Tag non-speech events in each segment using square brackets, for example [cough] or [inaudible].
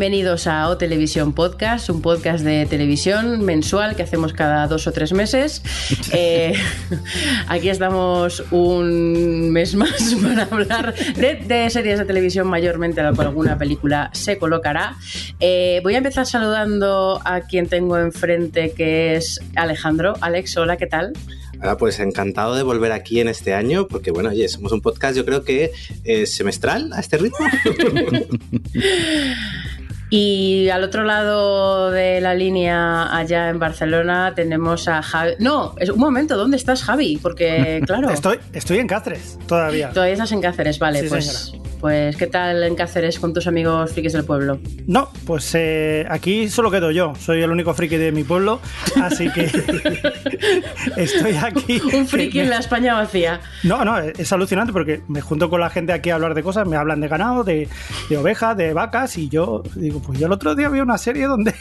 Bienvenidos a O Televisión Podcast, un podcast de televisión mensual que hacemos cada dos o tres meses. [laughs] Eh, [laughs] aquí estamos un mes más [laughs] para hablar de, de series de televisión, mayormente alguna película se colocará. Eh, voy a empezar saludando a quien tengo enfrente, que es Alejandro. Alex, hola, ¿qué tal? Ah, pues encantado de volver aquí en este año, porque bueno, oye, somos un podcast, yo creo que eh, semestral a este ritmo. Y al otro lado de la línea, allá en Barcelona, tenemos a Javi. No, es un momento, ¿dónde estás, Javi? Porque, [laughs] claro. Estoy, estoy en Cáceres todavía. Todavía estás en Cáceres, vale, Sí, pues. señora. Pues, ¿qué tal en Cáceres con tus amigos frikis del pueblo? No, pues eh, aquí solo quedo yo. Soy el único friki de mi pueblo, así que [laughs] estoy aquí. Un friki en la España vacía. No, no, es alucinante porque me junto con la gente aquí a hablar de cosas, me hablan de ganado, de, de ovejas, de vacas, y yo digo, pues yo el otro día vi una serie donde.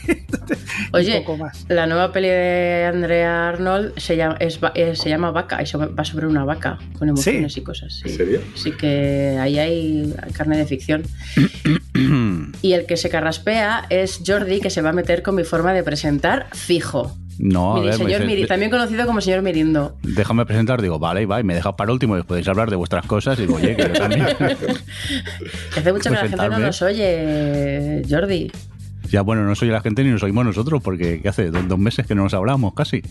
[laughs] Oye, un poco más. la nueva peli de Andrea Arnold se llama, es va- eh, se llama Vaca y va sobre una vaca con emociones y cosas. Sí. ¿En serio? Sí que ahí hay carne de ficción. [clears throat] y el que se carraspea es Jordi, que se va a meter con mi forma de presentar fijo. No, a ver, señor Miri- también conocido como señor Mirindo. déjame presentar, digo, vale, va, y me dejas para último y podéis hablar de vuestras cosas. Y digo, oye, que yo también. [laughs] Hace mucho que la gente no nos oye, Jordi. Ya, bueno, no soy la gente ni nos oímos nosotros, porque ¿qué hace? Dos, dos meses que no nos hablamos casi.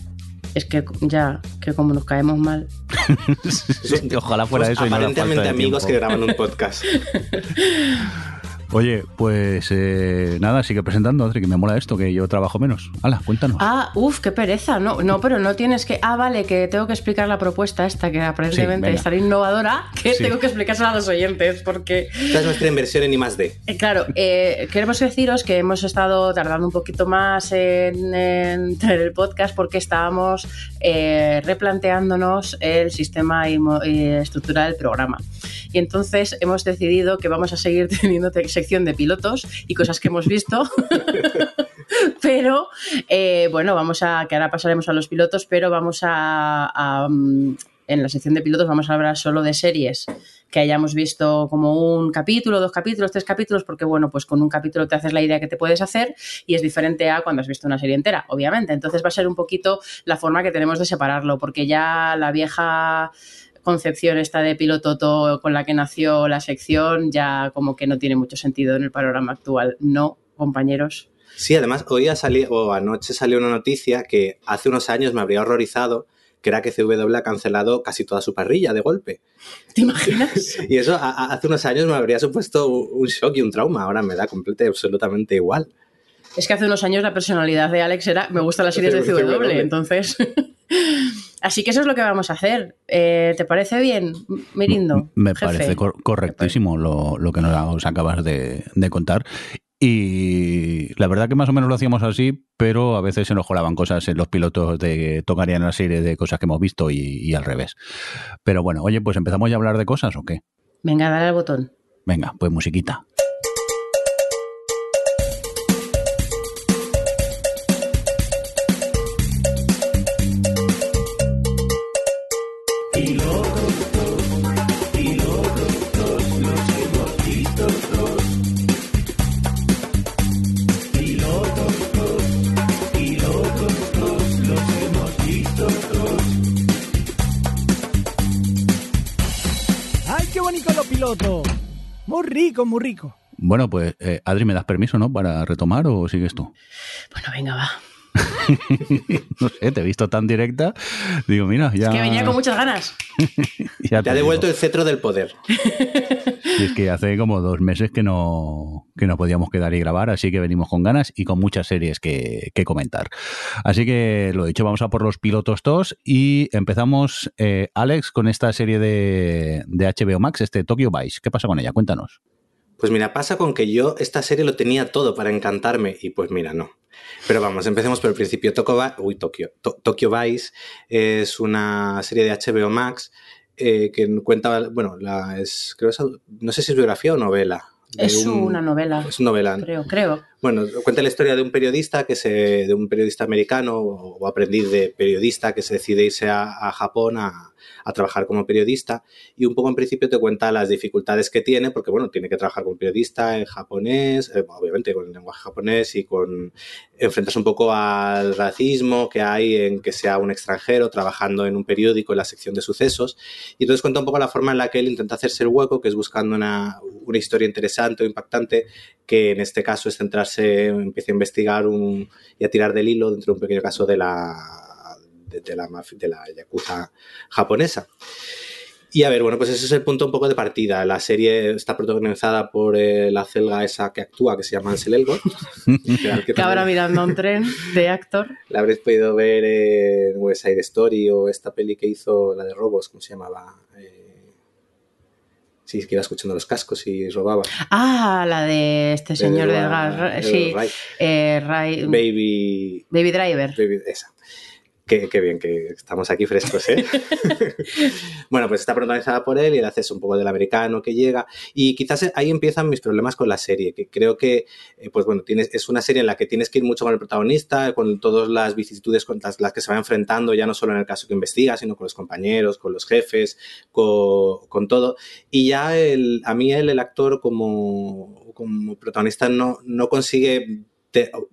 Es que ya, que como nos caemos mal. [laughs] Ojalá fuera Pues eso y no la falta aparentemente de amigos que graban un podcast. [laughs] Oye, pues eh, nada, sigue presentando, Adri, que me mola esto, que yo trabajo menos. Hala, cuéntanos. Ah, uff, qué pereza. No, no, pero no tienes que. Ah, vale, que tengo que explicar la propuesta esta, que aparentemente venga. es tan innovadora, que Sí. tengo que explicársela a los oyentes, porque. Esta es nuestra inversión en I más D. Eh, Claro, eh, queremos deciros que hemos estado tardando un poquito más en, en traer el podcast porque estábamos eh, replanteándonos el sistema y, y estructura del programa. Y entonces hemos decidido que vamos a seguir [laughs] teniendo te- sección de pilotos y cosas que hemos visto. [laughs] pero eh, bueno, vamos a que ahora pasaremos a los pilotos, pero vamos a, a, mm, en la sección de pilotos vamos a hablar solo de series que hayamos visto como un capítulo, dos capítulos, tres capítulos, porque bueno, pues con un capítulo te haces la idea que te puedes hacer y es diferente a cuando has visto una serie entera, obviamente. Entonces va a ser un poquito la forma que tenemos de separarlo, porque ya la vieja concepción esta de piloto todo con la que nació la sección ya como que no tiene mucho sentido en el panorama actual. No, compañeros. Sí, además, hoy ha salido, o anoche salió una noticia que hace unos años me habría horrorizado, que era que CW ha cancelado casi toda su parrilla de golpe. ¿Te imaginas? [laughs] Y eso a- a- hace unos años me habría supuesto un shock y un trauma. Ahora me da completamente absolutamente igual. Es que hace unos años la personalidad de Alex era me gustan las series de [laughs] CW, entonces. [laughs] Así que eso es lo que vamos a hacer. Eh, ¿Te parece bien, Mirindo? Me jefe? parece cor- correctísimo lo, lo que nos acabas de, de contar. Y la verdad que más o menos lo hacíamos así, pero a veces se nos colaban cosas en los pilotos de tocarían la serie de cosas que hemos visto y, y al revés. Pero bueno, oye, pues empezamos ya a hablar de cosas o qué? Venga, dale al botón. Venga, pues musiquita. Rico, muy rico. Bueno, pues eh, Adri, ¿me das permiso, no? Para retomar o sigues tú? Bueno, venga, va. [laughs] no sé, te he visto tan directa. Digo, mira, ya. Es que venía con muchas ganas. [laughs] ya Te ha digo. devuelto el cetro del poder. [laughs] Y es que hace como dos meses que no, que no podíamos quedar y grabar, así que venimos con ganas y con muchas series que, que comentar. Así que lo dicho, vamos a por los pilotos 2 y empezamos, eh, Alex, con esta serie de, de HBO Max, este Tokyo Vice. ¿Qué pasa con ella? Cuéntanos. Pues mira, pasa con que yo esta serie lo tenía todo para encantarme y pues mira, no. Pero vamos, empecemos por el principio. Uy, Tokio. Tokyo Vice es una serie de HBO Max eh, que cuenta, bueno, la, es, creo no sé si es biografía o novela. Es una novela. Es novela. Creo, creo. Bueno, cuenta la historia de un periodista que se, de un periodista americano o aprendiz de periodista que se decide irse a Japón a, a trabajar como periodista y un poco en principio te cuenta las dificultades que tiene, porque bueno, tiene que trabajar como periodista en japonés, eh, obviamente con el lenguaje japonés y con enfrentarse un poco al racismo que hay en que sea un extranjero trabajando en un periódico en la sección de sucesos. Y entonces cuenta un poco la forma en la que él intenta hacerse el hueco, que es buscando una, una historia interesante o impactante que en este caso es centrarse, empieza a investigar un, y a tirar del hilo dentro de un pequeño caso de la de, la, de la yakuza japonesa. Y a ver, bueno, pues ese es el punto un poco de partida. La serie está protagonizada por eh, la celga esa que actúa, que se llama Ansel Elgort. [laughs] que, ahora mirando un tren de actor. [laughs] La habréis podido ver en West Side Story o esta peli que hizo, la de robos, ¿cómo se llamaba? Eh, sí, que iba escuchando los cascos y robaba. Ah, la de este señor del gas. Sí. Eh, Baby... Baby Driver. Baby, esa. Qué, bien que estamos aquí frescos, ¿eh? [laughs] bueno, pues está protagonizada por él y él hace un poco del americano que llega. Y quizás ahí empiezan mis problemas con la serie, que creo que, eh, pues bueno, tienes, es una serie en la que tienes que ir mucho con el protagonista, con todas las vicisitudes con las, que se va enfrentando, ya no solo en el caso que investiga, sino con los compañeros, con los jefes, con, todo. Y ya el, a mí él, el actor, como, como protagonista, no, no consigue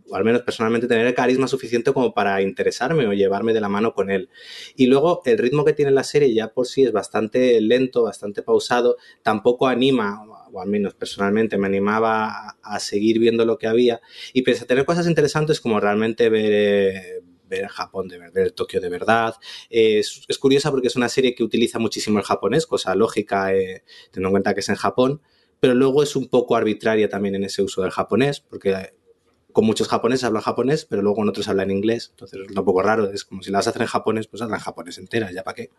o al menos personalmente, tener el carisma suficiente como para interesarme o llevarme de la mano con él. Y luego el ritmo que tiene la serie ya por sí es bastante lento, bastante pausado, tampoco anima, o al menos personalmente me animaba a, seguir viendo lo que había. Y pese a tener cosas interesantes como realmente ver... ver Japón de ver Tokio de verdad. es, curiosa porque es una serie que utiliza muchísimo el japonés, cosa lógica eh, teniendo en cuenta que es en Japón, pero luego es un poco arbitraria también en ese uso del japonés, porque con muchos japoneses hablan japonés, pero luego con otros hablan inglés. Entonces es un poco raro. Es como si las hacen en japonés, pues hablan japonés enteras, ya para qué.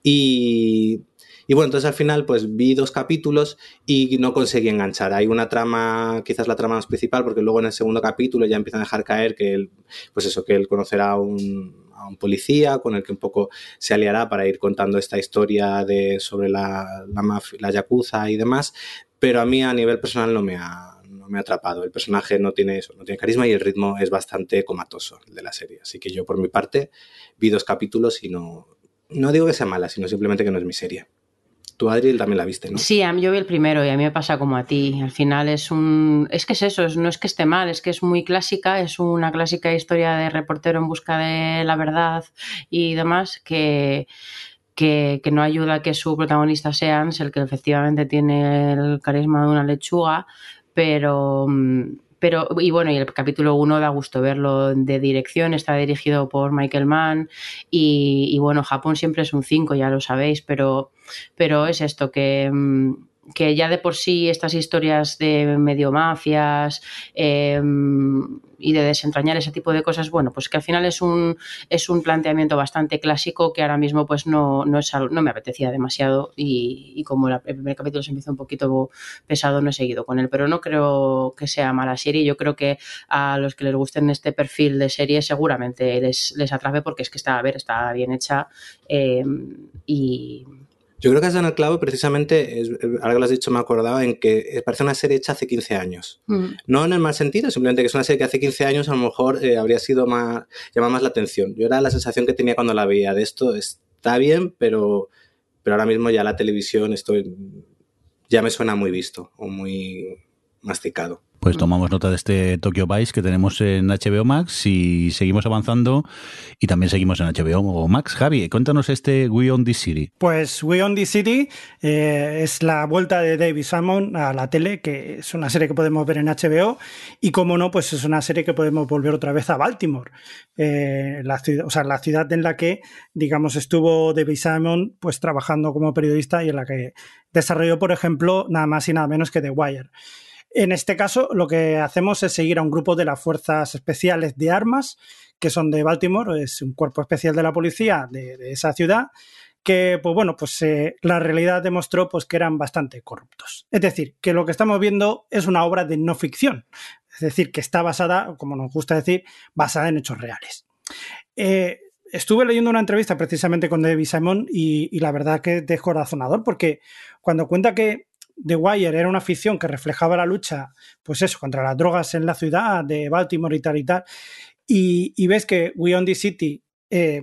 Y, y, bueno, entonces al final pues vi dos capítulos y no conseguí enganchar. Hay una trama, quizás la trama más principal, porque luego en el segundo capítulo ya empiezan a dejar caer que él, pues eso, que él conocerá a un, a un policía con el que un poco se aliará para ir contando esta historia de, sobre la, la, la yakuza y demás. Pero a mí a nivel personal no me ha, me ha atrapado. El personaje no tiene eso, no tiene carisma y el ritmo es bastante comatoso de la serie. Así que yo, por mi parte, vi dos capítulos y no, no digo que sea mala, sino simplemente que no es mi serie. Tú, Adri, también la viste, ¿no? Sí, yo vi el primero y a mí me pasa como a ti. Al final es un... Es que es eso, no es que esté mal, es que es muy clásica, es una clásica historia de reportero en busca de la verdad y demás que... Que, que, no ayuda a que su protagonista sea Ansel, que efectivamente tiene el carisma de una lechuga, pero, pero, y bueno, y el capítulo 1 da gusto verlo de dirección, está dirigido por Michael Mann y, y bueno, Japón siempre es un 5, ya lo sabéis, pero, pero es esto que mm, que ya de por sí estas historias de medio mafias em, y de desentrañar ese tipo de cosas, bueno, pues que al final es un, es un planteamiento bastante clásico que ahora mismo pues no, no, es, no me apetecía demasiado y, como el primer capítulo se hizo un poquito pesado no he seguido con él, pero no creo que sea mala serie, yo creo que a los que les gusten este perfil de serie seguramente les, les atrape porque es que está, a ver, está bien hecha em, y yo creo que has dado el clavo precisamente, ahora que lo has dicho me acordaba, en que parece una serie hecha hace 15 años. Mm. No en el mal sentido, simplemente que es una serie que hace 15 años a lo mejor eh, habría sido más, llamar más la atención. Yo era la sensación que tenía cuando la veía de esto, está bien, pero, pero ahora mismo ya la televisión estoy, ya me suena muy visto o muy masticado. Pues tomamos nota de este Tokyo Vice que tenemos en HBO Max y seguimos avanzando y también seguimos en HBO Max. Javi, cuéntanos este We On the City. Pues We On the City eh, es la vuelta de David Salmon a la tele, que es una serie que podemos ver en HBO y como no, pues es una serie que podemos volver otra vez a Baltimore, eh, la ciudad, o sea, la ciudad en la que, digamos, estuvo David Simon pues trabajando como periodista y en la que desarrolló, por ejemplo, nada más y nada menos que The Wire. En este caso, lo que hacemos es seguir a un grupo de las Fuerzas Especiales de Armas, que son de Baltimore, es un cuerpo especial de la policía de, esa ciudad, que, pues bueno, pues eh, la realidad demostró pues, que eran bastante corruptos. Es decir, que lo que estamos viendo es una obra de no ficción, es decir, que está basada, como nos gusta decir, basada en hechos reales. Eh, estuve leyendo una entrevista precisamente con David Simon y, la verdad que es descorazonador porque cuando cuenta que The Wire era una ficción que reflejaba la lucha, pues eso, contra las drogas en la ciudad de Baltimore y tal y tal, y, ves que We Own the City eh,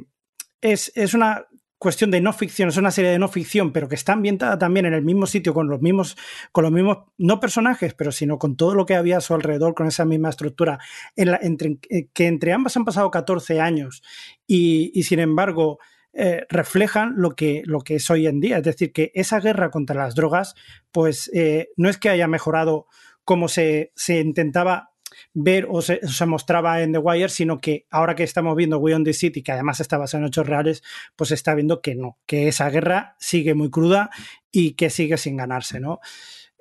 es, es, una cuestión de no ficción, es una serie de no ficción, pero que está ambientada también en el mismo sitio, con los mismos, con los mismos, no personajes, pero sino con todo lo que había a su alrededor, con esa misma estructura, en la, entre, eh, que entre ambas han pasado 14 años. Y sin embargo eh, reflejan lo que, lo que es hoy en día. Es decir, que esa guerra contra las drogas, pues eh, no es que haya mejorado como se, se intentaba ver o se, mostraba en The Wire, sino que ahora que estamos viendo We on the City, que además está basado en hechos reales, pues se está viendo que no, que esa guerra sigue muy cruda y que sigue sin ganarse, ¿no?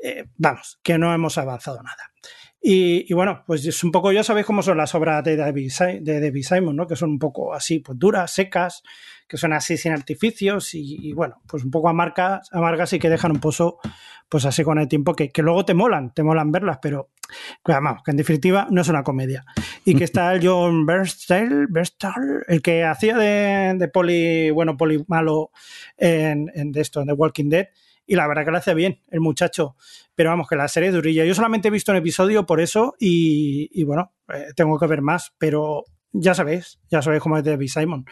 Eh, vamos, que no hemos avanzado nada. Y, bueno, pues es un poco, ya sabéis cómo son las obras de David, de Simon, ¿no? Que son un poco así, pues duras, secas, que son así sin artificios y, bueno, pues un poco amargas, amargas y que dejan un pozo, pues así con el tiempo, que, que luego te molan, te molan verlas, pero vamos, que en definitiva no es una comedia. Y que está el John Bernstein, el que hacía de, de, poli, bueno, poli malo en, en de esto, en The Walking Dead, y la verdad que lo hace bien el muchacho. Pero vamos, que la serie es durilla. Yo solamente he visto un episodio por eso y, bueno, eh, tengo que ver más, pero ya sabéis, ya sabéis cómo es David Simon.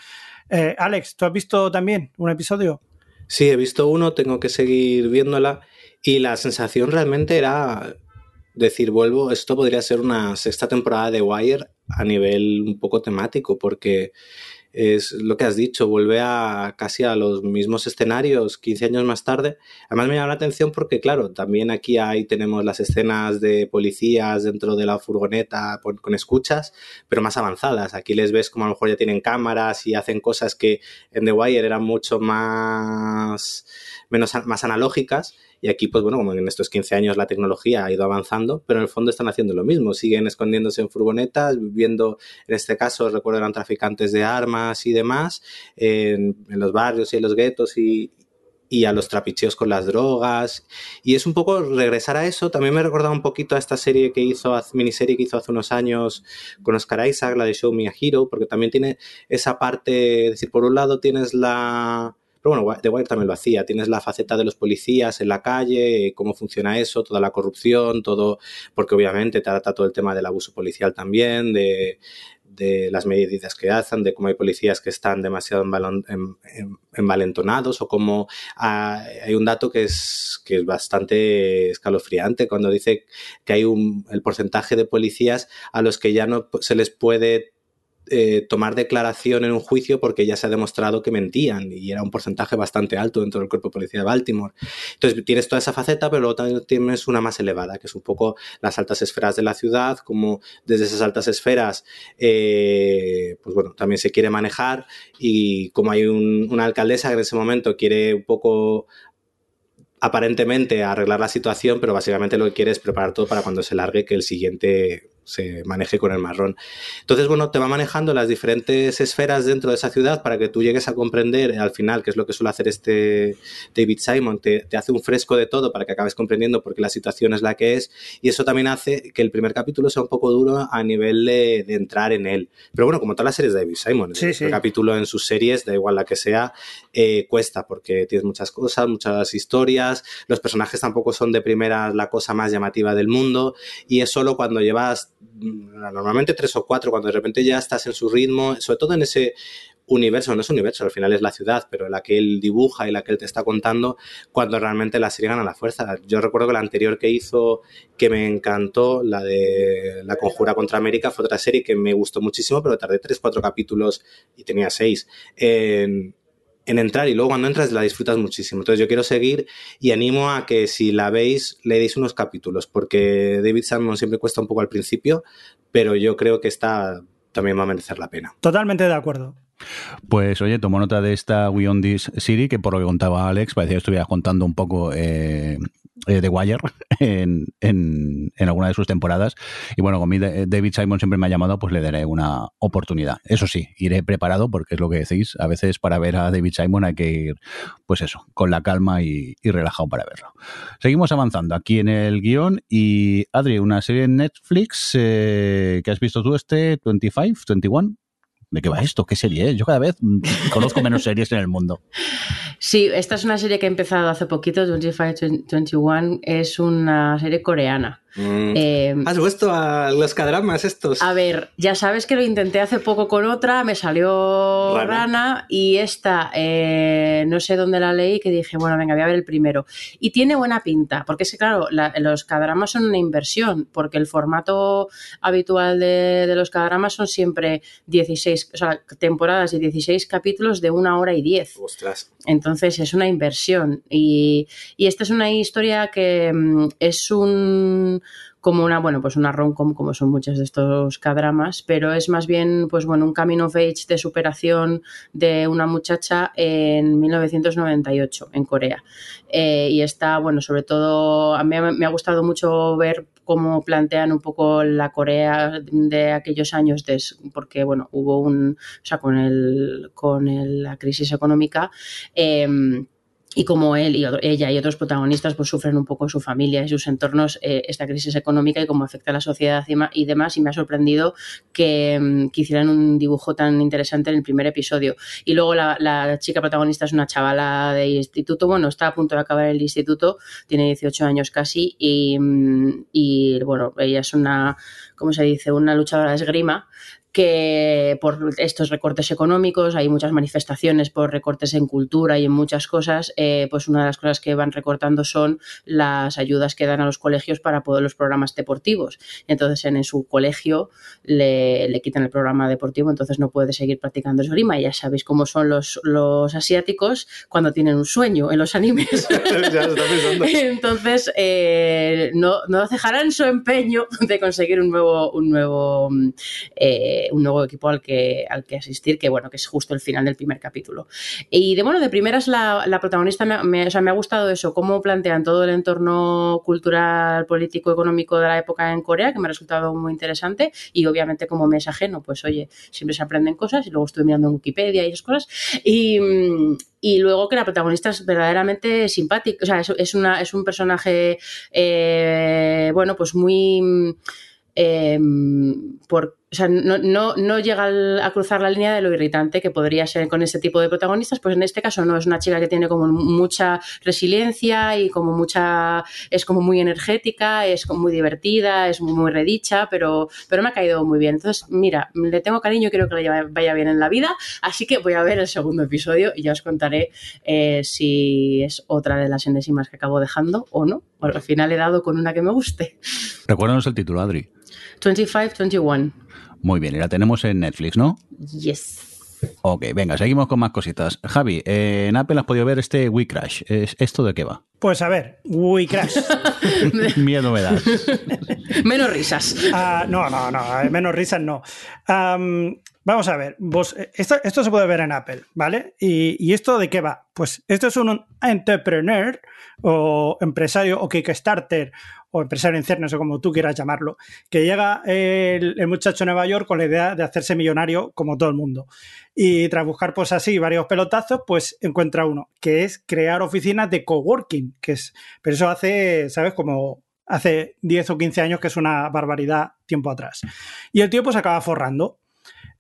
Eh, Alex, ¿tú has visto también un episodio? Sí, he visto uno, tengo que seguir viéndola y la sensación realmente era decir, vuelvo, esto podría ser una sexta temporada de Wire a nivel un poco temático, porque es lo que has dicho, vuelve a casi a los mismos escenarios 15 años más tarde. Además me llama la atención porque, claro, también aquí hay, tenemos las escenas de policías dentro de la furgoneta con, escuchas, pero más avanzadas. Aquí les ves como a lo mejor ya tienen cámaras y hacen cosas que en The Wire eran mucho más, menos, más analógicas y aquí, pues bueno, como en estos 15 años la tecnología ha ido avanzando, pero en el fondo están haciendo lo mismo, siguen escondiéndose en furgonetas, viendo, en este caso, recuerdo, eran traficantes de armas y demás, en, los barrios y en los guetos y, y a los trapicheos con las drogas. Y es un poco regresar a eso. También me he recordado un poquito a esta serie que hizo, miniserie que hizo hace unos años con Oscar Isaac, la de Show Me a Hero, porque también tiene esa parte, es decir, por un lado tienes la pero bueno, The Wire también lo hacía. Tienes la faceta de los policías en la calle, cómo funciona eso, toda la corrupción, todo, porque obviamente trata todo el tema del abuso policial también, de, las medidas que hacen, de cómo hay policías que están demasiado envalentonados o cómo hay un dato que es, que es bastante escalofriante cuando dice que hay un, el porcentaje de policías a los que ya no se les puede eh, tomar declaración en un juicio porque ya se ha demostrado que mentían y era un porcentaje bastante alto dentro del cuerpo de policía de Baltimore. Entonces tienes toda esa faceta, pero luego también tienes una más elevada, que es un poco las altas esferas de la ciudad, como desde esas altas esferas, eh, pues bueno, también se quiere manejar y como hay una alcaldesa que en ese momento quiere un poco aparentemente arreglar la situación, pero básicamente lo que quiere es preparar todo para cuando se largue que el siguiente se maneje con el marrón. Entonces, bueno, te va manejando las diferentes esferas dentro de esa ciudad para que tú llegues a comprender eh, al final, que es lo que suele hacer este David Simon, te, hace un fresco de todo para que acabes comprendiendo por qué la situación es la que es y eso también hace que el primer capítulo sea un poco duro a nivel de, entrar en él. Pero bueno, como todas las series de David Simon, el capítulo en sus series, da igual la que sea, eh, cuesta porque tienes muchas cosas, muchas historias, los personajes tampoco son de primera la cosa más llamativa del mundo y es solo cuando llevas normalmente tres o cuatro, cuando de repente ya estás en su ritmo, sobre todo en ese universo, no es universo, al final es la ciudad, pero la que él dibuja y la que él te está contando, cuando realmente la serie gana la fuerza. Yo recuerdo que la anterior que hizo, que me encantó, la de La Conjura contra América, fue otra serie que me gustó muchísimo, pero tardé tres, cuatro capítulos y tenía seis en entrar y luego cuando entras la disfrutas muchísimo. Entonces yo quiero seguir y animo a que si la veis le deis unos capítulos porque David Salmon siempre cuesta un poco al principio, pero yo creo que esta también va a merecer la pena. Totalmente de acuerdo. Pues oye, tomo nota de esta We On This City, que por lo que contaba Alex, parecía que estuvieras contando un poco eh, eh, Wire [laughs] en, en, alguna de sus temporadas. Y bueno, con mí David Simon siempre me ha llamado, pues le daré una oportunidad. Eso sí, iré preparado porque es lo que decís. A veces para ver a David Simon hay que ir, pues eso, con la calma y, y relajado para verlo. Seguimos avanzando aquí en el guion y Adri, una serie en Netflix eh, que has visto tú este 25, 21. ¿De qué va esto? ¿Qué serie es? Yo cada vez conozco menos [laughs] series en el mundo. Sí, esta es una serie que he empezado hace poquito, 25-21, es una serie coreana. Mm. Eh, ¿Has puesto a los cadramas estos? A ver, ya sabes que lo intenté hace poco con otra, me salió rana, rana y esta eh, no sé dónde la leí que dije, bueno, venga, voy a ver el primero. Y tiene buena pinta, porque es que, claro, la, los cadramas son una inversión, porque el formato habitual de, de, los cadramas son siempre 16, o sea, temporadas y 16 capítulos de una hora y 10. Ostras. Entonces es una inversión. Y, y esta es una historia que mm, es un como una, bueno, pues una rom-com, como son muchos de estos cadramas, pero es más bien, pues bueno, un camino of age de superación de una muchacha en 1998 en Corea. Eh, y está, bueno, sobre todo, a mí me ha gustado mucho ver cómo plantean un poco la Corea de aquellos años, porque, bueno, hubo un, o sea, con, el, con el, la crisis económica. Eh, y como él y ella y otros protagonistas pues sufren un poco su familia y sus entornos eh, esta crisis económica y cómo afecta a la sociedad y demás y me ha sorprendido que, mm, que, hicieran un dibujo tan interesante en el primer episodio y luego la, la, chica protagonista es una chavala de instituto bueno está a punto de acabar el instituto tiene 18 años casi y, mm, y bueno ella es una ¿cómo se dice? una luchadora de esgrima que por estos recortes económicos, hay muchas manifestaciones por recortes en cultura y en muchas cosas, eh, pues una de las cosas que van recortando son las ayudas que dan a los colegios para poder los programas deportivos. Entonces en, su colegio le, le, quitan el programa deportivo, entonces no puede seguir practicando esgrima. Ya sabéis cómo son los, los asiáticos cuando tienen un sueño en los animes. [laughs] [laughs] entonces eh, no, no dejarán su empeño de conseguir un nuevo, un nuevo eh, un nuevo equipo al que, al que asistir, que bueno, que es justo el final del primer capítulo. Y de bueno, de primeras la, la protagonista me, me, o sea, me ha gustado eso, cómo plantean todo el entorno cultural, político, económico de la época en Corea, que me ha resultado muy interesante, y obviamente como mes ajeno, pues oye, siempre se aprenden cosas, y luego estuve mirando en Wikipedia y esas cosas, y, y luego que la protagonista es verdaderamente simpática, o sea, es, es, una, es un personaje, eh, bueno, pues muy... Eh, por, o sea, no, no, no llega al, a cruzar la línea de lo irritante que podría ser con este tipo de protagonistas, pues en este caso no, es una chica que tiene como mucha resiliencia y como mucha, es como muy energética, es como muy divertida, es muy, muy redicha, pero, pero me ha caído muy bien. Entonces, mira, le tengo cariño y quiero que le vaya bien en la vida, así que voy a ver el segundo episodio y ya os contaré eh, si es otra de las enésimas que acabo dejando o no, al final he dado con una que me guste. Recuérdanos el título, Adri. 25-21. Muy bien, y la tenemos en Netflix, ¿no? Yes. Ok, venga, seguimos con más cositas. Javi, eh, en Apple has podido ver este We Crash. ¿Esto de qué va? Pues a ver, We Crash. [laughs] Miedo me da. [laughs] menos risas. Uh, no, no, no, menos risas no. Um, vamos a ver, vos, esto, esto, se puede ver en Apple, ¿vale? Y, ¿Y, esto de qué va? Pues esto es un entrepreneur o empresario o Kickstarter o empresario en ciernes o como tú quieras llamarlo, que llega el, el, muchacho a Nueva York con la idea de hacerse millonario como todo el mundo. Y tras buscar pues así varios pelotazos, pues encuentra uno, que es crear oficinas de coworking, que es, pero eso hace, ¿sabes? Como hace 10 o 15 años, que es una barbaridad tiempo atrás. Y el tío pues acaba forrando.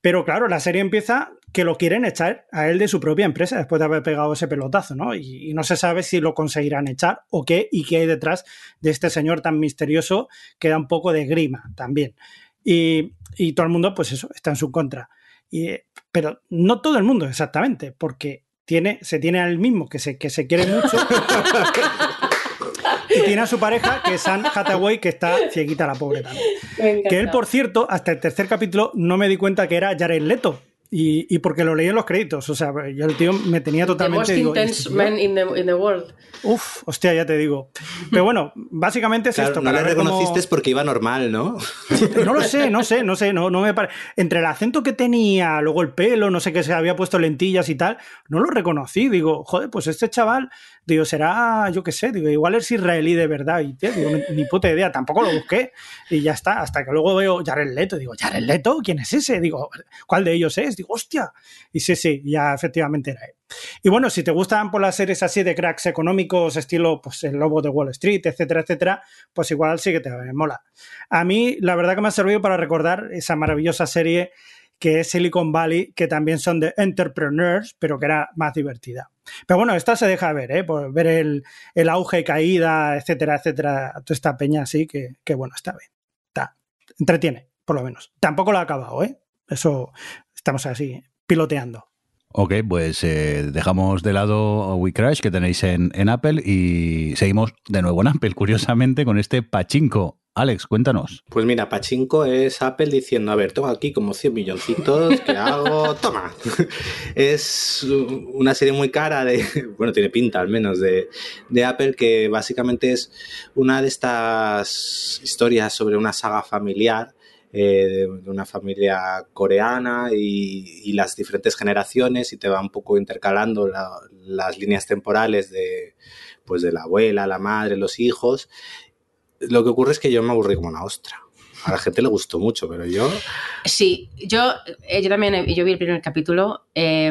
Pero claro, la serie empieza que lo quieren echar a él de su propia empresa después de haber pegado ese pelotazo, ¿no? Y, no se sabe si lo conseguirán echar o qué y qué hay detrás de este señor tan misterioso que da un poco de grima también. Y, y todo el mundo, pues eso, está en su contra. Y, pero no todo el mundo exactamente, porque tiene, se tiene al mismo que se, que se quiere mucho. [laughs] y tiene a su pareja, que es Anne Hathaway, que está cieguita la pobre también. Que él, por cierto, hasta el tercer capítulo no me di cuenta que era Jared Leto. Y, porque lo leí en los créditos. O sea, yo el tío me tenía totalmente. The most intense man in the, world. Uf, hostia, ya te digo. Pero bueno, básicamente es esto. No le reconociste porque iba normal, ¿no? No lo sé, no sé, no sé. No, no me Entre el acento que tenía, luego el pelo, no sé qué se había puesto lentillas y tal, no lo reconocí. Digo, joder, pues este chaval Digo, será, yo qué sé, digo, igual es israelí de verdad. Y tío, digo, ni puta idea, tampoco lo busqué. Y ya está, hasta que luego veo Jared Leto. Digo, ¿Jared Leto? ¿Quién es ese? Digo, ¿cuál de ellos es? Digo, hostia. Y sí, sí, ya efectivamente era él. Y bueno, si te gustan por las series así de cracks económicos, estilo pues el lobo de Wall Street, etcétera, etcétera, pues igual sí que te mola. A mí, la verdad que me ha servido para recordar esa maravillosa serie que es Silicon Valley, que también son de entrepreneurs, pero que era más divertida. Pero bueno, esta se deja ver, ¿eh? Por ver el, el auge, caída, etcétera, etcétera, toda esta peña así, que, que bueno, está bien. Está, entretiene, por lo menos. Tampoco lo ha acabado, ¿eh? Eso estamos así, piloteando. Ok, pues eh, dejamos de lado WeCrash que tenéis en, en, Apple y seguimos de nuevo en Apple, [laughs] curiosamente, con este Pachinko. Alex, cuéntanos. Pues mira, Pachinko es Apple diciendo, a ver, tengo aquí como 100 milloncitos, ¿qué [laughs] hago? Toma. es una serie muy cara de, [laughs] bueno, tiene pinta al menos, de, de Apple, que básicamente es una de estas historias sobre una saga familiar eh, de, una familia coreana y, las diferentes generaciones y te va un poco intercalando las líneas temporales de, pues de la abuela, la madre, los hijos. Lo que ocurre es que yo me aburrí como una ostra. A la gente le gustó mucho, pero yo... Sí, yo, eh, yo también yo vi el primer capítulo. Eh,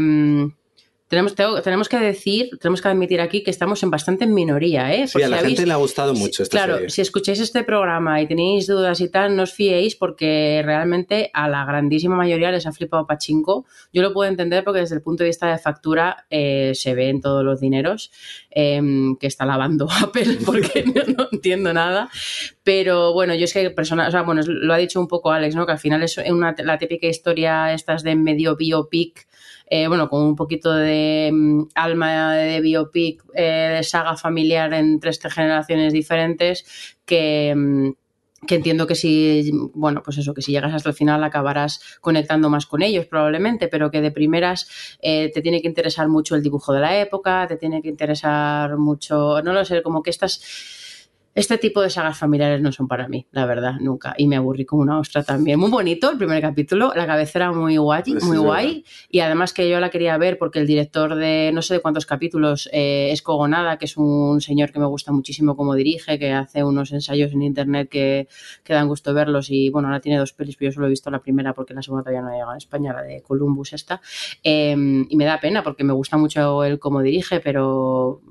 tenemos, tenemos que decir, tenemos que admitir aquí que estamos en bastante minoría, ¿eh? sí, a la gente le ha gustado mucho Claro, si escucháis este programa y tenéis dudas y tal, no os fiéis porque realmente a la grandísima mayoría les ha flipado Pachinko. Yo lo puedo entender porque desde el punto de vista de factura eh, se ve en todos los dineros em, que está lavando [laughs] Apple porque no, entiendo nada. Pero bueno, yo es que personal, o sea, bueno, lo ha dicho un poco Alex, ¿no? Que al final es una, la típica historia estas de medio biopic eh, bueno, con un poquito de mm, alma de biopic, eh, de saga familiar en tres generaciones diferentes, que, mm, que entiendo que si, bueno, pues eso, que si llegas hasta el final acabarás conectando más con ellos probablemente, pero que de primeras eh, te tiene que interesar mucho el dibujo de la época, te tiene que interesar mucho, no lo sé, como que estas este tipo de sagas familiares no son para mí, la verdad, nunca. Y me aburrí como una ostra también. Muy bonito el primer capítulo, la cabecera muy guay, muy guay. Y además que yo la quería ver porque el director de no sé de cuántos capítulos eh, es Cogonada, que es un señor que me gusta muchísimo como dirige, que hace unos ensayos en internet que, que dan gusto verlos. Y bueno, ahora tiene dos pelis, pero yo solo he visto la primera porque la segunda todavía no ha llegado a España, la de Columbus esta. Em, y me da pena porque me gusta mucho él como dirige, pero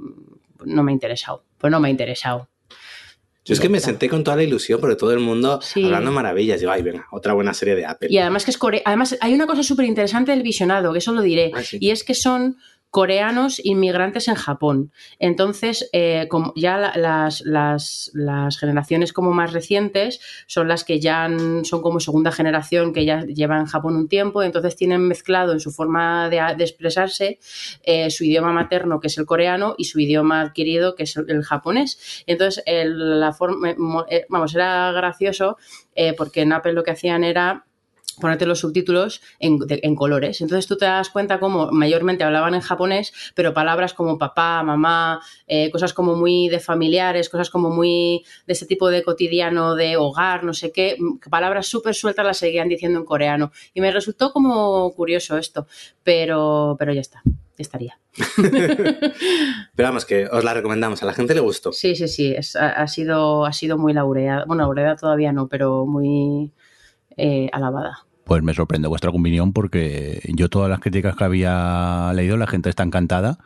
no me ha interesado. Pues no me ha interesado. Yo es que me senté con toda la ilusión, porque todo el mundo hablando maravillas. Digo, ay, venga, otra buena serie de Apple. Y además que es core Además, hay una cosa súper interesante del visionado, que eso lo diré. Ah, y es que son coreanos inmigrantes en Japón. Entonces, eh, como ya las, las, generaciones como más recientes son las que ya son como segunda generación que ya llevan Japón un tiempo, entonces tienen mezclado en su forma de, expresarse eh, su idioma materno, que es el coreano, y su idioma adquirido, que es el, japonés. Entonces, la forma, eh, vamos, era gracioso porque en Apple lo que hacían era ponerte los subtítulos en, colores. Entonces tú te das cuenta cómo mayormente hablaban en japonés, pero palabras como papá, mamá, eh, cosas como muy de familiares, cosas como muy de ese tipo de cotidiano, de hogar, no sé qué, palabras súper sueltas las seguían diciendo en coreano. Y me resultó como curioso esto, pero, pero ya está. Estaría. [laughs] pero vamos, que os la recomendamos, a la gente le gustó. Sí, sí, sí, ha, sido, ha sido muy laureada. Bueno, laureada todavía no, pero muy, eh, alabada. Pues me sorprende vuestra opinión porque yo todas las críticas que había leído, la gente está encantada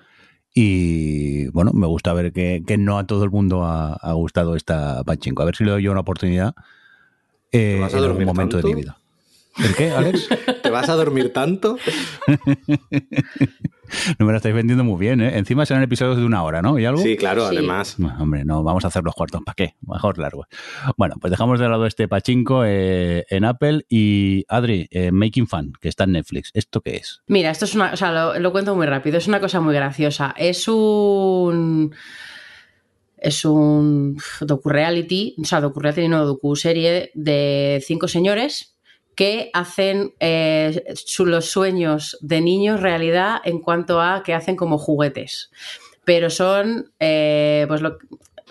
y bueno, me gusta ver que, no a todo el mundo ha, gustado esta Pachinko. A ver si le doy yo una oportunidad eh, en algún momento de mi vida. ¿El qué, Alex? [laughs] ¿Te vas a dormir tanto? [laughs] no me lo estáis vendiendo muy bien, ¿eh? Encima serán episodios de una hora, ¿no? ¿Y algo? Sí, claro, además. hombre, no, vamos a hacer los cuartos, ¿para qué? Mejor largo. Bueno, pues dejamos de lado este pachinko eh, en Apple y Adri, eh, Making Fun, que está en Netflix. ¿Esto qué es? Mira, esto es una, o sea, lo, lo cuento muy rápido, es una cosa muy graciosa. Es un es un docu-reality, o sea, docu-reality no, docu-serie de cinco señores que hacen eh, los sueños de niños realidad en cuanto a que hacen como juguetes. Pero son, eh, pues lo,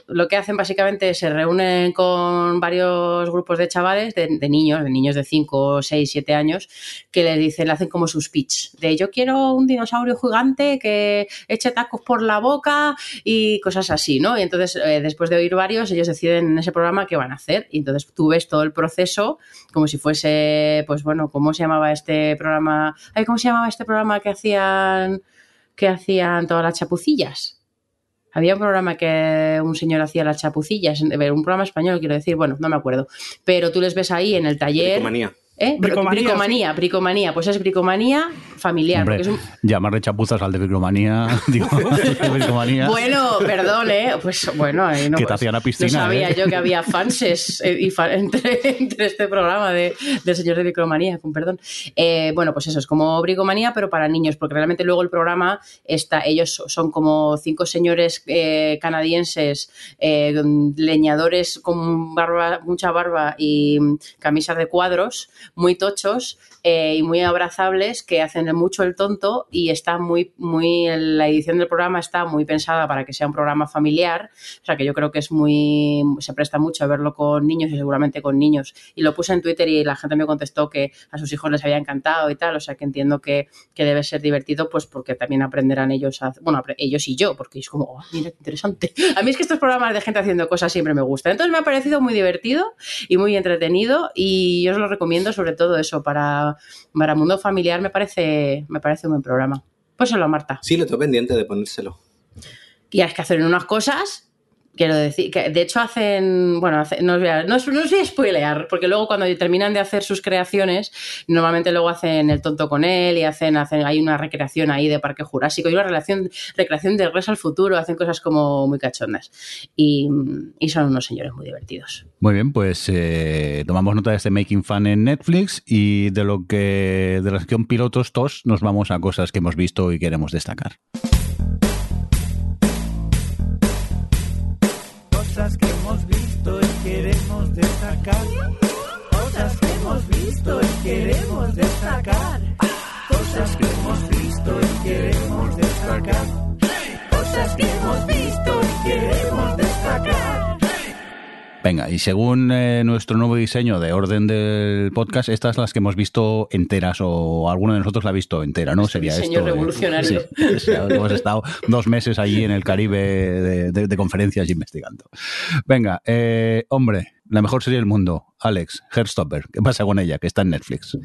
lo que hacen básicamente es se reúnen con varios grupos de chavales, de, niños, de niños de 5, 6, 7 años, que les dicen, le hacen como sus pitch, de yo quiero un dinosaurio gigante que eche tacos por la boca y cosas así, ¿no? Y entonces, eh, después de oír varios, ellos deciden en ese programa qué van a hacer. Y entonces tú ves todo el proceso como si fuese, pues bueno, ¿cómo se llamaba este programa? Ay, ¿Cómo se llamaba este programa que hacían, que hacían todas las chapucillas? Había un programa que un señor hacía las chapucillas, un programa español, quiero decir, bueno, no me acuerdo. Pero tú les ves ahí en el taller. ¿Eh? Bricomanía, bricomanía, Pues es bricomanía familiar. Llamarle chapuzas al de bricomanía. [laughs] digo, Bueno, perdón, ¿eh? Pues bueno, no, que te hacían la piscina. No sabía ¿eh? yo que había fanses eh, entre, este programa de, del señor de bricomanía, con perdón. Eh, bueno, pues eso, es como bricomanía, pero para niños, porque realmente luego el programa está, ellos son como cinco señores canadienses, leñadores con barba, mucha barba y camisas de cuadros muy tochos eh, y muy abrazables que hacen mucho el tonto y está muy, muy, la edición del programa está muy pensada para que sea un programa familiar, o sea que yo creo que es muy, se presta mucho a verlo con niños y seguramente con niños. Y lo puse en Twitter y la gente me contestó que a sus hijos les había encantado y tal, o sea que entiendo que, que debe ser divertido pues porque también aprenderán ellos, a, bueno, ellos y yo, porque es como, oh, mira qué interesante. [laughs] A mí es que estos programas de gente haciendo cosas siempre me gustan. Entonces me ha parecido muy divertido y muy entretenido y yo os lo recomiendo sobre todo eso para para, Mundo Familiar me parece, me parece un buen programa. Pues solo Marta. Sí, lo tengo pendiente de ponérselo. Y hay que hacer unas cosas Quiero decir, que de hecho hacen, bueno, no, os voy a, no, spoilear, porque luego cuando terminan de hacer sus creaciones, normalmente luego hacen el tonto con él y hacen, hacen hay una recreación ahí de Parque Jurásico y una relación, recreación de Regreso al Futuro, hacen cosas como muy cachondas. Y, son unos señores muy divertidos. Muy bien, pues eh, tomamos nota de este Making Fun en Netflix y de lo que de la sección pilotos TOS nos vamos a cosas que hemos visto y queremos destacar. Queremos destacar. Cosas que hemos visto y queremos destacar. Cosas que hemos visto y queremos destacar. Cosas que hemos visto y queremos destacar. Venga, y según eh, nuestro nuevo diseño de orden del podcast, estas las que hemos visto enteras o alguno de nosotros la ha visto entera, ¿no? Sería diseño revolucionario. hemos estado dos meses allí en el Caribe de, conferencias investigando. Venga, eh, hombre, la mejor serie del mundo, Alex, Herstopper. ¿Qué pasa con ella? Que está en Netflix.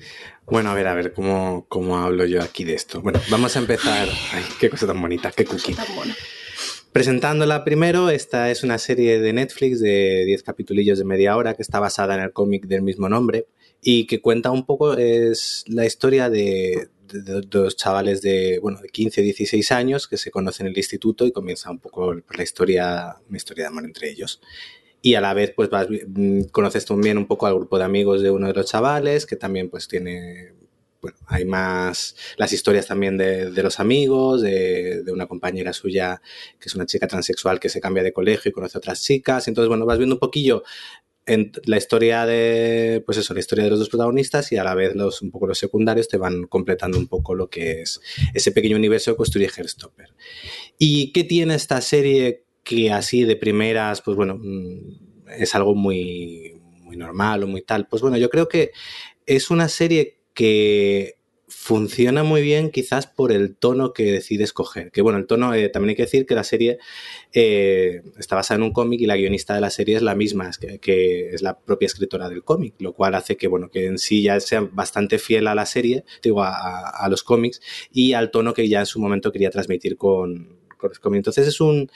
Bueno, a ver, a ver, ¿cómo, cómo hablo yo aquí de esto? Bueno, vamos a empezar. Ay, qué cosa tan bonita, qué cookie. Tan Presentándola primero, esta es una serie de Netflix de 10 capitulillos de media hora que está basada en el cómic del mismo nombre y que cuenta un poco es la historia de, dos chavales de, bueno, de 15, 16 años que se conocen en el instituto y comienza un poco la historia, una historia de amor entre ellos. Y a la vez, pues mm, conoces también un poco al grupo de amigos de uno de los chavales que también pues tiene bueno, hay más las historias también de, los amigos, de, una compañera suya que es una chica transexual que se cambia de colegio y conoce a otras chicas. Entonces, bueno, vas viendo un poquillo en la historia de, pues eso, la historia de los dos protagonistas y a la vez los, un poco los secundarios te van completando un poco lo que es ese pequeño universo que construye Herstopper. ¿Y qué tiene esta serie que así de primeras, pues bueno, mm, es algo muy, muy normal o muy tal? Pues bueno, yo creo que es una serie que funciona muy bien quizás por el tono que decide escoger. Que bueno, el tono, eh, también hay que decir que la serie eh, está basada en un cómic y la guionista de la serie es la misma, que, es la propia escritora del cómic, lo cual hace que bueno, que en sí ya sea bastante fiel a la serie, digo, a, los cómics y al tono que ya en su momento quería transmitir con, con los. Entonces es un...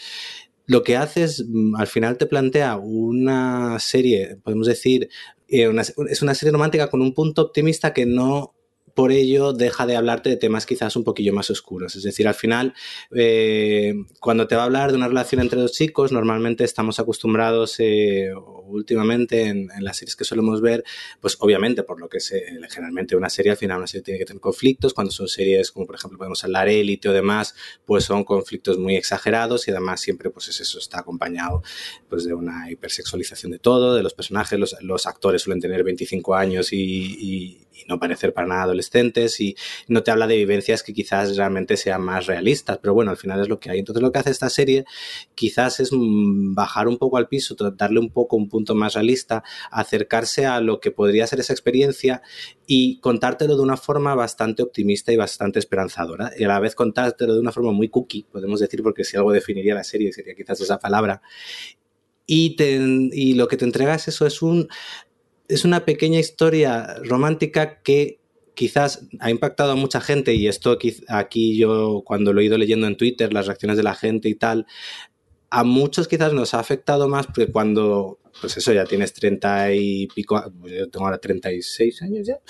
Lo que hace es, mm, al final te plantea una serie, podemos decir, es una serie romántica con un punto optimista que no por ello deja de hablarte de temas quizás un poquillo más oscuros. Es decir, al final, eh, cuando te va a hablar de una relación entre dos chicos, normalmente estamos acostumbrados, eh, últimamente en, las series que solemos ver, pues obviamente por lo que es generalmente una serie, al final una serie tiene que tener conflictos, cuando son series como por ejemplo podemos hablar Élite o demás, pues son conflictos muy exagerados y además siempre pues eso está acompañado pues de una hipersexualización de todo, de los personajes, los, actores suelen tener 25 años y, y no parecer para nada adolescentes y no te habla de vivencias que quizás realmente sean más realistas, pero bueno, al final es lo que hay. Entonces lo que hace esta serie quizás es mm, bajar un poco al piso, darle un poco un punto más realista, acercarse a lo que podría ser esa experiencia y contártelo de una forma bastante optimista y bastante esperanzadora y a la vez contártelo de una forma muy cookie, podemos decir, porque si algo definiría la serie sería quizás esa palabra. Y, te, y lo que te entregas eso es un es una pequeña historia romántica que quizás ha impactado a mucha gente y esto aquí yo cuando lo he ido leyendo en Twitter, las reacciones de la gente y tal, a muchos quizás nos ha afectado más porque cuando pues eso, ya tienes 30 y pico, pues yo tengo ahora 36 años ya,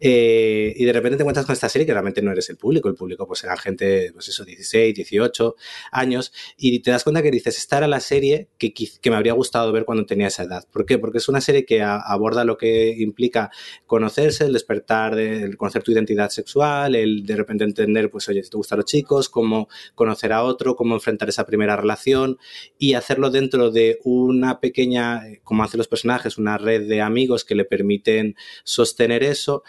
eh, y de repente te encuentras con esta serie que realmente no eres el público, el público pues era gente, pues eso, 16, 18 años, y te das cuenta que dices, esta era la serie que, que me habría gustado ver cuando tenía esa edad. ¿Por qué? Porque es una serie que aborda lo que implica conocerse, el despertar, de, el conocer tu identidad sexual, el de repente entender, pues oye, si te gustan los chicos, cómo conocer a otro, cómo enfrentar esa primera relación, y hacerlo dentro de una pequeña como hacen los personajes, una red de amigos que le permiten sostener eso.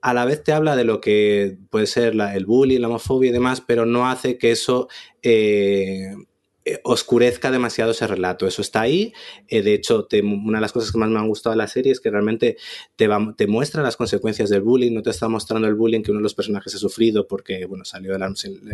A la vez te habla de lo que puede ser el bullying, la homofobia y demás, pero no hace que eso eh, eh, oscurezca demasiado ese relato. Eso está ahí. Eh, de hecho, una de las cosas que más me han gustado de la serie es que realmente te, muestra las consecuencias del bullying. No te está mostrando el bullying que uno de los personajes ha sufrido porque, bueno, salió en el,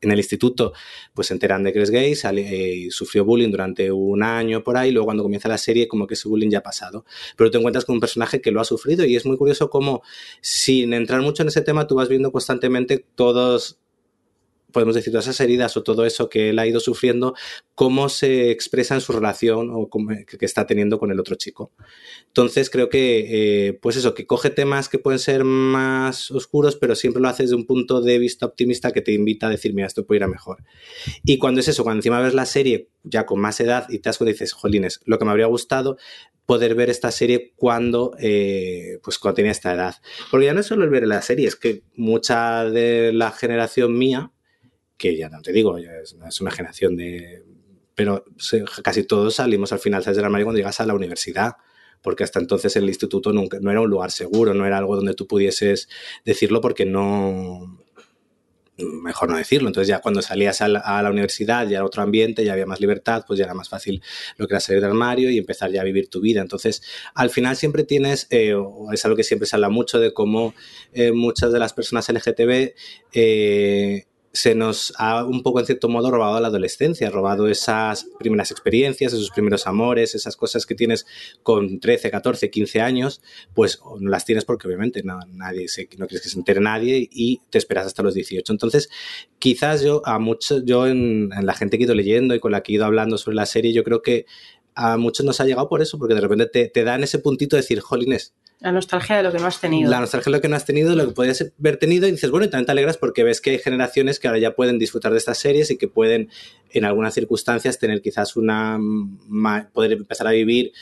en el instituto, pues se enteran de que es gay, eh, sufrió bullying durante un año por ahí. Luego, cuando comienza la serie, como que ese bullying ya ha pasado. Pero te encuentras con un personaje que lo ha sufrido y es muy curioso cómo, sin entrar mucho en ese tema, tú vas viendo constantemente todos podemos decir, todas esas heridas o todo eso que él ha ido sufriendo, cómo se expresa en su relación o que está teniendo con el otro chico. Entonces creo que, eh, pues eso, que coge temas que pueden ser más oscuros, pero siempre lo hace desde un punto de vista optimista que te invita a decir, mira, esto puede ir a mejor. Y cuando es eso, cuando encima ves la serie ya con más edad y te das cuenta y dices, jolines, lo que me habría gustado poder ver esta serie cuando, eh, pues cuando tenía esta edad. Porque ya no es solo el ver la serie, es que mucha de la generación mía, que ya no te digo, ya es, una generación de... Pero casi todos salimos al final del armario cuando llegas a la universidad porque hasta entonces el instituto nunca, no era un lugar seguro, no era algo donde tú pudieses decirlo porque no, mejor no decirlo. Entonces ya cuando salías a la, universidad ya era otro ambiente, ya había más libertad, pues ya era más fácil lo que era salir del armario y empezar ya a vivir tu vida. Entonces al final siempre tienes, eh, es algo que siempre se habla mucho de cómo eh, muchas de las personas LGTB eh, se nos ha un poco en cierto modo robado la adolescencia, robado esas primeras experiencias, esos primeros amores, esas cosas que tienes con 13, 14, 15 años, pues no las tienes porque obviamente no, nadie no quieres que se entere nadie y te esperas hasta los 18. Entonces, quizás yo a muchos, yo en, en la gente que he ido leyendo y con la que he ido hablando sobre la serie, yo creo que a muchos nos ha llegado por eso, porque de repente te, te dan ese puntito de decir, jolines, la nostalgia de lo que no has tenido. La nostalgia de lo que no has tenido, lo que podrías haber tenido, y dices, bueno, y también te alegras porque ves que hay generaciones que ahora ya pueden disfrutar de estas series y que pueden, en algunas circunstancias, tener quizás una. poder empezar a vivir,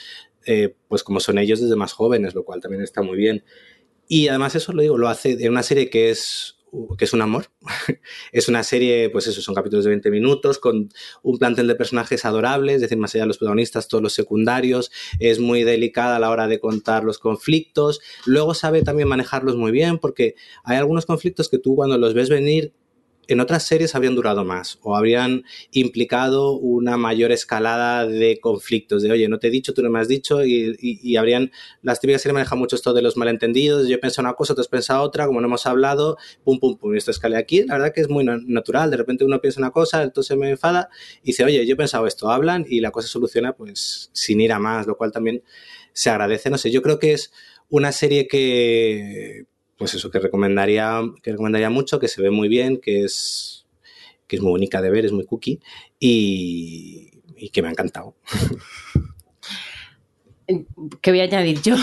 eh, pues como son ellos desde más jóvenes, lo cual también está muy bien. Y además, eso lo digo, lo hace en una serie que es que es un amor. [laughs] es una serie, pues eso, son capítulos de 20 minutos, con un plantel de personajes adorables, es decir, más allá de los protagonistas, todos los secundarios, es muy delicada a la hora de contar los conflictos, luego sabe también manejarlos muy bien, porque hay algunos conflictos que tú cuando los ves venir en otras series habrían durado más o habrían implicado una mayor escalada de conflictos, de oye, no te he dicho, tú no me has dicho, y, habrían, las típicas series manejan mucho esto de los malentendidos, yo he pensado una cosa, tú has pensado otra, como no hemos hablado, pum, pum, pum, y esto escala aquí, la verdad que es muy natural, de repente uno piensa una cosa, entonces me enfada y dice, oye, yo he pensado esto, hablan y la cosa soluciona pues sin ir a más, lo cual también se agradece, no sé, yo creo que es una serie que pues eso, que recomendaría, que recomendaría mucho, que se ve muy bien, que es, que es muy bonita de ver, es muy cookie y, que me ha encantado. [laughs] ¿Qué voy a añadir yo?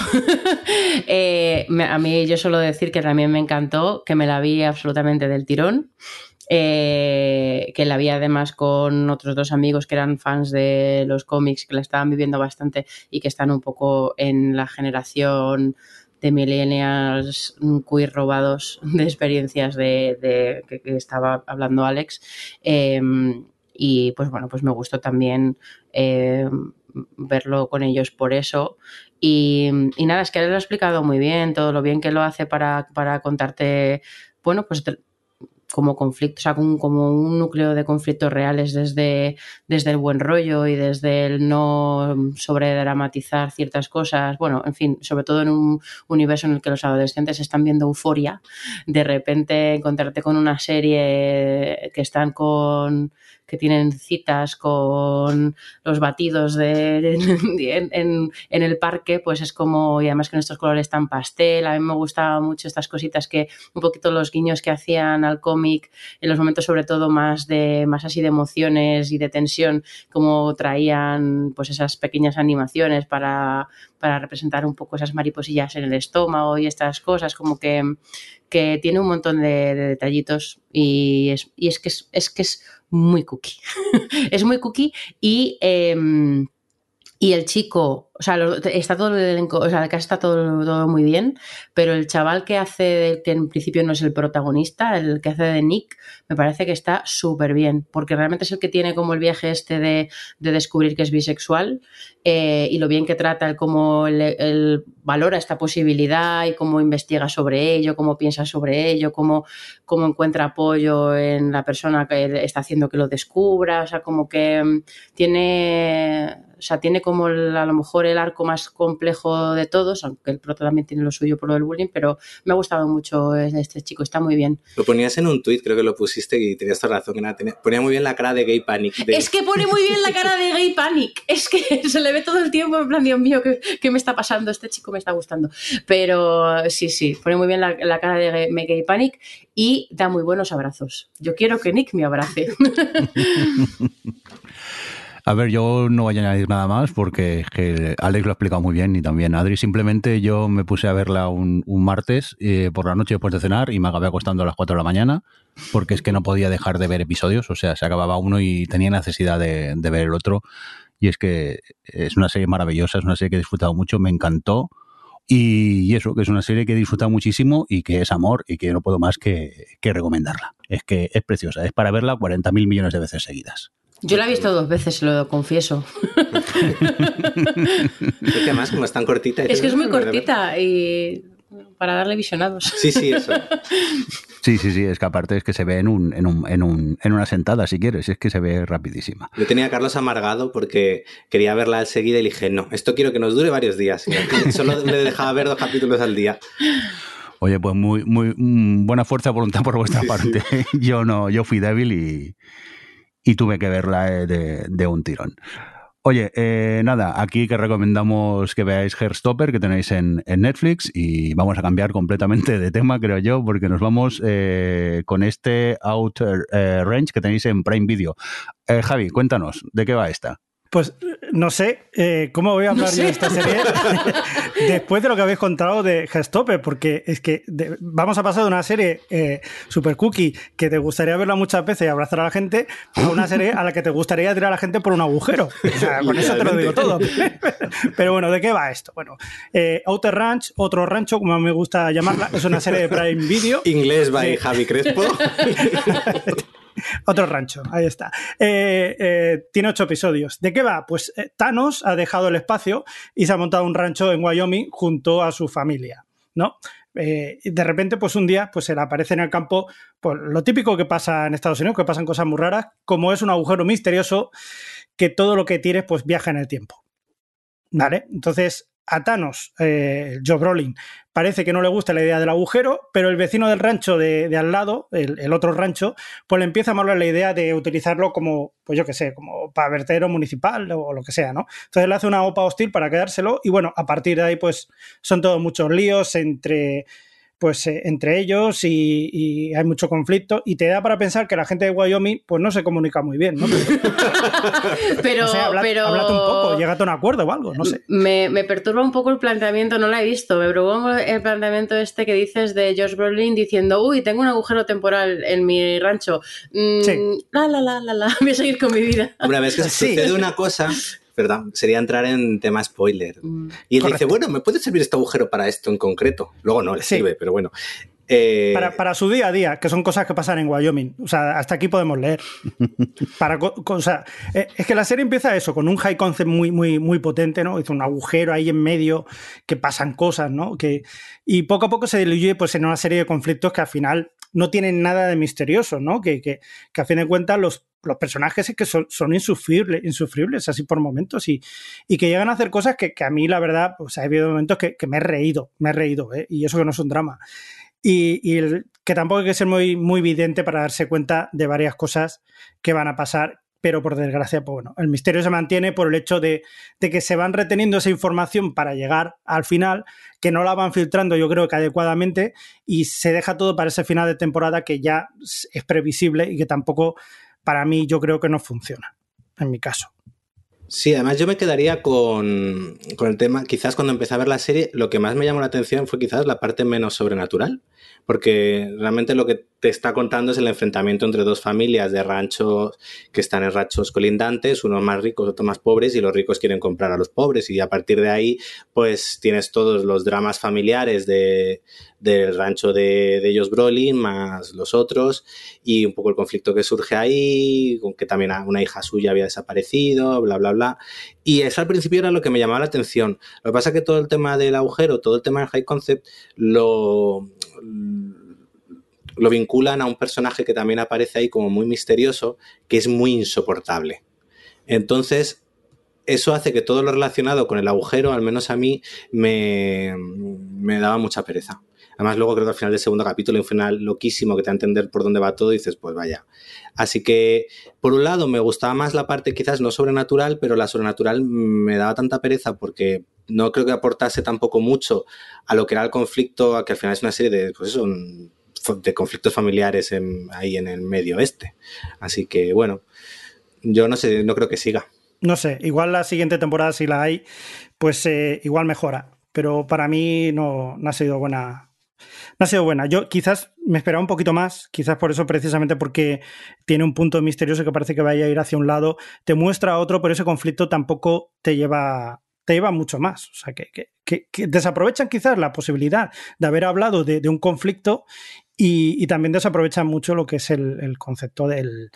[laughs] eh, a mí yo suelo decir que también me encantó, que me la vi absolutamente del tirón. eh, que la vi además con otros dos amigos que eran fans de los cómics, que la estaban viviendo bastante y que están un poco en la generación de millennials queer robados [laughs] de experiencias de, que, estaba hablando Alex. Em, y pues bueno, pues me gustó también em, verlo con ellos por eso. Y, nada, es que él lo ha explicado muy bien, todo lo bien que lo hace para, para contarte, bueno, pues como conflictos, o sea, como, un núcleo de conflictos reales desde, desde el buen rollo y desde el no sobredramatizar ciertas cosas. Bueno, en fin, sobre todo en un universo en el que los adolescentes están viendo euforia, de repente encontrarte con una serie que están con que tienen citas con los batidos de, en, el parque, pues es como, y además con estos colores tan pastel, a mí me gustaban mucho estas cositas que, un poquito los guiños que hacían al cómic, en los momentos sobre todo más de, más así de emociones y de tensión, como traían pues esas pequeñas animaciones para, para representar un poco esas mariposillas en el estómago y estas cosas, como que, que tiene un montón de, detallitos y es, y es que es que es muy cookie. [laughs] es muy cookie y, em, y el chico, o sea, está todo el elenco, o sea, acá está todo, todo, muy bien, pero el chaval que hace, que en principio no es el protagonista, el que hace de Nick, me parece que está súper bien, porque realmente es el que tiene como el viaje este de, descubrir que es bisexual eh, y lo bien que trata, el cómo el, valora esta posibilidad y cómo investiga sobre ello, cómo piensa sobre ello, cómo, cómo encuentra apoyo en la persona que está haciendo que lo descubra, o sea, como que mm, tiene, o sea, tiene como a lo mejor el arco más complejo de todos, aunque el prota también tiene lo suyo por lo del bullying, pero me ha gustado mucho este chico, está muy bien. Lo ponías en un tuit, creo que lo pusiste y tenías toda razón. ponía muy bien la cara de Gay Panic. Es que pone muy bien la cara de Gay Panic. Es que [laughs] se le ve todo el tiempo en plan, Dios mío, ¿qué, me está pasando? Este chico me está gustando. Pero sí, sí, pone muy bien la, cara de Gay, Panic y da muy buenos abrazos. Yo quiero que Nick me abrace. [laughs] A ver, yo no voy a añadir nada más porque Alex lo ha explicado muy bien y también Adri. Simplemente yo me puse a verla un, martes eh, por la noche después de cenar y me acabé acostando a las 4 de la mañana porque es que no podía dejar de ver episodios, o sea, se acababa uno y tenía necesidad de, ver el otro. Y es que es una serie maravillosa, es una serie que he disfrutado mucho, me encantó. Y, eso, que es una serie que he disfrutado muchísimo y que es amor y que no puedo más que, recomendarla. Es que es preciosa, es para verla 40.000 millones de veces seguidas. Yo la he visto dos veces, lo confieso. es que además, como es tan cortita. Es que es muy cortita y para darle visionados. Sí, sí, eso. Sí, sí, sí, es que aparte es que se ve en, un, en, un, en, un, en una sentada, si quieres, es que se ve rapidísima. Yo tenía a Carlos amargado porque quería verla al seguida y le dije, no, esto quiero que nos dure varios días. solo le dejaba ver dos capítulos al día. Oye, pues muy, muy mm, buena fuerza de voluntad por vuestra parte. [laughs] Yo no, yo fui débil y, y tuve que verla eh, de, un tirón. Oye, eh, nada, aquí que recomendamos que veáis Hairstopper, que tenéis en, Netflix, y vamos a cambiar completamente de tema, creo yo, porque nos vamos eh, con este Outer Range que tenéis en Prime Video. Javi, cuéntanos, ¿de qué va esta? Pues no sé eh, cómo voy a hablar yo de esta serie [laughs] después de lo que habéis contado de Gestopper, porque es que vamos a pasar de una serie eh, super cookie que te gustaría verla muchas veces y abrazar a la gente a una serie a la que te gustaría tirar a la gente por un agujero. O sea, con eso te lo digo todo. [laughs] Pero bueno, ¿de qué va esto? Bueno, eh, Outer Ranch, otro rancho, como me gusta llamarla, es una serie de Prime Video. Inglés by Javi Crespo. [laughs] Otro rancho, ahí está. Eh, eh, tiene ocho episodios. ¿De qué va? Pues eh, Thanos ha dejado el espacio y se ha montado un rancho en Wyoming junto a su familia, ¿no? de repente, pues un día, pues se le aparece en el campo pues, lo típico que pasa en Estados Unidos, que pasan cosas muy raras, como es un agujero misterioso que todo lo que tires, pues viaja en el tiempo. ¿Vale? Entonces, a Thanos, eh, Joe Brolin, parece que no le gusta la idea del agujero, pero el vecino del rancho de, al lado, el, otro rancho, pues le empieza a molar la idea de utilizarlo como, pues yo qué sé, como para vertedero municipal o, lo que sea, ¿no? Entonces le hace una OPA hostil para quedárselo y bueno, a partir de ahí pues son todos muchos líos entre pues eh, entre ellos y, y hay mucho conflicto y te da para pensar que la gente de Wyoming pues no se comunica muy bien, ¿no? [laughs] Pero, O sea, pero háblate un poco, llegate a un acuerdo o algo, no sé. Me, me perturba un poco el planteamiento, no la he visto. Me preocupa el planteamiento este que dices de Josh Brolin diciendo, uy, tengo un agujero temporal en mi rancho. Mm, Sí. La, la, la, la, la, [laughs] voy a seguir con mi vida. Hombre, a ver, es que Sí. sucede una cosa, perdón, sería entrar en tema spoiler. Mm. Y él Correcto. dice, bueno, ¿me puede servir este agujero para esto en concreto? Luego no le Sí. sirve, pero bueno. Eh, Para, para su día a día, que son cosas que pasan en Wyoming. O sea, hasta aquí podemos leer. [laughs] Para, o sea, eh, es que la serie empieza eso, con un high concept muy, muy, muy potente, ¿no? Hizo un agujero ahí en medio, que pasan cosas, ¿no? Que, y poco a poco se diluye pues, en una serie de conflictos que al final no tienen nada de misterioso, ¿no? Que, que, que a fin de cuentas los, los personajes es que son, insufribles, insufribles así por momentos y, y que llegan a hacer cosas que, que a mí, la verdad, pues ha habido momentos que, que me he reído, me he reído, ¿eh? Y eso que no es un drama. Y, y que tampoco hay que ser muy, muy vidente para darse cuenta de varias cosas que van a pasar, pero por desgracia, pues bueno, el misterio se mantiene por el hecho de, de que se van reteniendo esa información para llegar al final, que no la van filtrando yo creo que adecuadamente y se deja todo para ese final de temporada que ya es es previsible y que tampoco para mí yo creo que no funciona, en mi caso. Sí, además yo me quedaría con, con el tema, quizás cuando empecé a ver la serie, lo que más me llamó la atención fue quizás la parte menos sobrenatural, porque realmente lo que te está contando es el enfrentamiento entre dos familias de ranchos que están en ranchos colindantes, unos más ricos, otros más pobres, y los ricos quieren comprar a los pobres, y a partir de ahí, pues tienes todos los dramas familiares de, del rancho de, ellos Brolin, más los otros, y un poco el conflicto que surge ahí, con que también una hija suya había desaparecido, bla, bla, bla. Y eso al principio era lo que me llamaba la atención. Lo que pasa es que todo el tema del agujero, todo el tema del high concept, lo, lo vinculan a un personaje que también aparece ahí como muy misterioso, que es muy insoportable. Entonces, eso hace que todo lo relacionado con el agujero, al menos a mí, me, me daba mucha pereza. Además, luego creo que al final del segundo capítulo hay un final loquísimo que te da a entender por dónde va todo y dices, pues vaya. Así que, por un lado, me gustaba más la parte quizás no sobrenatural, pero la sobrenatural me daba tanta pereza porque no creo que aportase tampoco mucho a lo que era el conflicto, a que al final es una serie de, pues eso, de conflictos familiares ahí en el medio oeste. Así que, bueno, yo no sé, no creo que siga. No sé, igual la siguiente temporada, si la hay, pues eh, igual mejora. Pero para mí no ha sido buena. No ha sido buena. Yo quizás me esperaba un poquito más, quizás por eso, precisamente porque tiene un punto misterioso que parece que vaya a ir hacia un lado, te muestra a otro, pero ese conflicto tampoco te lleva, te lleva mucho más. O sea, que, desaprovechan quizás la posibilidad de haber hablado de, un conflicto y, también desaprovechan mucho lo que es el, concepto del,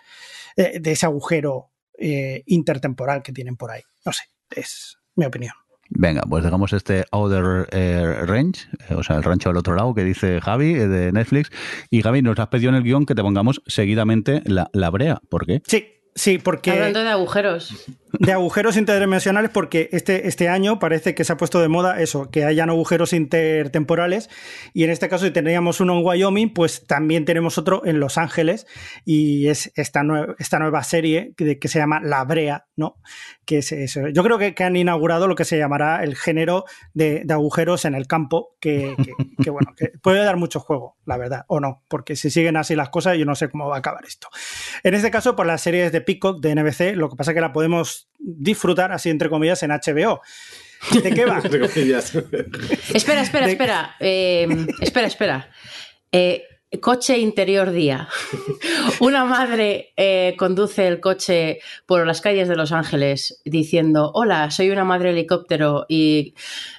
de, de ese agujero eh, intertemporal que tienen por ahí. No sé, es mi opinión. Venga, pues dejamos este Outer eh, Range, eh, o sea, el rancho al otro lado que dice Javi eh, de Netflix. Y Javi, nos has pedido en el guion que te pongamos seguidamente la, la brea. ¿Por qué? Sí, sí, porque. Hablando de agujeros. De agujeros interdimensionales, porque este, este año parece que se ha puesto de moda eso, que hayan agujeros intertemporales. Y en este caso, si teníamos uno en Wyoming, pues también tenemos otro en Los Ángeles. Y es esta, nue esta nueva serie que, que, se llama La Brea, ¿no? Que es eso. Yo creo que, que, han inaugurado lo que se llamará el género de, de agujeros en el campo, que, que, que, bueno, que puede dar mucho juego, la verdad, o no, porque si siguen así las cosas, yo no sé cómo va a acabar esto. En este caso, por las series de Peacock, de NBC, lo que pasa es que la podemos disfrutar, así entre comillas, en HBO. ¿De qué va? [laughs] espera, espera, espera. Eh, espera, espera. Eh, coche interior día. [laughs] Una madre eh, conduce el coche por las calles de Los Ángeles diciendo, hola, soy una madre helicóptero y,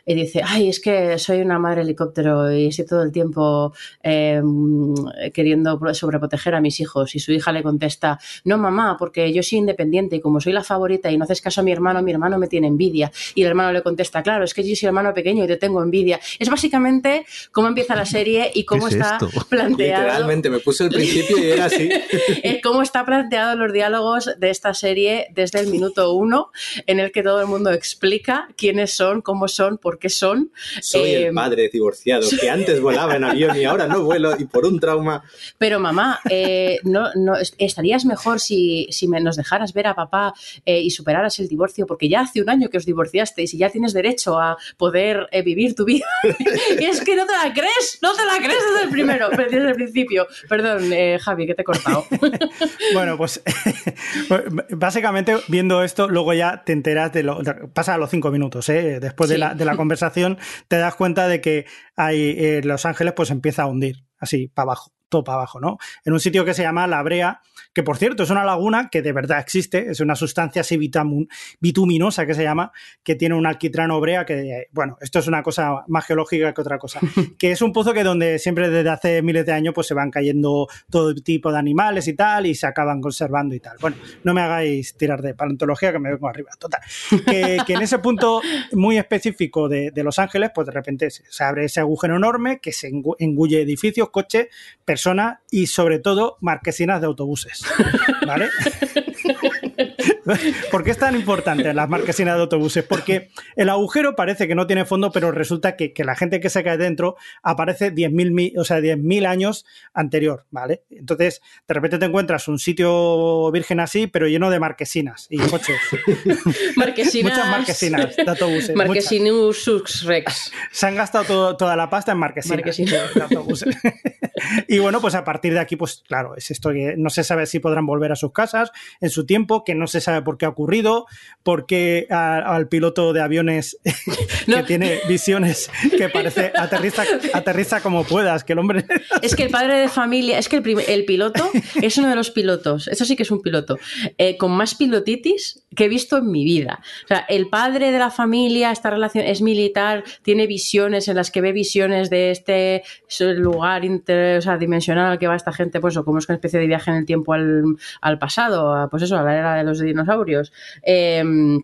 y dice, ay, es que soy una madre helicóptero y estoy todo el tiempo eh, queriendo sobreproteger a mis hijos. Y su hija le contesta, no, mamá, porque yo soy independiente y como soy la favorita y no haces caso a mi hermano, mi hermano me tiene envidia. Y el hermano le contesta, claro, es que yo soy hermano pequeño y te tengo envidia. Es básicamente cómo empieza la serie y cómo es está planteada planteado. Literalmente, me puse el principio y era así. [laughs] es cómo está planteado los diálogos de esta serie desde el minuto uno, en el que todo el mundo explica quiénes son, cómo son, por qué son. Soy Eh, el padre divorciado que antes volaba en avión y ahora no vuelo y por un trauma. Pero mamá, eh, no, no, es- estarías mejor si, si me, nos dejaras ver a papá eh, y superaras el divorcio, porque ya hace un año que os divorciasteis y ya tienes derecho a poder eh, vivir tu vida. [laughs] y es que no te la crees, no te la crees desde el primero, desde el principio. Perdón, eh, Javi, que te he cortado. [laughs] Bueno, pues [laughs] básicamente viendo esto, luego ya te enteras de lo. Pasa a los cinco minutos, ¿eh? Después de, la, de la [laughs] conversación, te das cuenta de que hay, eh, Los Ángeles pues empieza a hundir, así, para abajo, todo para abajo, ¿no? En un sitio que se llama La Brea, que por cierto es una laguna que de verdad existe, es una sustancia así bituminosa que se llama, que tiene un alquitrán o brea que, bueno, esto es una cosa más geológica que otra cosa, [laughs] que es un pozo que donde siempre desde hace miles de años pues se van cayendo todo tipo de animales y tal y se acaban conservando y tal. Bueno, no me hagáis tirar de paleontología que me vengo arriba, total. Que, que en ese punto muy específico de, de Los Ángeles, pues de repente se, abre ese agujero enorme que se engu- engulle edificios, coches, personas y sobre todo marquesinas de autobuses. ¿Vale? [laughs] ¿Por qué es tan importante las marquesinas de autobuses? Porque el agujero parece que no tiene fondo, pero resulta que, que la gente que se cae dentro aparece 10.000 mi- o sea, 10.000 años anterior, ¿vale? Entonces, de repente te encuentras un sitio virgen así, pero lleno de marquesinas y coches. [laughs] Marquesinas. Muchas marquesinas de autobuses. muchas. Marquesinus Sux Rex. Se han gastado todo- toda la pasta en marquesinas. Marquesinas. de autobuses. [laughs] [laughs] y bueno, pues a partir de aquí, pues claro, es esto que no se sabe si podrán volver a sus casas en su tiempo, que no se sabe por qué ha ocurrido, por qué al piloto de aviones [laughs] No. que tiene visiones que parece [laughs] aterriza, aterriza como puedas, que el hombre... Es que el padre de familia, es que el, el piloto es uno de los pilotos, eso sí que es un piloto, eh, con más pilotitis que he visto en mi vida. O sea, el padre de la familia, esta relación es militar, tiene visiones en las que ve visiones de este lugar inter, o sea, dimensional al que va esta gente, pues, o como es una especie de viaje en el tiempo al, al pasado, a, pues eso, a la era de los dinosaurios. Em,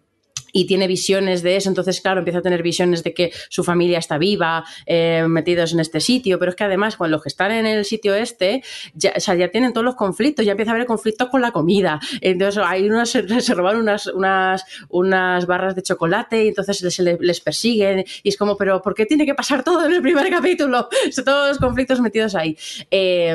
y tiene visiones de eso, entonces claro, empieza a tener visiones de que su familia está viva, eh, metidos en este sitio, pero es que además cuando los que están en el sitio este, ya, o sea, ya tienen todos los conflictos, ya empieza a haber conflictos con la comida, entonces hay unos, [laughs] se roban unas, unas, unas barras de chocolate y entonces les, les persiguen y es como, pero ¿por qué tiene que pasar todo en el primer [laughs] capítulo? Todos los conflictos metidos ahí. Eh,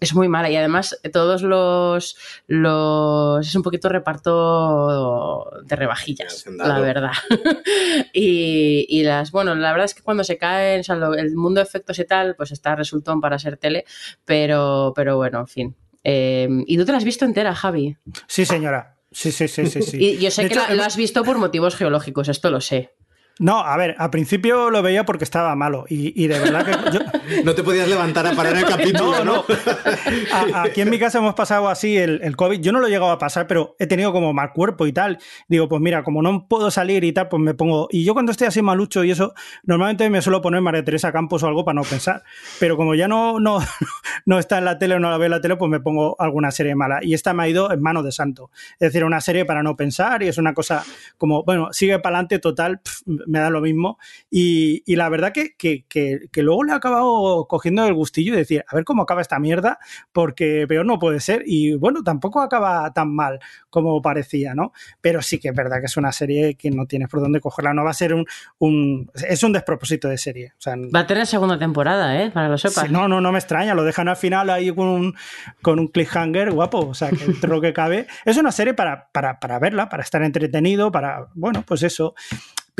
es muy mala y además todos los, los es un poquito reparto de rebajillas, la verdad. [laughs] y, y las, bueno, la verdad es que cuando se caen, o sea, lo- el mundo de efectos y tal, pues está resultón para ser tele, pero, pero bueno, en fin. Eh, y tú te la has visto entera, Javi. Sí, señora. Sí, sí, sí, sí. sí. [laughs] Y yo sé De que hecho, la, la has visto por motivos geológicos, esto lo sé. No, a ver, al principio lo veía porque estaba malo y, y de verdad que yo, [laughs] No te podías levantar a parar el [laughs] capítulo, No, ¿no? no. A- aquí en mi casa hemos pasado así el, el COVID. Yo no lo he llegado a pasar, pero he tenido como mal cuerpo y tal. Digo, pues mira, como no puedo salir y tal, pues me pongo. Y yo cuando estoy así malucho y eso, normalmente me suelo poner María Teresa Campos o algo para no pensar. Pero como ya no, no, [laughs] no está en la tele o no la veo en la tele, pues me pongo alguna serie mala. Y esta me ha ido en mano de santo. Es decir, una serie para no pensar y es una cosa como, bueno, sigue para adelante, total, me da lo mismo. Y, y la verdad que, que, que, que luego le he acabado cogiendo el gustillo y decir, a ver cómo acaba esta mierda, porque peor no puede ser. Y bueno, tampoco acaba tan mal como parecía, ¿no? Pero sí que es verdad que es una serie que no tienes por dónde cogerla. No va a ser un. un es un despropósito de serie. O sea, Va a tener segunda temporada, ¿eh? Para que lo sepas. Sí, no, no, no me extraña, lo dejan al final ahí con un, con un cliffhanger guapo, o sea, que entre lo que cabe. Es una serie para, para, para verla, para estar entretenido, para, bueno, pues eso.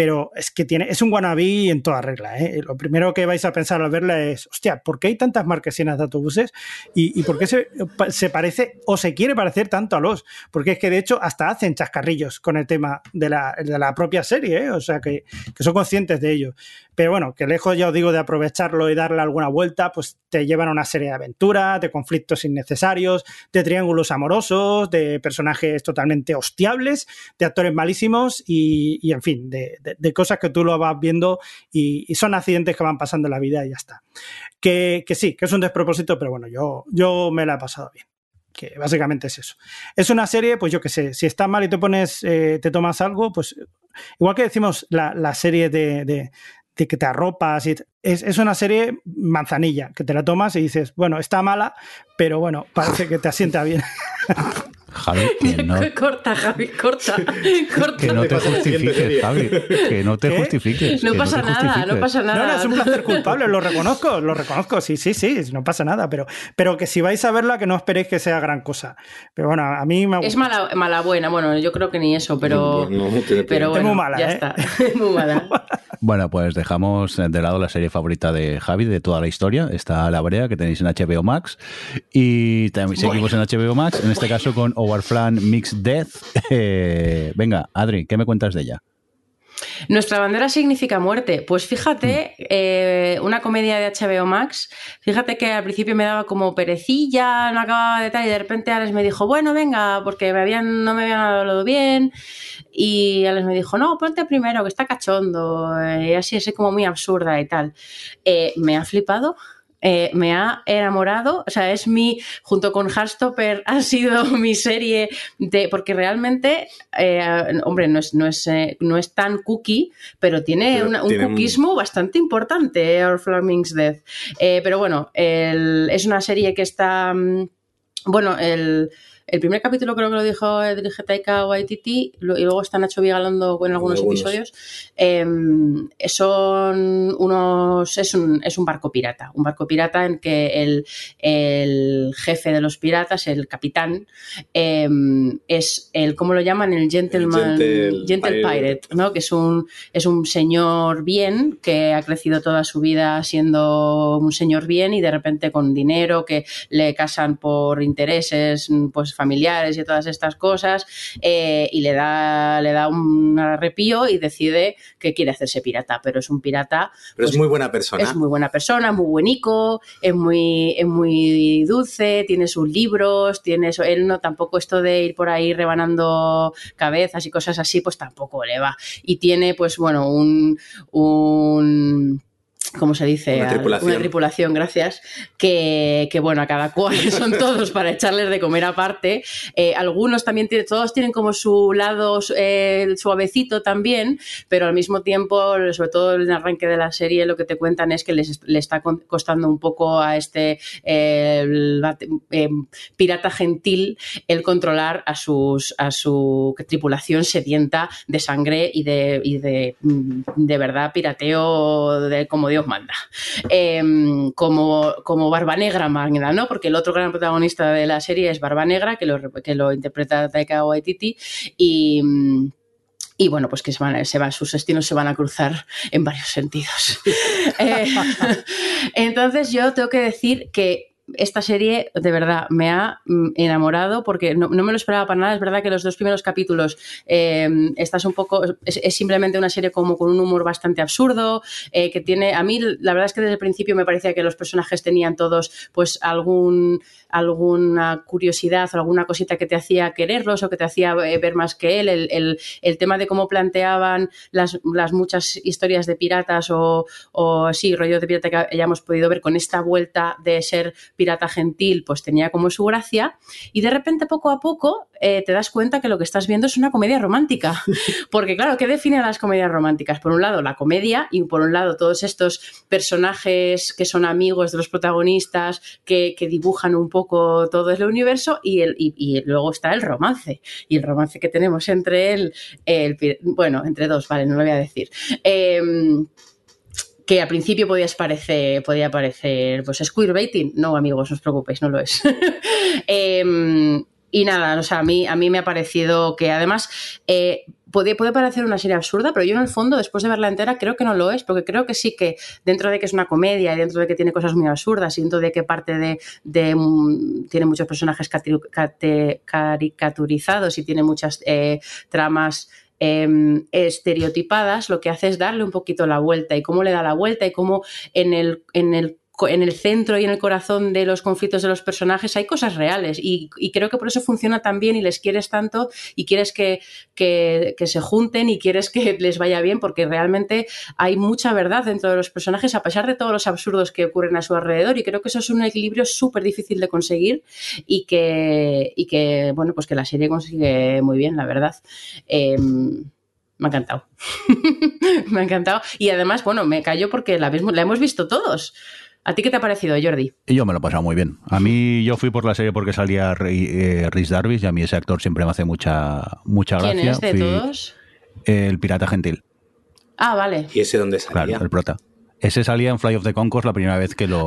Pero es que tiene, es un wannabe en toda regla. ¿eh? Lo primero que vais a pensar al verla es, hostia, ¿por qué hay tantas marquesinas de autobuses? ¿Y, y por qué se, se parece o se quiere parecer tanto a los? Porque es que de hecho hasta hacen chascarrillos con el tema de la, de la propia serie, ¿eh? o sea, que, que son conscientes de ello. Pero bueno, que lejos, ya os digo, de aprovecharlo y darle alguna vuelta, pues te llevan a una serie de aventuras, de conflictos innecesarios, de triángulos amorosos, de personajes totalmente hostiables, de actores malísimos y, y en fin, de, de, cosas que tú lo vas viendo y, son accidentes que van pasando en la vida y ya está. Que, que sí, que es un despropósito, pero bueno, yo, yo me la he pasado bien que básicamente es eso. Es una serie, pues yo qué sé, si estás mal y te pones, eh, te tomas algo, pues igual que decimos la, la serie de, de que te arropas. Y es, es, una serie manzanilla, que te la tomas y dices, bueno, está mala, pero bueno, parece que te asienta bien. [laughs] Javi, [laughs] que no, corta, Javi, corta, [laughs] [laughs] corta. que no te justifiques, Javi. Que no te ¿Qué? justifiques. No pasa nada, no pasa No, no, nada. es un placer culpable, lo reconozco, lo reconozco, sí, sí, sí, no pasa nada, pero, pero que si vais a verla, que no esperéis que sea gran cosa. Pero bueno, a mí me Es mala, mala buena, bueno, yo creo que ni eso, pero, No, no, tiene pero pinta. Es bueno, muy mala, ya ¿eh? está. muy mala. Bueno, pues dejamos de lado la serie favorita de Javi de toda la historia. Está La Brea, que tenéis en HBO Max. Y también seguimos en HBO Max, en este caso con Overflan Mixed Death. [laughs] Eh, venga, Adri, ¿qué me cuentas de ella? Nuestra bandera significa muerte. Pues fíjate, eh, una comedia de HBO Max, fíjate que al principio me daba como perecilla, no acababa de tal, y de repente Alex me dijo, bueno, venga, porque me habían, no me habían hablado bien. Y Alex me dijo, no, ponte primero, que está cachondo, eh, y así, así como muy absurda y tal. Eh, me ha flipado. Eh, me ha enamorado, o sea, es mi, junto con Heartstopper, [laughs] ha sido mi serie de, porque realmente, eh, hombre, no es, no, es, eh, no es tan cookie, pero tiene Pero una- un cookismo bastante importante, Our Flaming's Death. Pero bueno, el- es una serie que está, mm, bueno, el... El primer capítulo creo que lo dijo dirige Taika Waititi y luego está Nacho Vigalondo en algunos, episodios. Eh, son unos es un, es un barco pirata, un barco pirata en que el, el jefe de los piratas, el capitán, eh, es el ¿cómo lo llaman? El gentleman, gentle gentle pirate. pirate, ¿no? Que es un es un señor bien que ha crecido toda su vida siendo un señor bien y de repente con dinero que le casan por intereses pues familiares y todas estas cosas eh, y le da le da un arrepío y decide que quiere hacerse pirata pero es un pirata Pero pues, es muy buena persona. es muy buena persona, muy buenico, es muy, es muy dulce, tiene sus libros, tiene eso. Él no tampoco esto de ir por ahí rebanando cabezas y cosas así, pues tampoco le va. Y tiene, pues bueno, un, un ¿cómo se dice? Una tripulación. Una tripulación, gracias. Que, que, bueno, a cada cual [laughs] son todos para echarles de comer aparte. Eh, algunos también tienen, todos tienen como su lado eh, suavecito también, pero al mismo tiempo, sobre todo en el arranque de la serie, lo que te cuentan es que les le está costando un poco a este eh, pirata gentil el controlar a sus a su tripulación sedienta de sangre y de, y de, mm, de verdad pirateo de como Dios manda. Eh, como, como Barba Negra manda, ¿no? Porque el otro gran protagonista de la serie es Barba Negra, que lo, que lo interpreta Taika Waititi, y... y bueno, pues que se van, se van, sus destinos se van a cruzar en varios sentidos. [laughs] Eh, [laughs] entonces yo tengo que decir que esta serie de verdad me ha mm, enamorado porque no, no me lo esperaba para nada. Es verdad que los dos primeros capítulos eh, estás un poco. Es, simplemente una serie como con un humor bastante absurdo. eh, que tiene. A mí, la verdad es que desde el principio me parecía que los personajes tenían todos, pues, algún alguna curiosidad o alguna cosita que te hacía quererlos o que te hacía eh, ver más que él. El, el- el tema de cómo planteaban las, las muchas historias de piratas o, o sí, rollos de pirata que hayamos podido ver con esta vuelta de ser pirata gentil, pues tenía como su gracia. Y de repente, poco a poco, eh, te das cuenta que lo que estás viendo es una comedia romántica. [laughs] Porque, claro, ¿qué define a las comedias románticas? Por un lado, la comedia y por un lado, todos estos personajes que son amigos de los protagonistas, que, que dibujan un poco todo el universo y, el, y, y luego está el romance. Y el romance que tenemos entre él, el, bueno, entre dos, vale, no lo voy a decir. Em, que al principio podías parecer, podía parecer, pues queerbaiting. No, amigos, no os preocupéis, no lo es. [laughs] Em, y nada, o sea, a mí, a mí me ha parecido que además eh, puede, puede parecer una serie absurda, pero yo en el fondo, después de verla entera, creo que no lo es, porque creo que sí que dentro de que es una comedia y dentro de que tiene cosas muy absurdas y dentro de que parte de, mm, tiene muchos personajes caricaturizados y tiene muchas eh, tramas em, estereotipadas, lo que hace es darle un poquito la vuelta y cómo le da la vuelta y cómo en el, en el en el centro y en el corazón de los conflictos de los personajes hay cosas reales y, creo que por eso funciona tan bien y les quieres tanto y quieres que, se junten y quieres que [laughs] les vaya bien porque realmente hay mucha verdad dentro de los personajes a pesar de todos los absurdos que ocurren a su alrededor y creo que eso es un equilibrio súper difícil de conseguir y que, bueno, pues que la serie consigue muy bien, la verdad. Em, Me ha encantado. [laughs] me ha encantado. Y además, bueno, me callo porque la hemos visto todos. ¿A ti qué te ha parecido, Jordi? Yo me lo he pasado muy bien. A mí yo fui por la serie porque salía eh, Rhys Darvis y a mí ese actor siempre me hace mucha, mucha ¿Quién gracia. es de Fui todos? El pirata gentil, Ah, vale. ¿Y ese dónde salía? claro, el prota. Ese salía en Fly of the Concourse la primera vez que lo,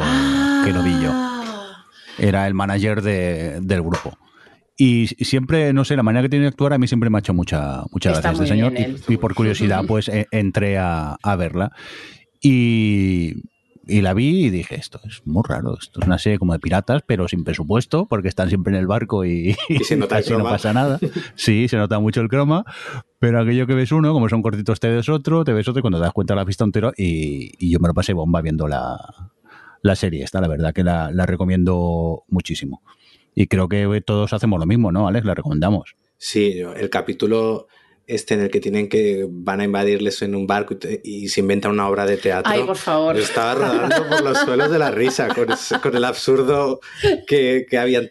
que lo vi yo. Ah. Era el manager de- del grupo. Y siempre, no sé, la manera que tiene de actuar a mí siempre me ha hecho mucha, mucha gracia este señor. Y-. Y, por curiosidad, pues e- entré a, a verla. Y, y la vi y dije, esto es muy raro. Esto es una serie como de piratas, pero sin presupuesto, porque están siempre en el barco y, Y [laughs] se nota casi no pasa nada. [laughs] Sí, se nota mucho el croma. Pero aquello que ves uno, como son cortitos, te ves otro, te ves otro, y cuando te das cuenta la vista entero. Y, y yo me lo pasé bomba viendo la, la serie esta, la verdad que la, la recomiendo muchísimo. Y creo que todos hacemos lo mismo, ¿no, Alex? La recomendamos. Sí, el capítulo este en el que tienen que van a invadirles en un barco y, te- y se inventan una obra de teatro. Ay, por favor. Yo estaba rodando por los suelos de la risa con, con el absurdo que, que había.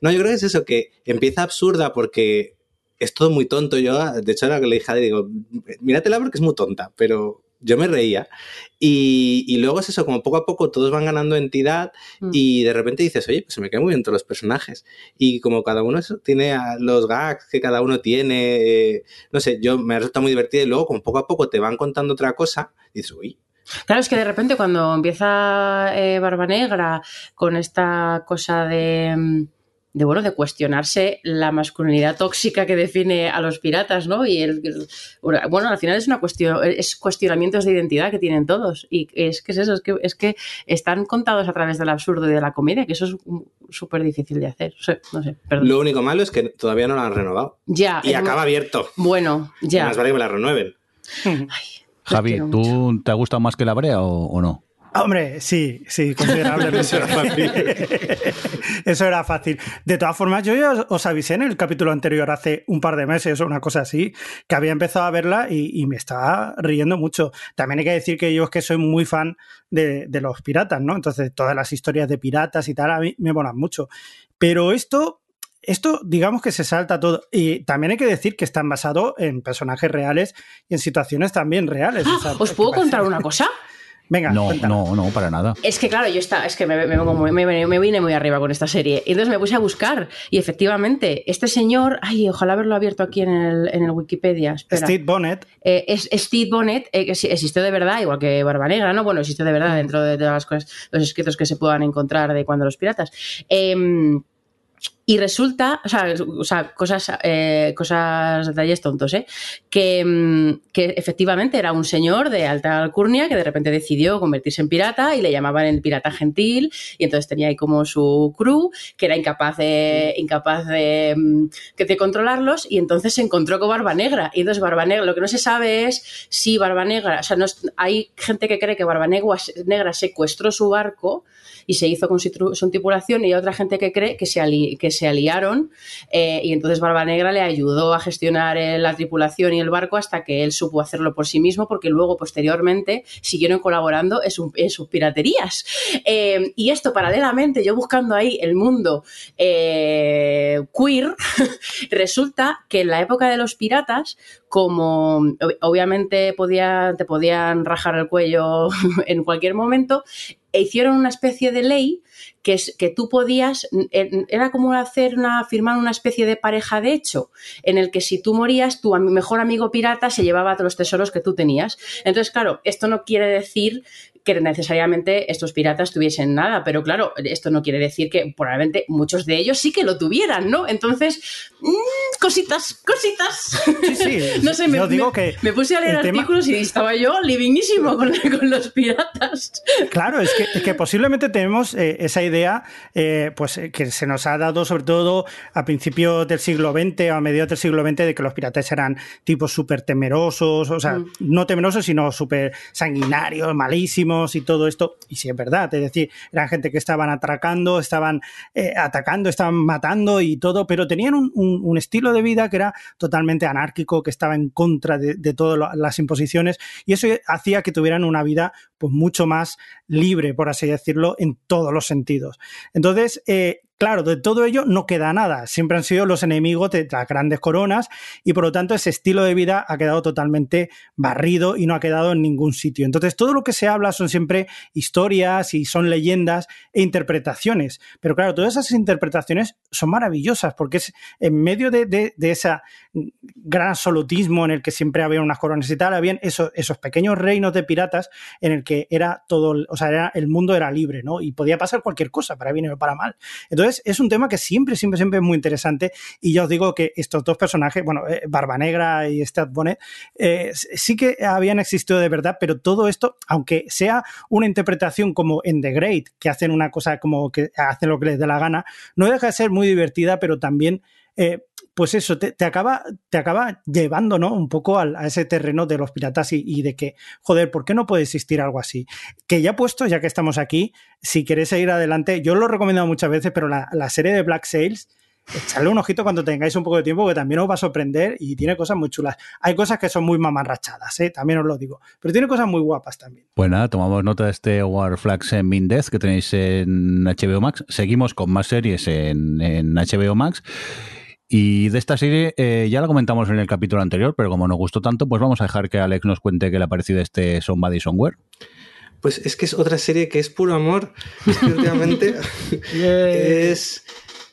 No, yo creo que es eso, que empieza absurda porque es todo muy tonto. Yo, de hecho, ahora que le dije a digo, míratela porque es muy tonta, pero yo me reía. Y, y luego es eso, como poco a poco todos van ganando entidad Mm. y de repente dices, oye, pues se me quedan muy bien todos los personajes. Y como cada uno eso, tiene los gags que cada uno tiene, eh, no sé, yo me ha resultado muy divertido y luego como poco a poco te van contando otra cosa, dices, uy, Claro, es que de repente cuando empieza eh, Barba Negra con esta cosa de, mm, de, bueno, de cuestionarse la masculinidad tóxica que define a los piratas, ¿no? Y el, el- bueno, al final es una cuestión, es cuestionamientos de identidad que tienen todos. Y es que es eso, es que, es que están contados a través del absurdo y de la comedia, que eso es súper difícil de hacer. No sé, no sé, perdón. lo único malo es que todavía no lo han renovado. ya. Y acaba abierto. Bueno, ya. Más vale que me la renueven. Javi, quiero ¿tú te ha gustado más que la brea o, o no? Hombre, sí, sí, [laughs] considerablemente. Eso era fácil. [laughs] Eso era fácil. De todas formas, yo ya os- avisé en el capítulo anterior hace un par de meses o una cosa así, que había empezado a verla y, y me estaba riendo mucho. También hay que decir que yo es que soy muy fan de, de los piratas, ¿no? Entonces, todas las historias de piratas y tal, a mí me molan mucho. Pero esto, esto, digamos que se salta todo. Y también hay que decir que están basados en personajes reales y en situaciones también reales. O sea, Ah, ¿Os puedo parece- contar una cosa? Venga, No, no, no, para nada. Es que claro, yo estaba, es que me, vine muy arriba con esta serie. Y entonces me puse a buscar. Y efectivamente, este señor, ay, ojalá haberlo abierto aquí en el, en el Wikipedia. Espera. Steve Bonnet, Eh, es Steve Bonnet, eh, que sí- existió de verdad, igual que Barba Negra, ¿no? Bueno, existió de verdad dentro de todas las cosas, los escritos que se puedan encontrar de cuando los piratas. Em, y resulta, o sea, o sea, cosas, eh, cosas, detalles tontos, ¿eh? Que, mm, que efectivamente era un señor de alta alcurnia que de repente decidió convertirse en pirata y le llamaban el pirata gentil y entonces tenía ahí como su crew que era incapaz de, incapaz de, mm, controlarlos y entonces se encontró con Barba Negra y entonces Barba Negra, lo que no se sabe es si Barba Negra, o sea, no es- hay gente que cree que Barba Negra secuestró su barco y se hizo con su, tripulación y hay otra gente que cree que se, que se aliaron eh, y entonces Barba Negra le ayudó a gestionar eh, la tripulación y el barco hasta que él supo hacerlo por sí mismo porque luego posteriormente siguieron colaborando en, su- en sus piraterías. Eh, y esto paralelamente, yo buscando ahí el mundo queer, [laughs] resulta que en la época de los piratas, como ob- obviamente podía, te podían rajar el cuello [laughs] en cualquier momento, e hicieron una especie de ley que, es, que tú podías, era como hacer una, firmar una especie de pareja de hecho, en el que si tú morías, tu mejor amigo pirata se llevaba los tesoros que tú tenías. Entonces, claro, esto no quiere decir que necesariamente estos piratas tuviesen nada, pero claro, esto no quiere decir que probablemente muchos de ellos sí que lo tuvieran, ¿no? Entonces, mm, cositas, cositas. Sí, sí. [laughs] no sé, me, digo me- que me puse a leer tema- artículos y estaba yo livinísimo con, con los piratas. Claro, es que, es que posiblemente tenemos eh, esa idea eh, pues, eh, que se nos ha dado sobre todo a principios del siglo XX o a mediados del siglo XX de que los piratas eran tipos súper temerosos, o sea, Mm. no temerosos, sino súper sanguinarios, malísimos y todo esto. Y sí, es verdad, es decir, eran gente que estaban atracando, estaban eh, atacando, estaban matando y todo, pero tenían un, un- un estilo de vida que era totalmente anárquico, que estaba en contra de, de todas las imposiciones y eso hacía que tuvieran una vida pues mucho más libre, por así decirlo, en todos los sentidos. Entonces, eh, claro, de todo ello no queda nada. Siempre han sido los enemigos de las grandes coronas y por lo tanto ese estilo de vida ha quedado totalmente barrido y no ha quedado en ningún sitio. Entonces todo lo que se habla son siempre historias y son leyendas e interpretaciones. Pero claro, todas esas interpretaciones son maravillosas porque es en medio de, de, ese gran absolutismo en el que siempre había unas coronas y tal, habían esos, esos pequeños reinos de piratas en el que era todo, o sea, era, el mundo era libre, ¿no? Y podía pasar cualquier cosa, para bien o para mal. Entonces, es un tema que siempre, siempre, siempre es muy interesante. Y ya os digo que estos dos personajes, bueno, eh, Barba Negra y Stat Bonnet, eh, sí que habían existido de verdad, pero todo esto, aunque sea una interpretación como en The Great, que hacen una cosa como que hacen lo que les dé la gana, no deja de ser muy divertida, pero también eh, pues eso, te, acaba, te acaba llevando, ¿no? Un poco al, a ese terreno de los piratas y, de que, joder, ¿por qué no puede existir algo así? Que ya puesto, ya que estamos aquí, si queréis seguir adelante, yo lo he recomendado muchas veces, pero la, la serie de Black Sails, echarle un ojito cuando tengáis un poco de tiempo, que también os va a sorprender y tiene cosas muy chulas. Hay cosas que son muy mamarrachadas, ¿eh? también os lo digo, pero tiene cosas muy guapas también. Pues tomamos nota de este War Flags en Mindez que tenéis en HBO Max. Seguimos con más series en, en HBO Max. Y de esta serie eh, ya la comentamos en el capítulo anterior, pero como nos gustó tanto, pues vamos a dejar que Alex nos cuente qué le ha parecido este Somebody Somewhere. Pues es que es otra serie que es puro amor. Es que últimamente [laughs] es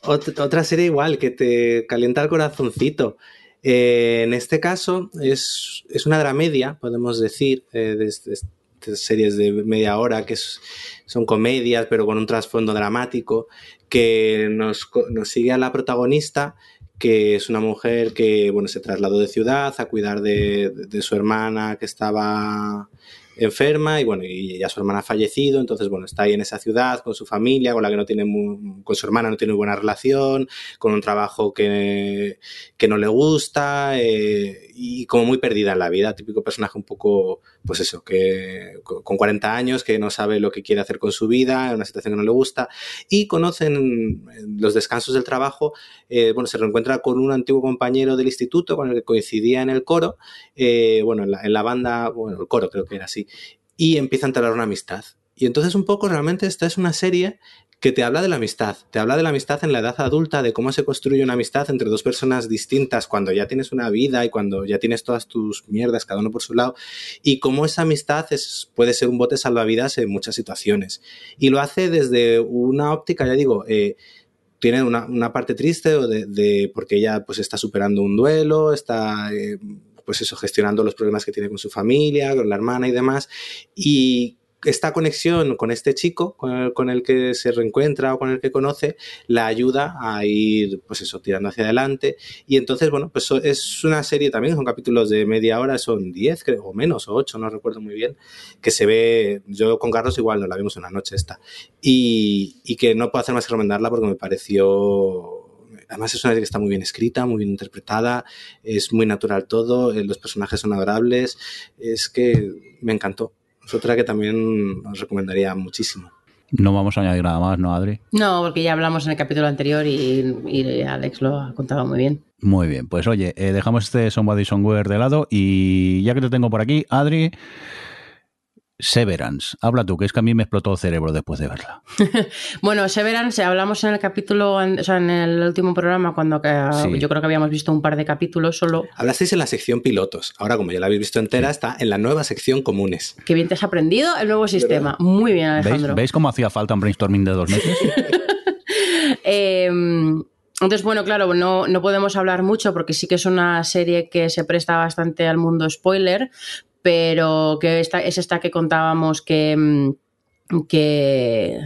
ot otra serie igual, que te calienta el corazoncito. Eh, en este caso es, es, una dramedia, podemos decir, eh, de, de, de, series de media hora que es, son comedias, pero con un trasfondo dramático, que nos, nos sigue a la protagonista que es una mujer que bueno, se trasladó de ciudad a cuidar de, de, su hermana que estaba enferma y bueno, y ya su hermana ha fallecido, entonces bueno, está ahí en esa ciudad con su familia, con la que no tiene muy, con su hermana no tiene buena relación, con un trabajo que, que no le gusta eh, y como muy perdida en la vida, típico personaje un poco, pues eso, que con 40 años, que no sabe lo que quiere hacer con su vida, en una situación que no le gusta y conocen los descansos del trabajo, eh, bueno, se reencuentra con un antiguo compañero del instituto con el que coincidía en el coro, eh, bueno, en la, en la banda, bueno, el coro creo que era así, y empieza a entablar una amistad. Y entonces un poco realmente esta es una serie que te habla de la amistad, te habla de la amistad en la edad adulta, de cómo se construye una amistad entre dos personas distintas cuando ya tienes una vida y cuando ya tienes todas tus mierdas, cada uno por su lado, y cómo esa amistad es, puede ser un bote salvavidas en muchas situaciones. Y lo hace desde una óptica, ya digo, eh, tiene una, una, parte triste de, de, porque ella pues está superando un duelo, está eh, pues eso, gestionando los problemas que tiene con su familia, con la hermana y demás. Y esta conexión con este chico, con el, que se reencuentra o con el que conoce, la ayuda a ir, pues eso, tirando hacia adelante. Y entonces, bueno, pues es una serie también, son capítulos de media hora, son 10, creo, o menos, o 8, no recuerdo muy bien, que se ve, yo con Carlos igual no la vimos una noche esta. Y, y que no puedo hacer más que recomendarla porque me pareció además es una serie que está muy bien escrita, muy bien interpretada, es muy natural todo, eh, los personajes son adorables, es que me encantó. Es otra que también os recomendaría muchísimo. No vamos a añadir nada más, ¿no, Adri? No, porque ya hablamos en el capítulo anterior y, y Alex lo ha contado muy bien. Muy bien, pues oye, eh, dejamos este Somebody Somewhere de lado y ya que te tengo por aquí, Adri, Severance. Habla tú, que es que a mí me explotó el cerebro después de verla. [laughs] bueno, Severance, hablamos en el capítulo, o sea, en el último programa, cuando que, sí. yo creo que habíamos visto un par de capítulos solo. Hablasteis en la sección pilotos. Ahora, como ya la habéis visto entera, está en la nueva sección comunes. Qué bien te has aprendido el nuevo sistema. ¿verdad? Muy bien, Alejandro. ¿Veis, ¿Veis cómo hacía falta un brainstorming de dos meses? [laughs] eh, entonces, bueno, claro, no, no podemos hablar mucho porque sí que es una serie que se presta bastante al mundo spoiler, pero que es esta que contábamos que, que,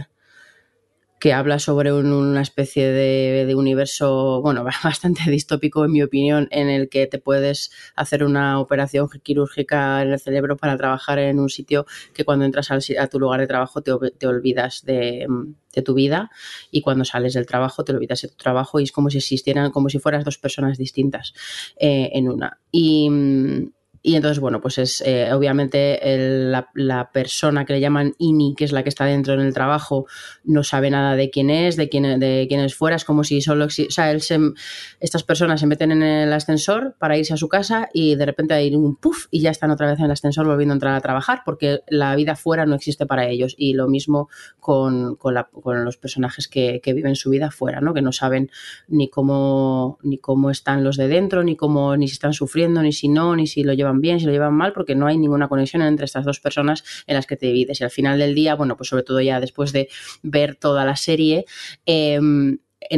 que habla sobre un, una especie de, universo, bueno, [laughs] bastante distópico en mi opinión, en el que te puedes hacer una operación quirúrgica en el cerebro para trabajar en un sitio que cuando entras al, a tu lugar de trabajo te, olvidas de, de, tu vida y cuando sales del trabajo te olvidas de tu trabajo y es como si existieran, como si fueras dos personas distintas eh, en una. Y y entonces, bueno, pues es eh, obviamente la, persona que le llaman INI, que es la que está dentro en el trabajo, no sabe nada de quién es, de quién, de quién es fuera, es como si solo, o sea, él se, estas personas se meten en el ascensor para irse a su casa y de repente hay un puff y ya están otra vez en el ascensor volviendo a entrar a trabajar porque la vida fuera no existe para ellos y lo mismo con, con los personajes que, que, viven su vida fuera, ¿no? que no saben ni cómo, ni cómo están los de dentro, ni cómo, ni si están sufriendo, ni si no, ni si lo llevan bien, si lo llevan mal, porque no hay ninguna conexión entre estas dos personas en las que te divides. Y al final del día, bueno, pues sobre todo ya después de ver toda la serie, eh,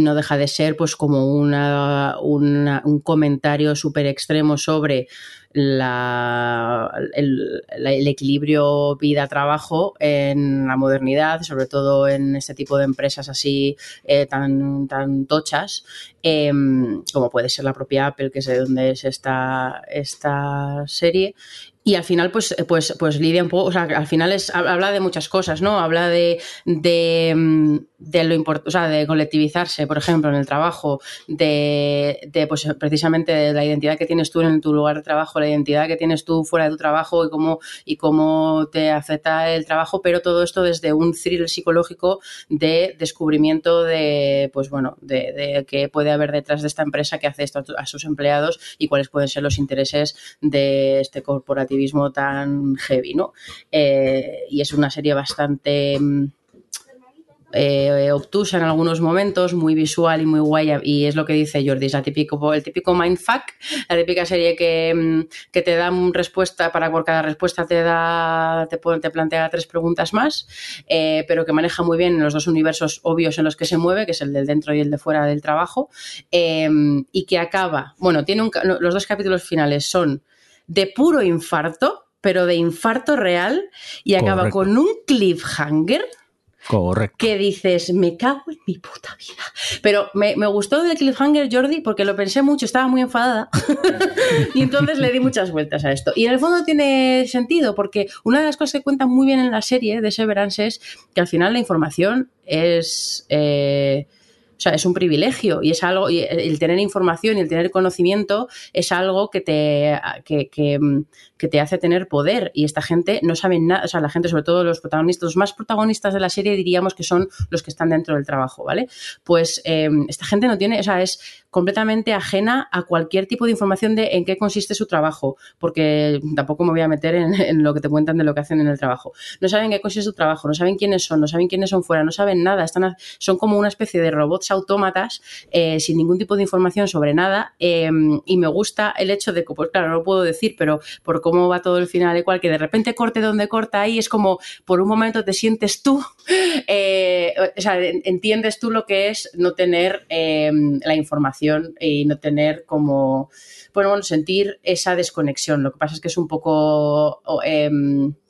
no deja de ser pues como una, un comentario súper extremo sobre la, el, equilibrio vida-trabajo en la modernidad, sobre todo en este tipo de empresas así eh, tan, tan tochas, eh, como puede ser la propia Apple, que es de donde es esta, esta serie, y al final pues pues pues lidia un poco o sea al final es habla de muchas cosas no habla de de, de lo importante o sea de colectivizarse por ejemplo en el trabajo de, de pues precisamente de la identidad que tienes tú en tu lugar de trabajo la identidad que tienes tú fuera de tu trabajo y cómo y cómo te afecta el trabajo pero todo esto desde un thrill psicológico de descubrimiento de pues bueno de, de qué puede haber detrás de esta empresa que hace esto a, a sus empleados y cuáles pueden ser los intereses de este corporativo tan heavy, ¿no? Eh, y es una serie bastante eh, obtusa en algunos momentos, muy visual y muy guay, y es lo que dice Jordi, es la típico, el típico mindfuck, la típica serie que, que te da respuesta, para por cada respuesta te da, te, te plantea tres preguntas más, eh, pero que maneja muy bien los dos universos obvios en los que se mueve, que es el del dentro y el de fuera del trabajo, eh, y que acaba, bueno, tiene un, los dos capítulos finales son de puro infarto, pero de infarto real, y acaba Correcto. con un cliffhanger. Correcto. Que dices, me cago en mi puta vida. Pero me, me gustó del cliffhanger, Jordi, porque lo pensé mucho, estaba muy enfadada. [laughs] y entonces le di muchas vueltas a esto. Y en el fondo tiene sentido, porque una de las cosas que cuentan muy bien en la serie de Severance es que al final la información es. Eh, o sea, es un privilegio y es algo, el tener información y el tener conocimiento es algo que te, que, que, que te hace tener poder y esta gente no sabe nada, o sea, la gente, sobre todo los protagonistas, los más protagonistas de la serie diríamos que son los que están dentro del trabajo, ¿vale? Pues eh, esta gente no tiene, o sea, es completamente ajena a cualquier tipo de información de en qué consiste su trabajo, porque tampoco me voy a meter en, lo que te cuentan de lo que hacen en el trabajo. No saben qué consiste su trabajo, no saben quiénes son, no saben quiénes son fuera, no saben nada, están, son como una especie de robots autómatas eh, sin ningún tipo de información sobre nada eh, y me gusta el hecho de que, pues claro, no lo puedo decir, pero por cómo va todo el final, igual que de repente corte donde corta ahí, es como por un momento te sientes tú, [laughs] eh, o sea, entiendes tú lo que es no tener la información y no tener como, bueno, sentir esa desconexión. Lo que pasa es que es un poco eh,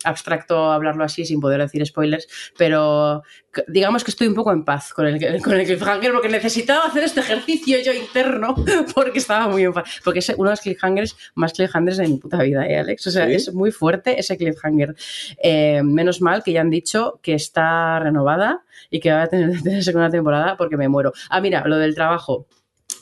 abstracto hablarlo así sin poder decir spoilers, pero digamos que estoy un poco en paz con el, [laughs] con el cliffhanger porque necesitaba hacer este ejercicio yo interno [laughs] porque estaba muy en paz. Porque es uno de los cliffhangers más cliffhangers de mi puta vida, ¿eh, Alex? O sea, ¿Sí? es muy fuerte ese cliffhanger. Eh, menos mal que ya han dicho que está renovada y que va a tener, [laughs] tener segunda temporada porque me muero. Ah, mira, lo del trabajo.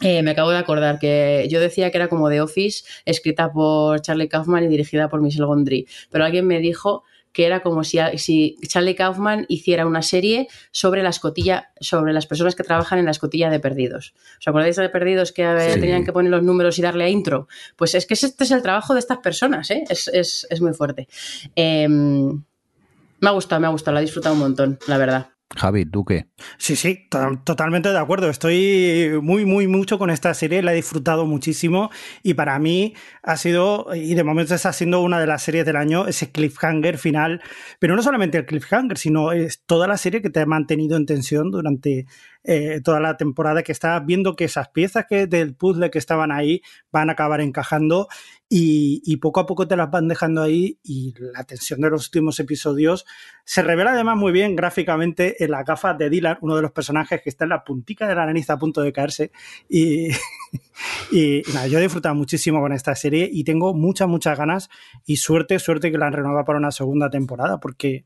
Eh, me acabo de acordar que yo decía que era como The Office, escrita por Charlie Kaufman y dirigida por Michel Gondry, pero alguien me dijo que era como si, si, Charlie Kaufman hiciera una serie sobre la escotilla, sobre las personas que trabajan en la escotilla de perdidos. ¿Os acordáis de perdidos que sí. tenían que poner los números y darle a intro? Pues es que este es el trabajo de estas personas, ¿eh? es, es, es, muy fuerte. Eh, me ha gustado, me ha gustado, la he disfrutado un montón, la verdad. Javi, ¿tú qué? Sí, sí, to totalmente de acuerdo. Estoy muy, muy mucho con esta serie, la he disfrutado muchísimo y para mí ha sido, y de momento está siendo una de las series del año, ese cliffhanger final, pero no solamente el cliffhanger, sino es toda la serie que te ha mantenido en tensión durante eh, toda la temporada, que estás viendo que esas piezas que del puzzle que estaban ahí van a acabar encajando y, poco a poco te las van dejando ahí y la tensión de los últimos episodios se revela además muy bien gráficamente en las gafas de Dylan, uno de los personajes que está en la puntica de la nariz a punto de caerse y, y, [laughs] y nada, yo he disfrutado muchísimo con esta serie y tengo muchas, muchas ganas y suerte, suerte que la han renovado para una segunda temporada porque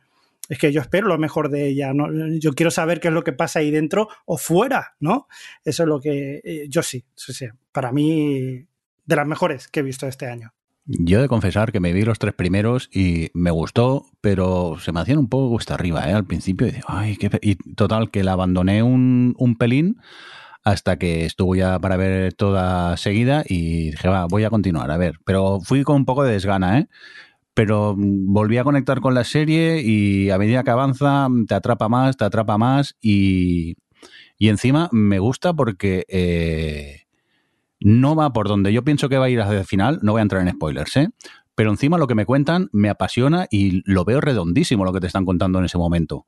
es que yo espero lo mejor de ella, ¿no? Yo quiero saber qué es lo que pasa ahí dentro o fuera, ¿no? Eso es lo que eh, yo sí, sí, sí, para mí de las mejores que he visto este año. Yo he de confesar que me vi los tres primeros y me gustó, pero se me hacían un poco gusta arriba, ¿eh? Al principio, y, Ay, qué y total, que la abandoné un, un pelín hasta que estuvo ya para ver toda seguida y dije, va, voy a continuar, a ver. Pero fui con un poco de desgana, ¿eh? Pero volví a conectar con la serie y a medida que avanza te atrapa más, te atrapa más y, y encima me gusta porque eh, no va por donde yo pienso que va a ir hacia el final, no voy a entrar en spoilers, ¿eh? Pero encima lo que me cuentan me apasiona y lo veo redondísimo lo que te están contando en ese momento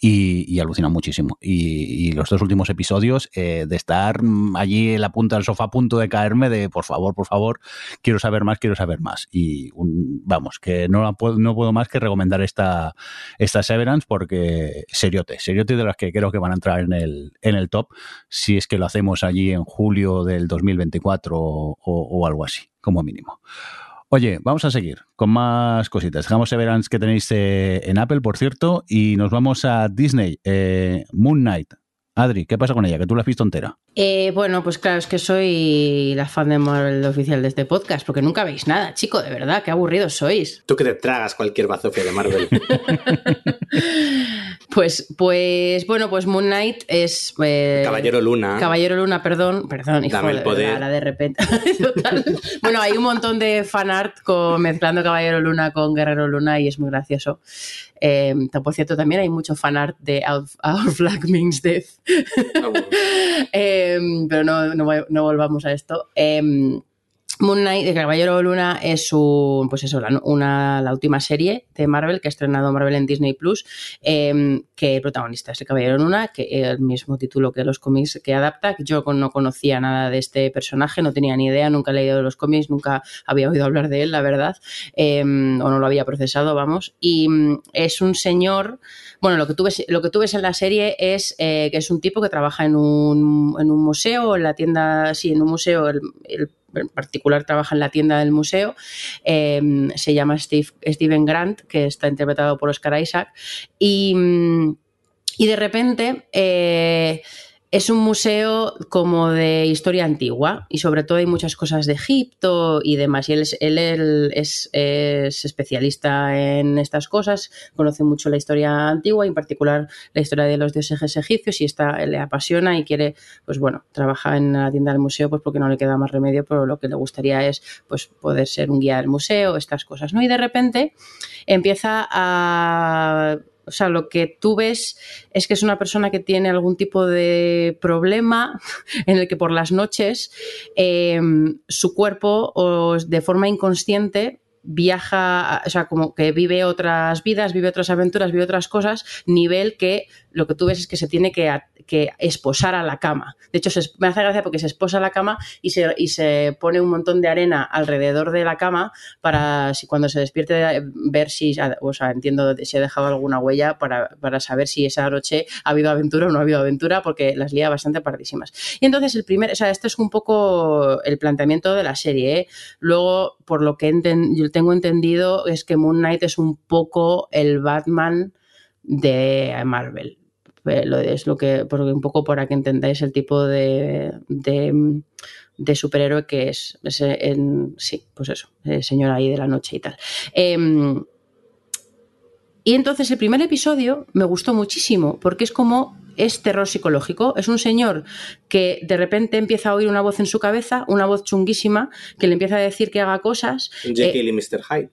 y, alucina muchísimo. Y, los dos últimos episodios, eh, de estar allí en la punta del sofá a punto de caerme, de por favor, por favor, quiero saber más, quiero saber más. Y vamos, que no, puedo, no puedo más que recomendar esta, esta Severance porque seriote, seriote de las que creo que van a entrar en el, en el top si es que lo hacemos allí en julio del 2024 o, o algo así, como mínimo. Oye, vamos a seguir con más cositas. Dejamos Severance que tenéis eh, en Apple, por cierto, y nos vamos a Disney. Eh, Moon Knight. Adri, ¿qué pasa con ella? Que tú la has visto entera. Eh, bueno, pues claro, es que soy la fan de Marvel oficial de este podcast, porque nunca veis nada, chico, de verdad, qué aburridos sois. Tú que te tragas cualquier bazofia de Marvel. [laughs] pues, pues, bueno, pues Moon Knight es. Eh, Caballero Luna. Caballero Luna, perdón, perdón, hijo Dame el de, poder. ahora de repente. [laughs] Total. Bueno, hay un montón de fanart con, mezclando Caballero Luna con Guerrero Luna y es muy gracioso. Eh, por cierto, también hay mucho fanart de Our, Our Flag Means Death. Bueno. [laughs] Eh, pero no, no, no volvamos a esto. Moon Knight, el Caballero Luna, es su, pues eso, la, una, la última serie de Marvel que ha estrenado Marvel en Disney Plus, eh, que el protagonista es el Caballero Luna, que es el mismo título que los cómics que adapta. Yo no conocía nada de este personaje, no tenía ni idea, nunca he leído los cómics, nunca había oído hablar de él, la verdad, eh, o no lo había procesado, vamos. Y mm, es un señor, bueno, lo que tú ves, lo que tú ves en la serie es eh, que es un tipo que trabaja en un, en un museo, en la tienda, sí, en un museo, el en particular trabaja en la tienda del museo, eh, se llama Steve, Steven Grant, que está interpretado por Oscar Isaac, y, y de repente... Eh, es un museo como de historia antigua y sobre todo hay muchas cosas de Egipto y demás. Y él, es, él, es, especialista en estas cosas, conoce mucho la historia antigua y en particular la historia de los dioses egipcios y está, le apasiona y quiere, pues bueno, trabaja en la tienda del museo pues porque no le queda más remedio, pero lo que le gustaría es pues poder ser un guía del museo, estas cosas, ¿no? Y de repente empieza a o sea, lo que tú ves es que es una persona que tiene algún tipo de problema [laughs] en el que por las noches eh, su cuerpo o de forma inconsciente viaja, o sea, como que vive otras vidas, vive otras aventuras, vive otras cosas, nivel que lo que tú ves es que se tiene que, que esposar a la cama. De hecho, me hace gracia porque se esposa a la cama y se, y se pone un montón de arena alrededor de la cama para si cuando se despierte ver si, o sea, entiendo si ha dejado alguna huella para, para saber si esa noche ha habido aventura o no ha habido aventura porque las lía bastante pardísimas. Y entonces el primer, o sea, esto es un poco el planteamiento de la serie. ¿eh? Luego, por lo que enten, yo tengo entendido, es que Moon Knight es un poco el Batman de Marvel es lo que, porque un poco para que entendáis el tipo de, de, de superhéroe que es, es en, sí, pues eso, el señor ahí de la noche y tal. Eh, y entonces el primer episodio me gustó muchísimo porque es como es terror psicológico. Es un señor que de repente empieza a oír una voz en su cabeza, una voz chunguísima, que le empieza a decir que haga cosas. Jekyll eh, y Mr. Hyde.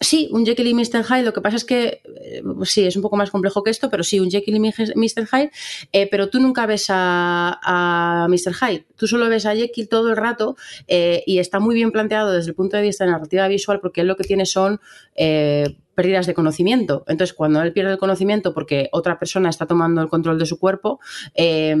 Sí, un Jekyll y Mr. Hyde, lo que pasa es que eh, sí, es un poco más complejo que esto, pero sí, un Jekyll y Mr. Hyde, eh, pero tú nunca ves a, Mr. Hyde, tú solo ves a Jekyll todo el rato eh, y está muy bien planteado desde el punto de vista de narrativa visual porque él lo que tiene son eh, pérdidas de conocimiento. Entonces, cuando él pierde el conocimiento porque otra persona está tomando el control de su cuerpo, eh,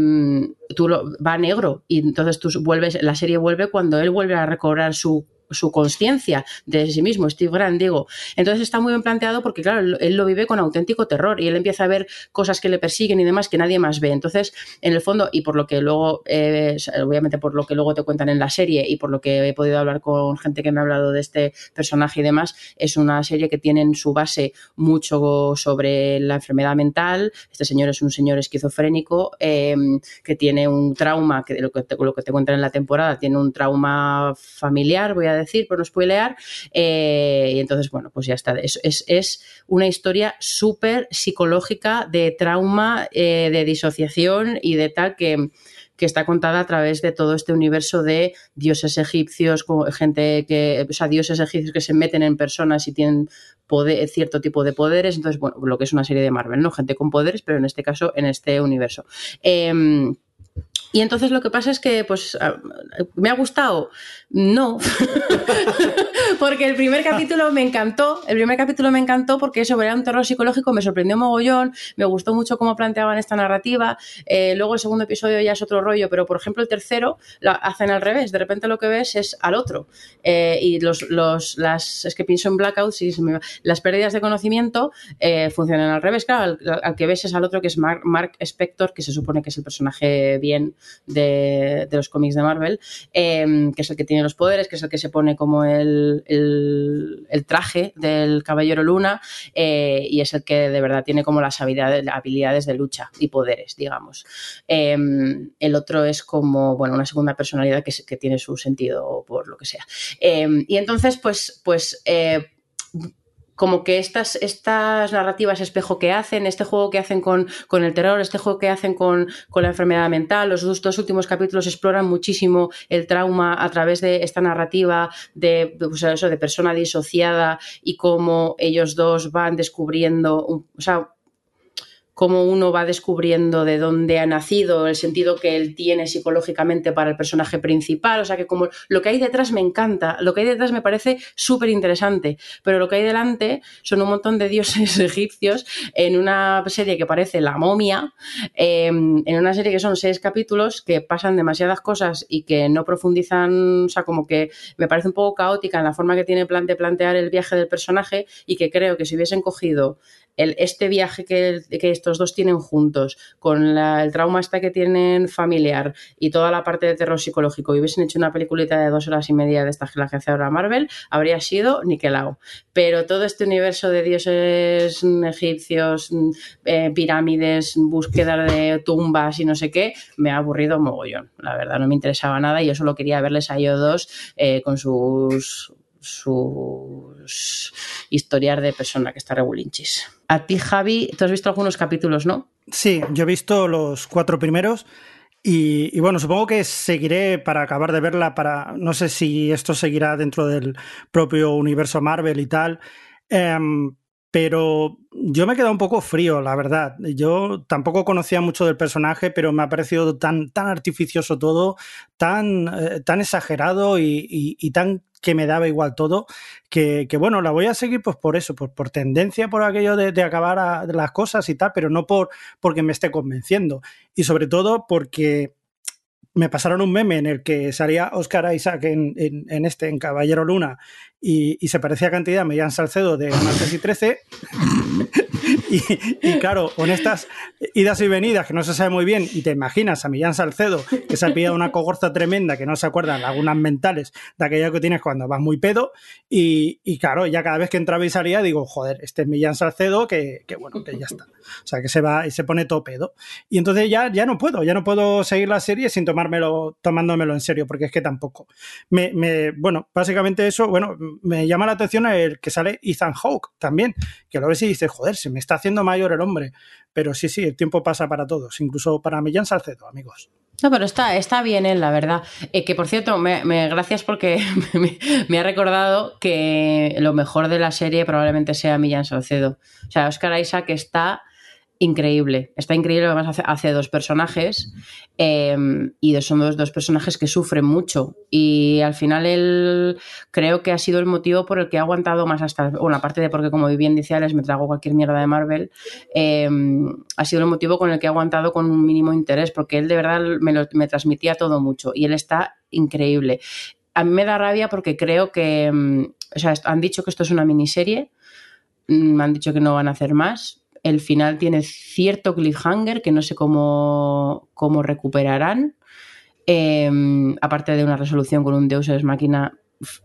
tú lo, va negro y entonces tú vuelves, la serie vuelve cuando él vuelve a recobrar su su conciencia de sí mismo, Steve Grant, digo. Entonces está muy bien planteado porque, claro, él lo vive con auténtico terror y él empieza a ver cosas que le persiguen y demás que nadie más ve. Entonces, en el fondo, y por lo que luego, eh, obviamente por lo que luego te cuentan en la serie y por lo que he podido hablar con gente que me ha hablado de este personaje y demás, es una serie que tiene en su base mucho sobre la enfermedad mental. Este señor es un señor esquizofrénico eh, que tiene un trauma, que lo que, te, lo que te cuentan en la temporada, tiene un trauma familiar, voy a decir, por no spoilear. Eh, y entonces, bueno, pues ya está. Es, es, una historia súper psicológica de trauma, eh, de disociación y de tal que que está contada a través de todo este universo de dioses egipcios, gente que, o sea, dioses egipcios que se meten en personas y tienen poder, cierto tipo de poderes. Entonces, bueno, lo que es una serie de Marvel, ¿no? Gente con poderes, pero en este caso, en este universo. Em, y entonces lo que pasa es que, pues, ¿me ha gustado? No. [laughs] porque el primer capítulo me encantó. El primer capítulo me encantó porque sobre un terror psicológico me sorprendió mogollón. Me gustó mucho cómo planteaban esta narrativa. Eh, luego el segundo episodio ya es otro rollo, pero por ejemplo el tercero lo hacen al revés. De repente lo que ves es al otro. Eh, y los, los, las, es que pienso en Blackout, sí, las pérdidas de conocimiento eh, funcionan al revés. Claro, al, que ves es al otro que es Mark, Mark Spector, que se supone que es el personaje bien de, los cómics de Marvel, em, que es el que tiene los poderes, que es el que se pone como el, el, traje del Caballero Luna eh, y es el que de verdad tiene como las habilidades, de lucha y poderes, digamos. Em, el otro es como, bueno, una segunda personalidad que, que tiene su sentido por lo que sea. Em, y entonces, pues, pues eh, como que estas, estas narrativas espejo que hacen, este juego que hacen con, con el terror, este juego que hacen con, con, la enfermedad mental, los dos, últimos capítulos exploran muchísimo el trauma a través de esta narrativa de, pues eso, de persona disociada y cómo ellos dos van descubriendo, o sea, cómo uno va descubriendo de dónde ha nacido, el sentido que él tiene psicológicamente para el personaje principal, o sea que como lo que hay detrás me encanta, lo que hay detrás me parece súper interesante, pero lo que hay delante son un montón de dioses [laughs] egipcios en una serie que parece La momia, em, en una serie que son seis capítulos que pasan demasiadas cosas y que no profundizan, o sea, como que me parece un poco caótica en la forma que tiene de plantear el viaje del personaje y que creo que si hubiesen cogido este viaje que, estos dos tienen juntos, con el trauma este que tienen familiar y toda la parte de terror psicológico y hubiesen hecho una peliculita de dos horas y media de esta que la que hace ahora Marvel, habría sido niquelado. Pero todo este universo de dioses egipcios, eh, pirámides, búsqueda de tumbas y no sé qué, me ha aburrido mogollón. La verdad, no me interesaba nada y yo solo quería verles a ellos dos eh, con sus sus historias de persona que está regulinchis. A ti, Javi, tú has visto algunos capítulos, ¿no? Sí, yo he visto los cuatro primeros. Y, bueno, supongo que seguiré para acabar de verla, para no sé si esto seguirá dentro del propio universo Marvel y tal. Em, pero yo me he quedado un poco frío, la verdad. Yo tampoco conocía mucho del personaje, pero me ha parecido tan, tan artificioso todo, tan, eh, tan exagerado y, tan que me daba igual todo, que, bueno, la voy a seguir pues por eso, pues por tendencia, por aquello de, acabar las cosas y tal, pero no por porque me esté convenciendo. Y sobre todo porque me pasaron un meme en el que salía Oscar Isaac en, en, este, en Caballero Luna, y, se parecía cantidad a Millán Salcedo de Martes y 13. [laughs] y, claro, con estas idas y venidas que no se sabe muy bien, y te imaginas a Millán Salcedo que se ha pillado una cogorza tremenda que no se acuerdan lagunas mentales de aquella que tienes cuando vas muy pedo. Y, claro, ya cada vez que entraba y salía, digo, joder, este es Millán Salcedo, que, que bueno, que ya está. O sea, que se va y se pone todo pedo. Y entonces ya, ya no puedo, ya no puedo seguir la serie sin tomármelo, tomándomelo en serio, porque es que tampoco. Me, me, bueno, básicamente eso, bueno, me llama la atención el que sale Ethan Hawke también, que lo ves y dices, joder, se me está haciendo mayor el hombre. Pero sí, sí, el tiempo pasa para todos, incluso para Millán Salcedo, amigos. No, pero está, está bien él, la verdad. Eh, que por cierto, me, gracias porque [laughs] me, ha recordado que lo mejor de la serie probablemente sea Millán Salcedo. O sea, Oscar Isaac está increíble. Está increíble, además hace, dos personajes em, y son dos, dos, personajes que sufren mucho. Y al final él creo que ha sido el motivo por el que ha aguantado más hasta, bueno, aparte de porque como bien dice Alex, me trago cualquier mierda de Marvel, em, ha sido el motivo con el que ha aguantado con un mínimo interés, porque él de verdad me, me transmitía todo mucho y él está increíble. A mí me da rabia porque creo que, em, o sea, han dicho que esto es una miniserie, me mm, han dicho que no van a hacer más, el final tiene cierto cliffhanger que no sé cómo, cómo recuperarán. Em, aparte de una resolución con un Deus Ex Máquina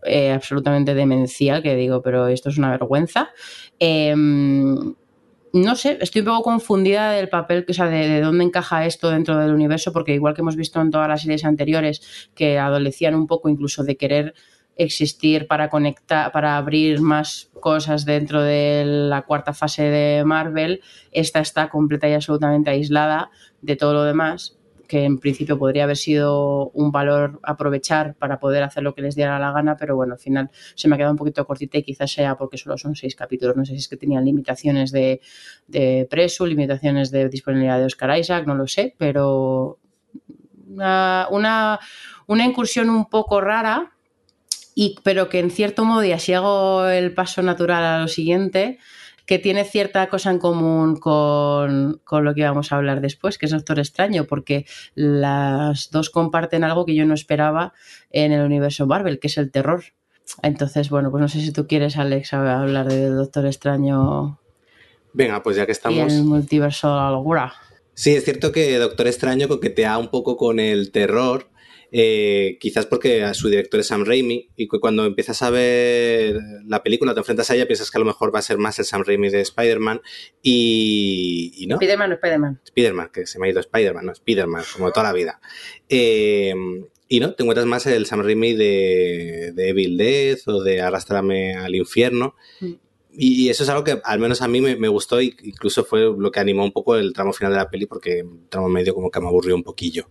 eh, absolutamente demencial, que digo, pero esto es una vergüenza. Em, no sé, estoy un poco confundida del papel, o sea, de, dónde encaja esto dentro del universo, porque igual que hemos visto en todas las series anteriores que adolecían un poco incluso de querer existir para conectar, para abrir más cosas dentro de la cuarta fase de Marvel, esta está completa y absolutamente aislada de todo lo demás que en principio podría haber sido un valor aprovechar para poder hacer lo que les diera la gana, pero bueno, al final se me ha quedado un poquito cortita y quizás sea porque solo son seis capítulos. No sé si es que tenían limitaciones de, de preso, limitaciones de disponibilidad de Oscar Isaac, no lo sé, pero una, una, una incursión un poco rara, y, pero que en cierto modo, y así hago el paso natural a lo siguiente, que tiene cierta cosa en común con, con, lo que vamos a hablar después, que es Doctor Extraño, porque las dos comparten algo que yo no esperaba en el universo Marvel, que es el terror. Entonces, bueno, pues no sé si tú quieres, Alex, hablar de Doctor Extraño. Venga, pues ya que estamos. Y el multiverso de la locura. Sí, es cierto que Doctor Extraño coquetea un poco con el terror, eh, quizás porque su director es Sam Raimi y cuando empiezas a ver la película, te enfrentas a ella, piensas que a lo mejor va a ser más el Sam Raimi de Spider-Man y, y, no. Spider-Man o Spider-Man. Spider-Man, que se me ha ido Spider-Man, no Spider-Man, como toda la vida. Eh, y no, te encuentras más el Sam Raimi de, de Evil Dead o de Arrastrame al infierno. Mm. Y eso es algo que al menos a mí me, me, gustó y incluso fue lo que animó un poco el tramo final de la peli porque el tramo medio como que me aburrió un poquillo.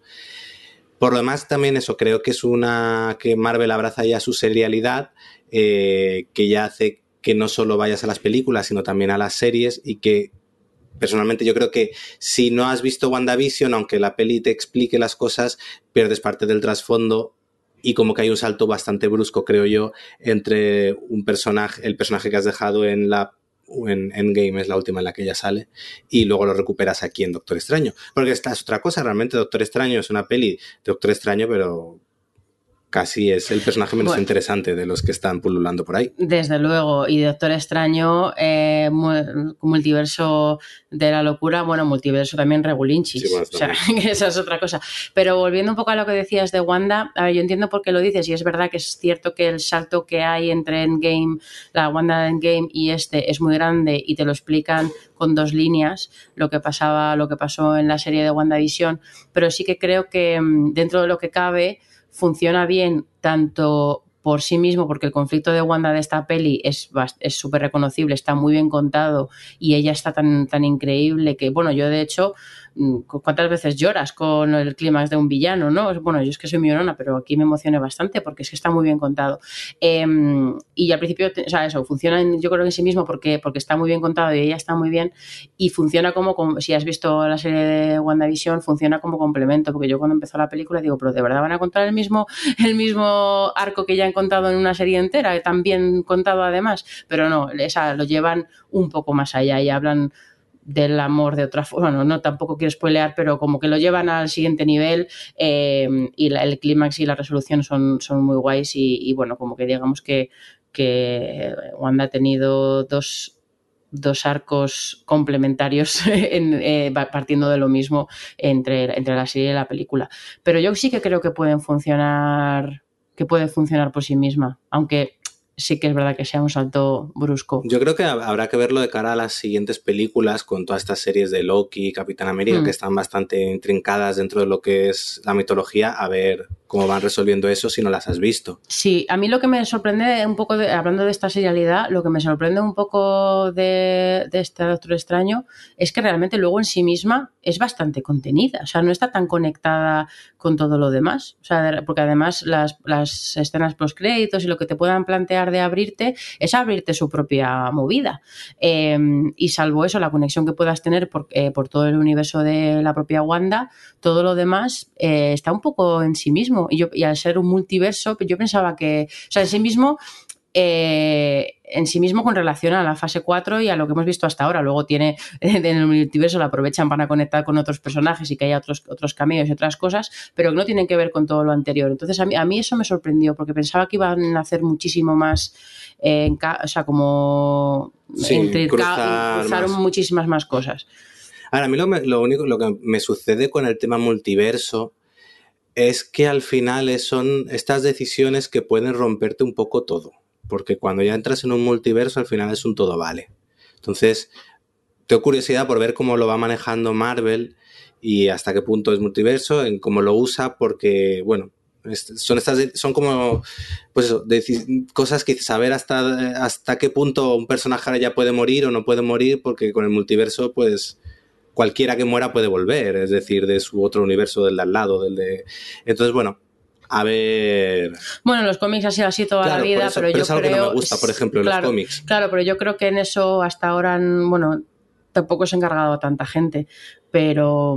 Por lo demás, también eso, creo que es una que Marvel abraza ya su serialidad, eh, que ya hace que no solo vayas a las películas, sino también a las series y que personalmente yo creo que si no has visto WandaVision, aunque la peli te explique las cosas, pierdes parte del trasfondo y como que hay un salto bastante brusco, creo yo, entre un personaje, el personaje que has dejado en la en Endgame es la última en la que ella sale, y luego lo recuperas aquí en Doctor Extraño. Porque esta es otra cosa, realmente Doctor Extraño es una peli Doctor Extraño, pero casi es el personaje menos bueno, interesante de los que están pululando por ahí. Desde luego, y Doctor Extraño, eh, multiverso de la locura, bueno, multiverso también regulinchis, sí, bueno, o sea, [laughs] esa es otra cosa. Pero volviendo un poco a lo que decías de Wanda, a ver, yo entiendo por qué lo dices, y es verdad que es cierto que el salto que hay entre Endgame, la Wanda Endgame y este es muy grande y te lo explican con dos líneas, lo que pasaba, lo que pasó en la serie de WandaVision, pero sí que creo que mm, dentro de lo que cabe, funciona bien tanto por sí mismo, porque el conflicto de Wanda de esta peli es súper reconocible, está muy bien contado y ella está tan, tan increíble que, bueno, yo de hecho ¿Cuántas veces lloras con el clímax de un villano? ¿no? Bueno, yo es que soy llorona, pero aquí me emocioné bastante porque es que está muy bien contado. Eh, y al principio, o sea, eso, funciona en, yo creo en sí mismo porque, porque está muy bien contado y ella está muy bien y funciona como, como, si has visto la serie de WandaVision, funciona como complemento, porque yo cuando empezó la película digo, pero ¿de verdad van a contar el mismo, el mismo arco que ya han contado en una serie entera, tan bien contado además? Pero no, esa, lo llevan un poco más allá y hablan del amor de otra forma. Bueno, no tampoco quiero spoilear, pero como que lo llevan al siguiente nivel eh, y el clímax y la resolución son, son muy guays y, y, bueno, como que digamos que, que Wanda ha tenido dos, dos arcos complementarios [laughs] en, eh, partiendo de lo mismo entre, entre la serie y la película. Pero yo sí que creo que pueden funcionar que puede funcionar por sí misma, aunque sí que es verdad que sea un salto brusco. Yo creo que habrá que verlo de cara a las siguientes películas con todas estas series de Loki, Capitán América, mm. que están bastante intrincadas dentro de lo que es la mitología, a ver cómo van resolviendo eso si no las has visto. Sí, a mí lo que me sorprende un poco, de, hablando de esta serialidad, lo que me sorprende un poco de, este Doctor Extraño es que realmente luego en sí misma es bastante contenida, o sea, no está tan conectada con todo lo demás, o sea, porque además las, las escenas post créditos y lo que te puedan plantear de abrirte es abrirte su propia movida. Eh, y salvo eso, la conexión que puedas tener por, eh, por, todo el universo de la propia Wanda, todo lo demás eh, está un poco en sí mismo. Y, yo, y al ser un multiverso, yo pensaba que, o sea, en sí mismo eh, en sí mismo con relación a la fase 4 y a lo que hemos visto hasta ahora. Luego tiene, [laughs] en el multiverso lo aprovechan para conectar con otros personajes y que haya otros, otros cameos y otras cosas, pero que no tienen que ver con todo lo anterior. Entonces a mí, a mí eso me sorprendió porque pensaba que iban a hacer muchísimo más, eh, en o sea, como sí, entre, cruzar cruzaron más. muchísimas más cosas. Ahora, a mí lo, lo único lo que me sucede con el tema multiverso es que al final son estas decisiones que pueden romperte un poco todo porque cuando ya entras en un multiverso al final es un todo vale. Entonces, tengo curiosidad por ver cómo lo va manejando Marvel y hasta qué punto es multiverso, en cómo lo usa, porque, bueno, Son estas, son como, pues eso, cosas que saber hasta, hasta qué punto un personaje ya puede morir o no puede morir, porque con el multiverso, pues cualquiera que muera puede volver, es decir, de su otro universo, del de al lado, del de. Entonces, bueno, a ver. Bueno, en los cómics ha sido así toda Claro, la vida, eso- pero, pero yo es algo que no creo. me gusta, por ejemplo, en los claro, cómics. Claro, pero yo creo que en eso hasta ahora, mm, bueno, tampoco se ha encargado a tanta gente, pero,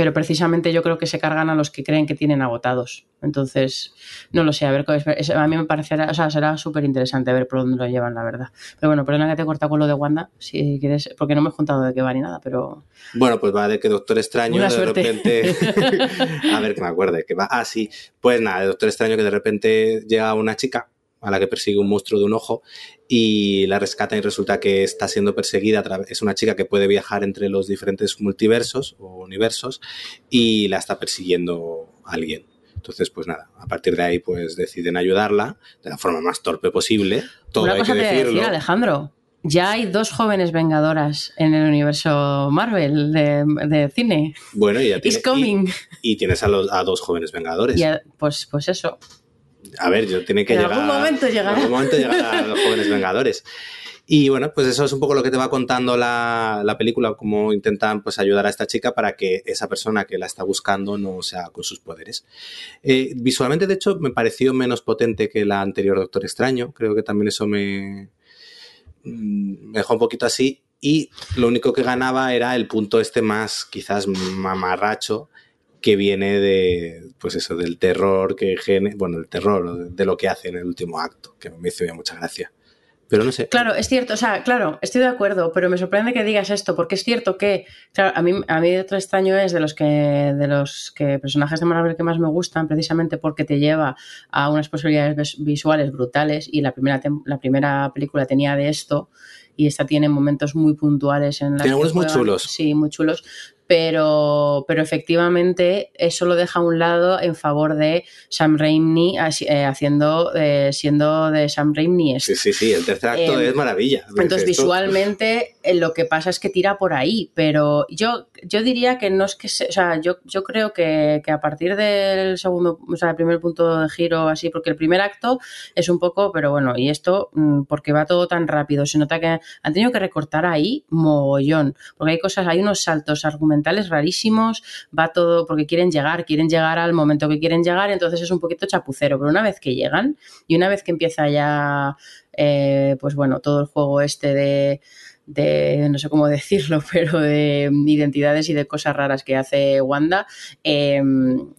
pero precisamente yo creo que se cargan a los que creen que tienen agotados. Entonces, no lo sé, a ver, a mí me parecerá, o sea, será súper interesante ver por dónde lo llevan, la verdad. Pero bueno, perdona que te he cortado con lo de Wanda, si quieres, porque no me he juntado de qué va ni nada, pero Bueno, pues va de que Doctor Extraño de suerte. repente. [laughs] [laughs] a ver que me acuerde. Que va. Ah, sí. Pues nada, de Doctor Extraño que de repente llega una chica a la que persigue un monstruo de un ojo y la rescata y resulta que está siendo perseguida. Es una chica que puede viajar entre los diferentes multiversos o universos y la está persiguiendo alguien. Entonces, pues nada, a partir de ahí, pues deciden ayudarla de la forma más torpe posible. Todo Una hay cosa que te voy a decirlo. decir, Alejandro. Ya hay dos jóvenes vengadoras en el universo Marvel de, de cine. Bueno, y ya tiene- It's coming. y, y tienes a, los, a dos jóvenes vengadores. Y a- pues, pues eso. A ver, yo tiene que En llegar. algún momento llegará. En algún momento llegará a los jóvenes vengadores. Y bueno, pues eso es un poco lo que te va contando la, la película, cómo intentan pues ayudar a esta chica para que esa persona que la está buscando no sea con sus poderes. Eh, visualmente, de hecho, me pareció menos potente que la anterior Doctor Extraño. Creo que también eso me, mm, me dejó un poquito así. Y lo único que ganaba era el punto este más, quizás mamarracho, que viene de, pues eso, del terror que gene, bueno, el terror, de, lo que hace en el último acto, que me hizo ya mucha gracia. Pero no sé. Claro, es cierto, o sea, claro, estoy de acuerdo, pero me sorprende que digas esto, porque es cierto que, claro, a mí, a mí otro extraño es de los que, de los que personajes de Marvel que más me gustan, precisamente porque te lleva a unas posibilidades vis- visuales brutales, y la primera, la primera película tenía de esto, y esta tiene momentos muy puntuales en la Tiene algunos muy chulos. Sí, muy chulos. Pero, pero efectivamente eso lo deja a un lado en favor de Sam Raimi eh, haciendo, eh, siendo de Sam Raimi este. Sí, sí, sí, el tercer acto Eh, es maravilla. Entonces, visualmente, lo que pasa es que tira por ahí, pero yo, yo diría que no es que se- o sea, yo, yo creo que, que a partir del segundo, o sea, el primer punto de giro, así, porque el primer acto es un poco, pero bueno, y esto, mm, porque va todo tan rápido, se nota que han tenido que recortar ahí mogollón, porque hay cosas, hay unos saltos argumentales rarísimos, va todo, porque quieren llegar, quieren llegar al momento que quieren llegar, entonces es un poquito chapucero, pero una vez que llegan y una vez que empieza ya, eh, pues bueno, todo el juego este de, de, no sé cómo [laughs] decirlo, pero de identidades y de cosas raras que hace Wanda, eh,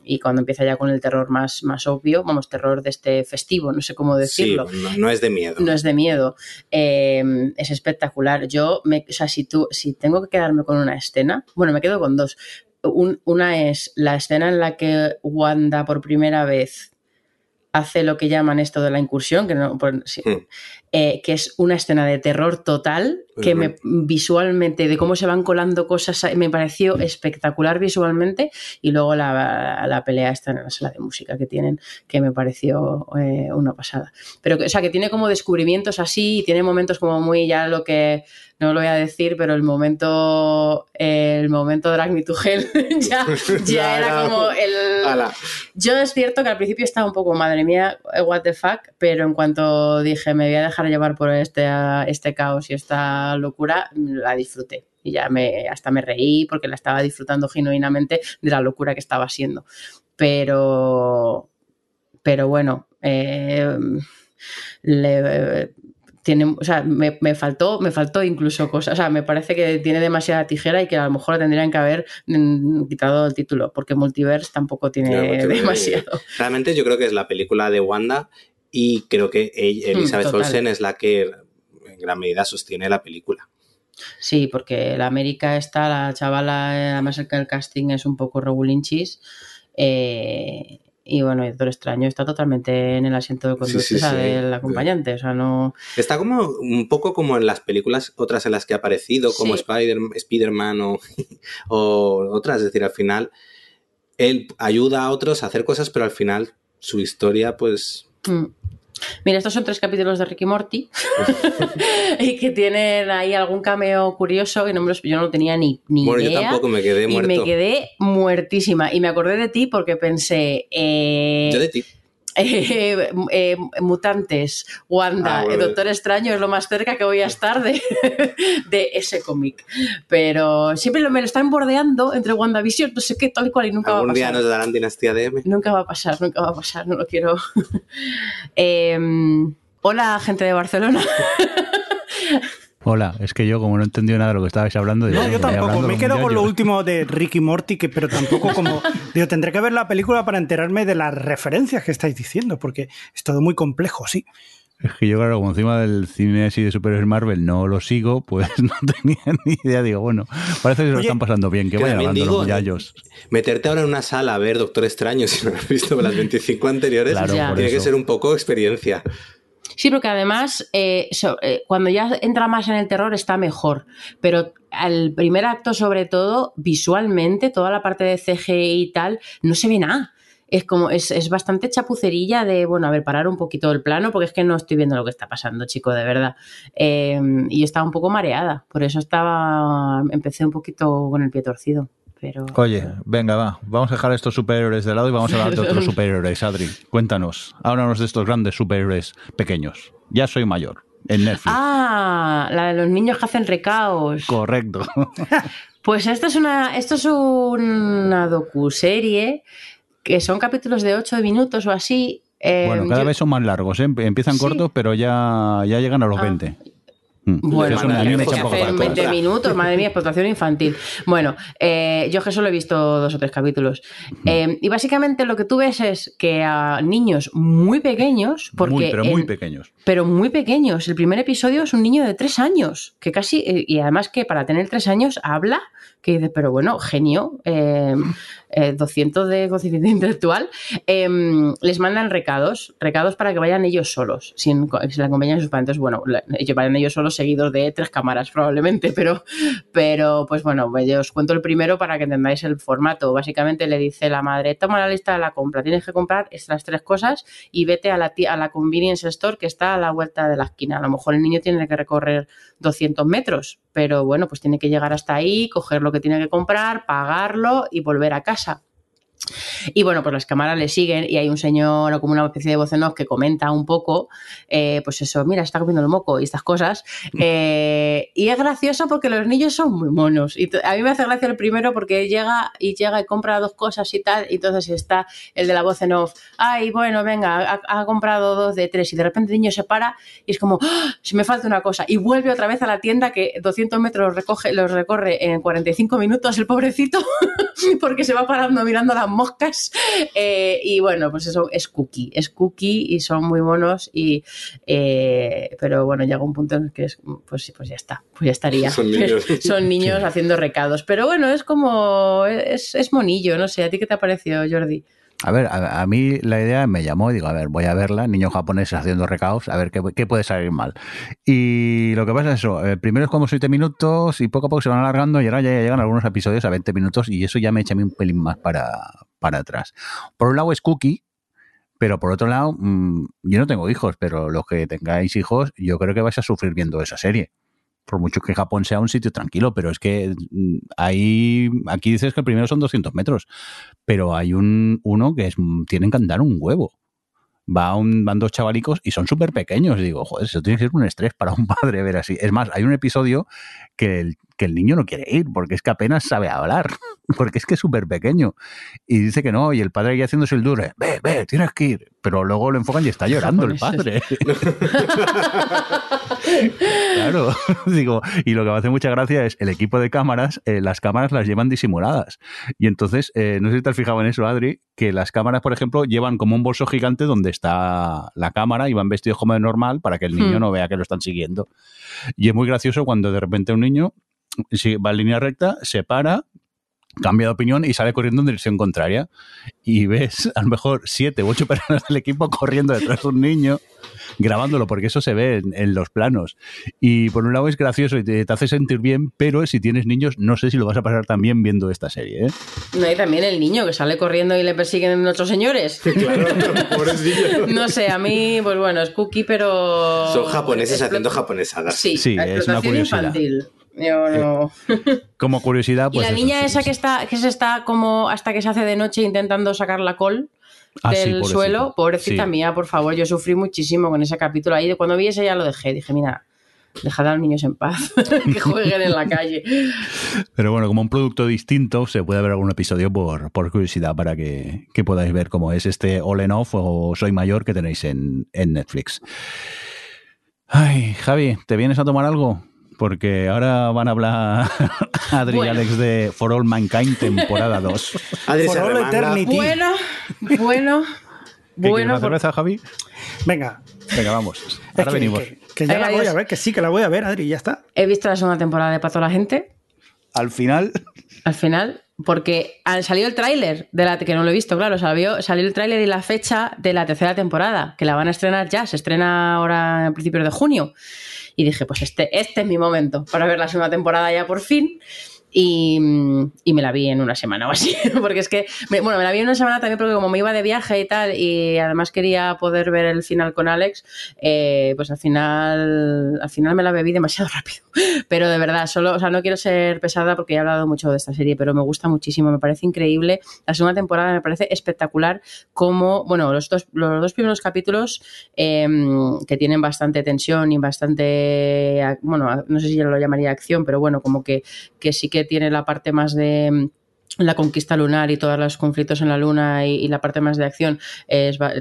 y cuando empieza ya con el terror más, más obvio, vamos, terror de este festivo, no sé cómo Sí, decirlo. no, no es de miedo. No es de miedo. Eh, es espectacular. Yo, me, o sea, si, tú, si tengo que quedarme con una escena, bueno, me quedo con dos. Un- una es la escena en la que Wanda por primera vez hace lo que llaman esto de la incursión, que, no, sí, Hmm. Eh, que es una escena de terror total, que me, visualmente, de cómo se van colando cosas, me pareció espectacular visualmente, y luego la, la pelea esta en la sala de música que tienen, que me pareció eh, una pasada. Pero, o sea, que tiene como descubrimientos así, y tiene momentos como muy ya lo que, no lo voy a decir, pero el momento, el momento Drag Me to Hell [laughs] [laughs] ya, ya era como el... Ala. Yo es cierto que al principio estaba un poco, madre mía, eh, what the fuck, pero en cuanto dije me voy a dejar llevar por este, este caos y esta locura, la disfruté. Y ya me, hasta me reí porque la estaba disfrutando genuinamente de la locura que estaba siendo. Pero, pero bueno, eh, le- tiene, o sea, me, me faltó, me faltó incluso cosas. O sea, me parece que tiene demasiada tijera y que a lo mejor tendrían que haber mm, quitado el título, porque Multiverse tampoco tiene Claro, Multiverse. [laughs] demasiado. Realmente yo creo que es la película de Wanda y creo que ella- Elizabeth. Olsen es la que en gran medida sostiene la película. Sí, porque la América está, la chavala, eh, además el, el casting es un poco regulinchis. eh, y bueno, Doctor Extraño está totalmente en el asiento de conductor sí, sí. del acompañante. O sea, no. Está como un poco como en las películas otras en las que ha aparecido, como Sí. Spider, Spider-Man o, [laughs] o otras. Es decir, al final él ayuda a otros a hacer cosas, pero al final su historia, pues Mm. Mira, estos son tres capítulos de Ricky Morty [laughs] y que tienen ahí algún cameo curioso y no me los- yo no lo tenía ni, ni Bueno, yo tampoco me quedé y muerto. me quedé muertísima. Y me acordé de ti porque pensé, eh, Yo de ti. [laughs] eh, eh, mutantes, Wanda, Ah, bueno. el Doctor Extraño es lo más cerca que voy a estar de, [laughs] de ese cómic. Pero siempre me lo están bordeando entre WandaVision, no sé qué, tal cual, y nunca va a Algún día pasar. nos darán Dinastía DM. Nunca va a pasar, nunca va a pasar, no lo quiero. [laughs] Em, hola, gente de Barcelona. Hola, es que yo como no he entendido nada de lo que estabais hablando... No, yo "Voy tampoco. Me los quedo con lo muchachos". último de Ricky Morty, que, pero tampoco como. [laughs] Digo, tendré que ver la película para enterarme de las referencias que estáis diciendo, porque es todo muy complejo, sí. Es que yo, claro, como encima del cine así de superhéroes Marvel no lo sigo, pues [laughs] no tenía ni idea. Digo, bueno, parece que se lo Oye, están pasando bien, que que vayan hablando los digo, muchachos. Meterte ahora en una sala a ver Doctor Extraño [laughs] si no has visto las 25 anteriores Claro, tiene que ser un poco experiencia. Sí, porque además, eh, eh, cuando ya entra más en el terror está mejor. Pero al primer acto, sobre todo, visualmente, toda la parte de CGI y tal, no se ve nada. Es como, es, es bastante chapucerilla de, bueno, a ver, parar un poquito el plano, porque es que no estoy viendo lo que está pasando, chico, de verdad. Eh, y estaba un poco mareada, por eso estaba, empecé un poquito con el pie torcido. Pero... Oye, venga, va, vamos a dejar estos superhéroes de lado y vamos a hablar de otros [laughs] superhéroes. Adri, cuéntanos, háblanos de estos grandes superhéroes pequeños. Ya soy mayor, en Netflix. Ah, la de los niños que hacen recaos. Correcto. [laughs] Pues esto es una, esto es una docuserie que son capítulos de 8 minutos o así. Eh, bueno, cada yo- vez son más largos, ¿eh? empiezan Sí. cortos, pero ya, ya llegan a los Ah. 20. Mm. Bueno, me madre, echa un que poco hacer para 20 atrás. minutos, madre mía, explotación infantil. Bueno, eh, yo que solo he visto dos o tres capítulos. Eh, y básicamente lo que tú ves es que a niños muy pequeños, porque muy, pero muy pequeños. pero muy pequeños. El primer episodio es un niño de tres años, que casi, eh, y además que para tener tres años habla, que dice, pero bueno, genio, eh, eh, 200 de cociente [laughs] intelectual, em, les mandan recados, recados para que vayan ellos solos, sin, sin la compañía de sus padres. Bueno, la- ellos vayan ellos solos seguidos de tres cámaras probablemente, [laughs] pero, pero pues bueno, yo os cuento el primero para que entendáis el formato. Básicamente le dice la madre, toma la lista de la compra, tienes que comprar estas tres cosas y vete a la, a la convenience store que está a la vuelta de la esquina. A lo mejor el niño tiene que recorrer 200 metros, pero bueno, pues tiene que llegar hasta ahí, coger lo que tiene que comprar, pagarlo y volver a casa. Y bueno, pues las cámaras le siguen y hay un señor o como una especie de voz en off que comenta un poco, eh, pues eso, mira, está comiendo el moco y estas cosas. [laughs] Eh, y es gracioso porque los niños son muy monos. Y a mí me hace gracia el primero porque llega y llega y compra dos cosas y tal, y entonces está el de la voz en off, ay, bueno, venga, ha, ha comprado dos de tres y de repente el niño se para y es como, ¡Ah! si me falta una cosa, y vuelve otra vez a la tienda que 200 metros recoge, los recorre en 45 minutos el pobrecito [laughs] porque se va parando mirando las moscas eh, y bueno, pues eso es cookie, es cookie y son muy monos y eh, pero bueno, llega un punto en el que es, pues pues ya está, pues ya estaría. Son niños. [laughs] Son niños haciendo recados, pero bueno, es como, es, es monillo, no sé, ¿a ti qué te ha parecido, Jordi? A ver, a, mí la idea me llamó y digo, a ver, voy a verla, niños japoneses haciendo recaos, a ver qué, qué puede salir mal. Y lo que pasa es eso, eh, primero es como 7 minutos y poco a poco se van alargando y ahora ya llegan algunos episodios a 20 minutos y eso ya me echa a mí un pelín más para, para atrás. Por un lado es cookie, pero por otro lado, mm, yo no tengo hijos, pero los que tengáis hijos, yo creo que vais a sufrir viendo esa serie. Por mucho que Japón sea un sitio tranquilo, pero es que mm, ahí, aquí dices que el primero son 200 metros, pero hay un uno que es, tienen que andar un huevo. Va un, van dos chavalicos y son súper pequeños. Digo, joder, eso tiene que ser un estrés para un [laughs] padre ver así. Es más, hay un episodio que el, que el niño no quiere ir porque es que apenas sabe hablar, [laughs] porque es que es súper pequeño. Y dice que no, y el padre ya haciéndose el duro, ve, ve, tienes que ir. Pero luego lo enfocan y está llorando el padre. [laughs] claro, [laughs] digo, y lo que me hace mucha gracia es el equipo de cámaras, eh, las cámaras las llevan disimuladas. Y entonces, eh, no sé si te has fijado en eso, Adri, que las cámaras, por ejemplo, llevan como un bolso gigante donde está la cámara y van vestidos como de normal para que el niño Hmm. no vea que lo están siguiendo. Y es muy gracioso cuando de repente un niño si va en línea recta, se para, cambia de opinión y sale corriendo en dirección contraria. Y ves a lo mejor siete u ocho personas del equipo corriendo detrás de un niño, grabándolo, porque eso se ve en, en los planos. Y por un lado es gracioso y te, te, hace sentir bien, pero si tienes niños, no sé si lo vas a pasar tan bien viendo esta serie. ¿eh? No, hay también el niño que sale corriendo y le persiguen otros señores. claro. [laughs] No sé, a mí, pues bueno, es cookie, pero. Son japoneses haciendo japonesadas. Sí, Sí, es una curiosidad. infantil. Yo no. [laughs] Como curiosidad, y pues. la eso, niña sí, esa sí. que está, que se está como hasta que se hace de noche intentando sacar la col Ah, sí, del pobrecita. suelo, pobrecita Sí. mía, por favor, yo sufrí muchísimo con ese capítulo ahí. De cuando vi ese ya lo dejé, dije, mira, dejad a los niños en paz, [laughs] que jueguen en la calle. Pero bueno, como un producto distinto, se puede ver algún episodio por, por curiosidad para que, que podáis ver cómo es este All and Off o Soy Mayor que tenéis en, en Netflix. Ay, Javi, ¿te vienes a tomar algo? Porque ahora van a hablar [laughs] Adri Bueno. y Alex de For All Mankind temporada [laughs] 2. Adri For all eternity. Bueno, [laughs] bueno, ¿Qué, ¿Quieres bueno. por- cerveza, Javi? Venga. Venga, vamos. Es Ahora que, venimos. que- que ya la voy a ver, que sí, que la voy a ver, Adri, ya está. He visto la segunda temporada de Pato la gente. Al final, Al final, porque al- salió el tráiler, de la que no lo he visto, claro, salió, salió el tráiler y la fecha de la tercera temporada, que la van a estrenar ya, se estrena ahora a principios de junio. Y dije, pues este, este es mi momento para ver la segunda temporada ya por fin. Y, y me la vi en una semana o así, [laughs] porque es que, bueno, me la vi en una semana también porque como me iba de viaje y tal, y además quería poder ver el final con Alex, eh, pues al final, al final me la bebí demasiado [laughs] rápido. Pero de verdad, solo, o sea, no quiero ser pesada porque he hablado mucho de esta serie, pero me gusta muchísimo, me parece increíble. La segunda temporada me parece espectacular como, bueno, los dos, los dos primeros capítulos eh, que tienen bastante tensión y bastante, bueno, no sé si yo lo llamaría acción, pero bueno, como que, que sí que tiene la parte más de mm, la conquista lunar y todos los conflictos en la luna y, la parte más de acción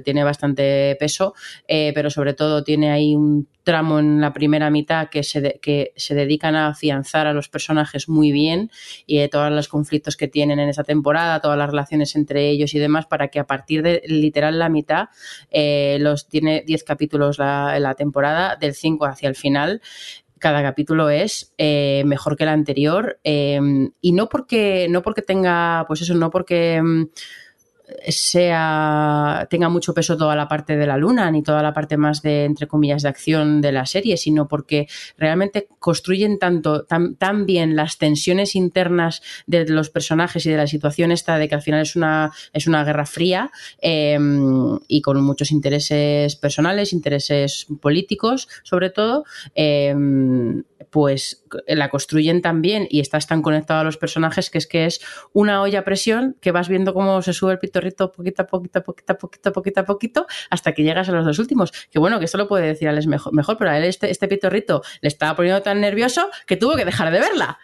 tiene bastante peso, eh, pero sobre todo tiene ahí un tramo en la primera mitad que se, de- que se dedican a afianzar a los personajes muy bien y eh, todos los conflictos que tienen en esa temporada, todas las relaciones entre ellos y demás, para que a partir de literal la mitad, eh, los tiene 10 capítulos la, la temporada, del 5 hacia el final, cada capítulo es eh, mejor que el anterior eh, y no porque no porque tenga pues eso no porque mm, sea tenga mucho peso toda la parte de la luna ni toda la parte más de entre comillas de acción de la serie sino porque realmente construyen tanto tan, tan bien las tensiones internas de los personajes y de la situación esta de que al final es una es una guerra fría eh, y con muchos intereses personales intereses políticos sobre todo eh, pues la construyen tan bien y estás tan conectado a los personajes que es que es una olla a presión que vas viendo cómo se sube el pitorrito poquito a poquito, poquito a poquito, hasta que llegas a los dos últimos. Que bueno, que esto lo puede decir Alex mejor, mejor pero a él este, este pitorrito le estaba poniendo tan nervioso que tuvo que dejar de verla.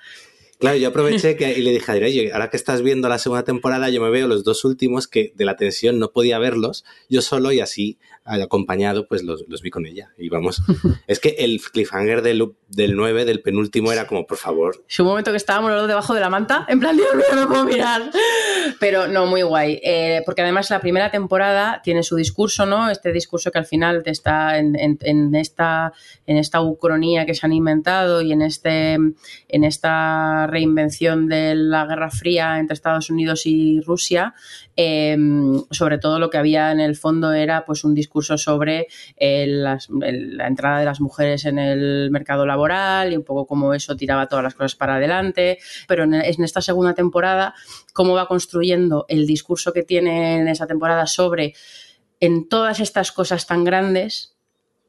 Claro, yo aproveché que, y le dije a oye, ahora que estás viendo la segunda temporada, yo me veo los dos últimos que de la tensión no podía verlos, yo solo y así acompañado, pues los, los vi con ella. Y vamos, [laughs] es que el cliffhanger del, del 9, del penúltimo, era como, por favor. Es un momento que estábamos los dos debajo de la manta, en plan, Dios mío, no puedo mirar. Pero no, muy guay. Eh, porque además la primera temporada tiene su discurso, ¿no? Este discurso que al final te está en, en, en esta, en esta ucronía que se han inventado y en, este, en esta reinvención de la Guerra Fría entre Estados Unidos y Rusia. Eh, sobre todo lo que había en el fondo era pues un discurso sobre eh, la entrada de las mujeres en el mercado laboral y un poco cómo eso tiraba todas las cosas para adelante. Pero en esta segunda temporada, cómo va construyendo el discurso que tiene en esa temporada sobre en todas estas cosas tan grandes,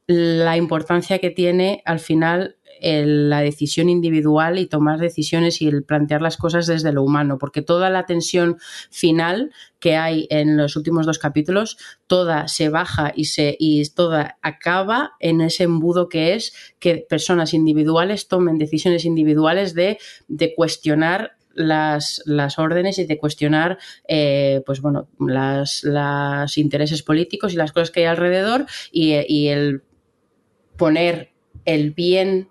la importancia que tiene al final la decisión individual y tomar decisiones y el plantear las cosas desde lo humano, porque toda la tensión final que hay en los últimos dos capítulos, toda se baja y, se, y toda acaba en ese embudo que es que personas individuales tomen decisiones individuales de, de cuestionar las, las, órdenes y de cuestionar eh, pues bueno las, las, intereses políticos y las cosas que hay alrededor y el poner el bien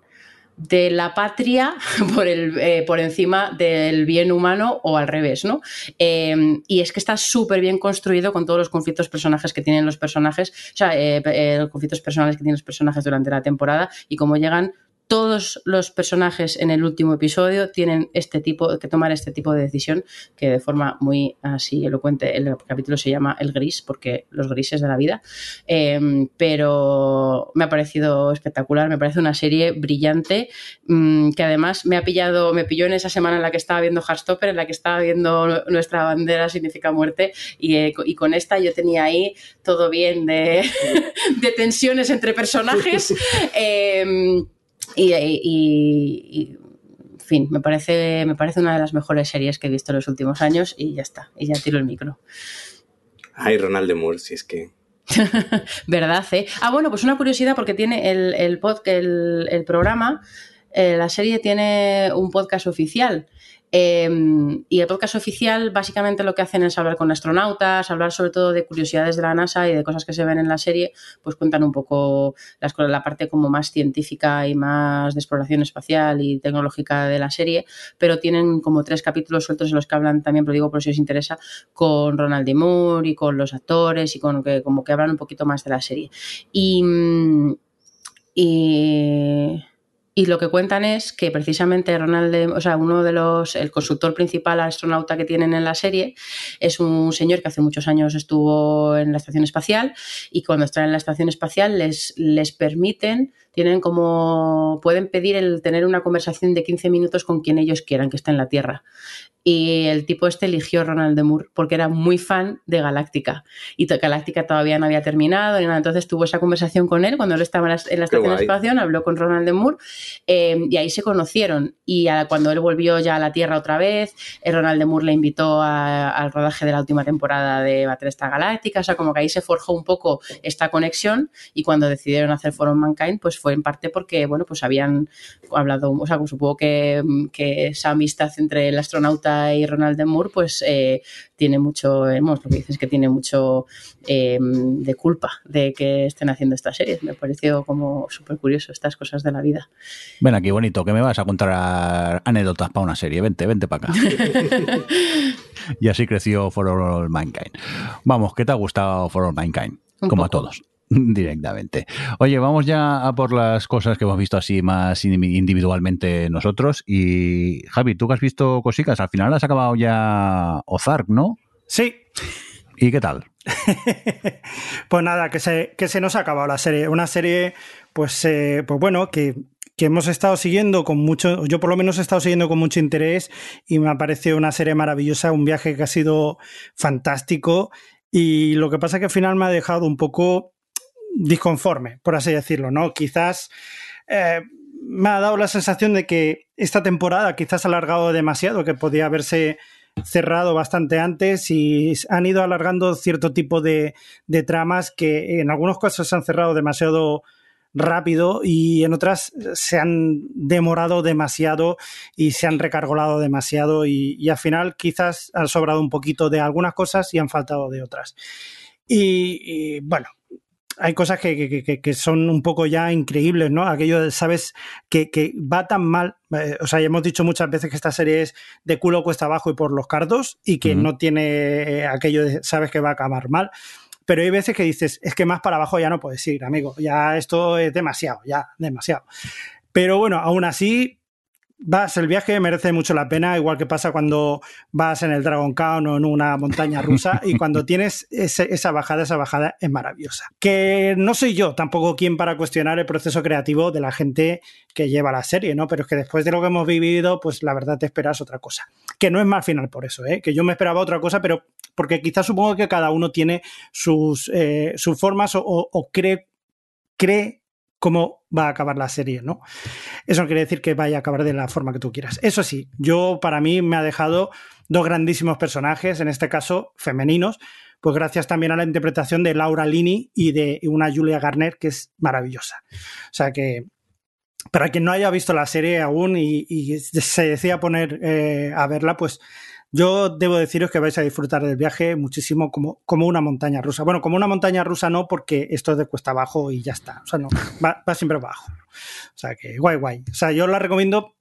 de la patria [laughs] por, el, eh, por encima del bien humano o al revés, ¿no? Eh, y es que está súper bien construido con todos los conflictos personajes que tienen los personajes, o sea, eh, los conflictos personales que tienen los personajes durante la temporada y cómo llegan todos los personajes en el último episodio tienen este tipo, que tomar este tipo de decisión, que de forma muy así elocuente, el capítulo se llama El Gris, porque los grises de la vida. Eh, pero me ha parecido espectacular, me parece una serie brillante, mmm, que además me ha pillado, me pilló en esa semana en la que estaba viendo Heartstopper, en la que estaba viendo Nuestra bandera significa muerte, y, eh, y con esta yo tenía ahí todo bien de, [laughs] de tensiones entre personajes. [laughs] Eh, y, y, y, en fin, me parece, me parece una de las mejores series que he visto en los últimos años y ya está, y ya tiro el micro. Ay, Ronald de Moore, si es que... [laughs] ¿Verdad? Eh? Ah, bueno, pues una curiosidad porque tiene el, el, pod, el, el programa, eh, la serie tiene un podcast oficial. Eh, y el podcast oficial básicamente lo que hacen es hablar con astronautas, hablar sobre todo de curiosidades de la NASA y de cosas que se ven en la serie, pues cuentan un poco las, la parte como más científica y más de exploración espacial y tecnológica de la serie, pero tienen como tres capítulos sueltos en los que hablan también, pero digo por si os interesa, con Ronald D. Moore y con los actores y con que como que hablan un poquito más de la serie. Y, y y lo que cuentan es que precisamente Ronald, de, o sea, uno de los, el consultor principal astronauta que tienen en la serie es un señor que hace muchos años estuvo en la estación espacial y cuando están en la estación espacial les, les permiten, tienen como, pueden pedir el tener una conversación de 15 minutos con quien ellos quieran que esté en la Tierra. Y el tipo este eligió Ronald de Moore porque era muy fan de Galáctica. Y Galáctica todavía no había terminado. Y nada. Entonces tuvo esa conversación con él cuando él estaba en la, en la estación espacial, habló con Ronald de Moore eh, y ahí se conocieron. Y cuando él volvió ya a la Tierra otra vez, eh, Ronald de Moore le invitó a, al rodaje de la última temporada de Battlestar Galáctica. O sea, como que ahí se forjó un poco esta conexión. Y cuando decidieron hacer For All Mankind, pues fue en parte porque, bueno, pues habían hablado, o sea, supongo que, esa amistad entre el astronauta y Ronald de Moore, pues eh, tiene mucho, hemos, lo que dices que tiene mucho eh, de culpa de que estén haciendo estas series. Me pareció como súper curioso estas cosas de la vida. Ven aquí, bonito, que me vas a contar anécdotas para una serie. Vente, vente para acá. [laughs] y así creció For All Mankind. Vamos, ¿qué te ha gustado For All Mankind? Un Como poco. a todos [laughs] directamente. Oye, vamos ya a por las cosas que hemos visto así más individualmente nosotros. Y Javi, tú que has visto cositas, al final has acabado ya Ozark, ¿no? Sí. ¿Y qué tal? [laughs] pues nada, que se, que se nos ha acabado la serie. Una serie, pues, eh, pues bueno, que, que hemos estado siguiendo con mucho, yo por lo menos he estado siguiendo con mucho interés y me ha parecido una serie maravillosa, un viaje que ha sido fantástico. Y lo que pasa es que al final me ha dejado un poco disconforme, por así decirlo, ¿no? Quizás eh, me ha dado la sensación de que esta temporada quizás ha alargado demasiado, que podía haberse cerrado bastante antes y han ido alargando cierto tipo de, de tramas que en algunos casos se han cerrado demasiado rápido y en otras se han demorado demasiado y se han recargolado demasiado y, y, al final quizás han sobrado un poquito de algunas cosas y han faltado de otras. Y, y bueno, hay cosas que, que, que, son un poco ya increíbles, ¿no? Aquello, de, sabes, que, que, va tan mal. Eh, o sea, ya hemos dicho muchas veces que esta serie es de culo cuesta abajo y por los cardos y que uh -huh. no tiene aquello de sabes que va a acabar mal. Pero hay veces que dices, es que más para abajo ya no puedes ir, amigo. Ya esto es demasiado, ya, demasiado. Pero bueno, aún así, vas, el viaje merece mucho la pena, igual que pasa cuando vas en el Dragon Town o en una montaña rusa y cuando [laughs] tienes ese, esa bajada, esa bajada es maravillosa. Que no soy yo tampoco quien para cuestionar el proceso creativo de la gente que lleva la serie, ¿no? Pero es que después de lo que hemos vivido, pues la verdad te esperas otra cosa. Que no es mal final por eso, ¿eh? Que yo me esperaba otra cosa, pero porque quizás supongo que cada uno tiene sus, eh, sus formas o, o cree, cree cómo va a acabar la serie, ¿no? Eso no quiere decir que vaya a acabar de la forma que tú quieras. Eso sí, yo para mí me ha dejado dos grandísimos personajes, en este caso femeninos, pues gracias también a la interpretación de Laura Linney y de una Julia Garner que es maravillosa. O sea que para quien no haya visto la serie aún y, se decía poner eh, a verla, pues yo debo deciros que vais a disfrutar del viaje muchísimo como, como una montaña rusa. Bueno, como una montaña rusa no, porque esto es de cuesta abajo y ya está. O sea, no, va, va siempre abajo. O sea, que guay, guay. O sea, yo la recomiendo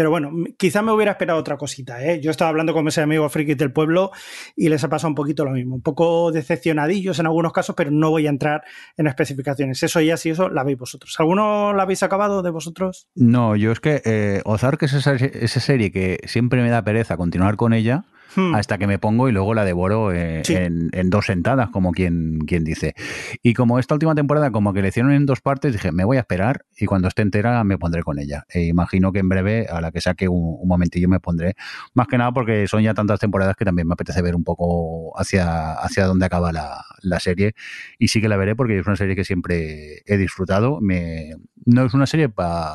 Pero bueno, quizá me hubiera esperado otra cosita. ¿eh? Yo estaba hablando con mis amigos frikis del pueblo y les ha pasado un poquito lo mismo. Un poco decepcionadillos en algunos casos, pero no voy a entrar en especificaciones. Eso ya, si eso, la veis vosotros. ¿Alguno la habéis acabado de vosotros? No, yo es que eh, Ozark es esa serie que siempre me da pereza continuar con ella. Hmm. hasta que me pongo y luego la devoro eh, Sí. en, en dos sentadas, como quien, quien dice. Y como esta última temporada, como que le hicieron en dos partes, dije, me voy a esperar y cuando esté entera me pondré con ella. E imagino que en breve, a la que saque un, un momentillo, me pondré. Más que nada porque son ya tantas temporadas que también me apetece ver un poco hacia, hacia dónde acaba la, la serie. Y sí que la veré porque es una serie que siempre he disfrutado. Me, no es una serie para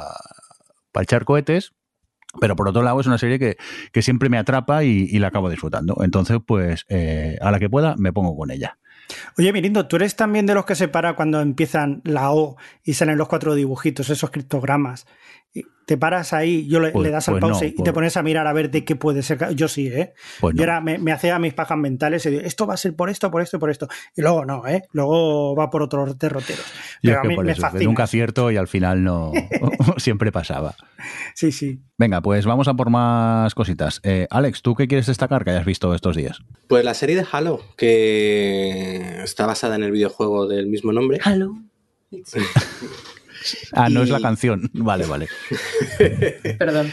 echar cohetes, pero por otro lado es una serie que, que siempre me atrapa y, la acabo disfrutando. Entonces, pues eh, a la que pueda me pongo con ella. Oye, Mirindo, ¿tú eres también de los que se para cuando empiezan la O y salen los cuatro dibujitos, esos criptogramas? Te paras ahí, yo le, Pues- le das al pues no, pause y pues- te pones a mirar a ver de qué puede ser. Yo sí, ¿eh? Pues Yo no. era, me, me hacía mis pajas mentales y digo, esto va a ser por esto, por esto, por esto. Y luego no, ¿eh? Luego va por otros derroteros. Yo Pero es a mí por me eso, que fascina. nunca acierto y al final no [laughs] [laughs] siempre pasaba. Sí, sí. Venga, pues vamos a por más cositas. Eh, Alex, ¿tú qué quieres destacar que hayas visto estos días? Pues la serie de Halo, que está basada en el videojuego del mismo nombre. Hello. [laughs] [laughs] Ah, no Y- es la canción. Vale, vale. [laughs] Perdón.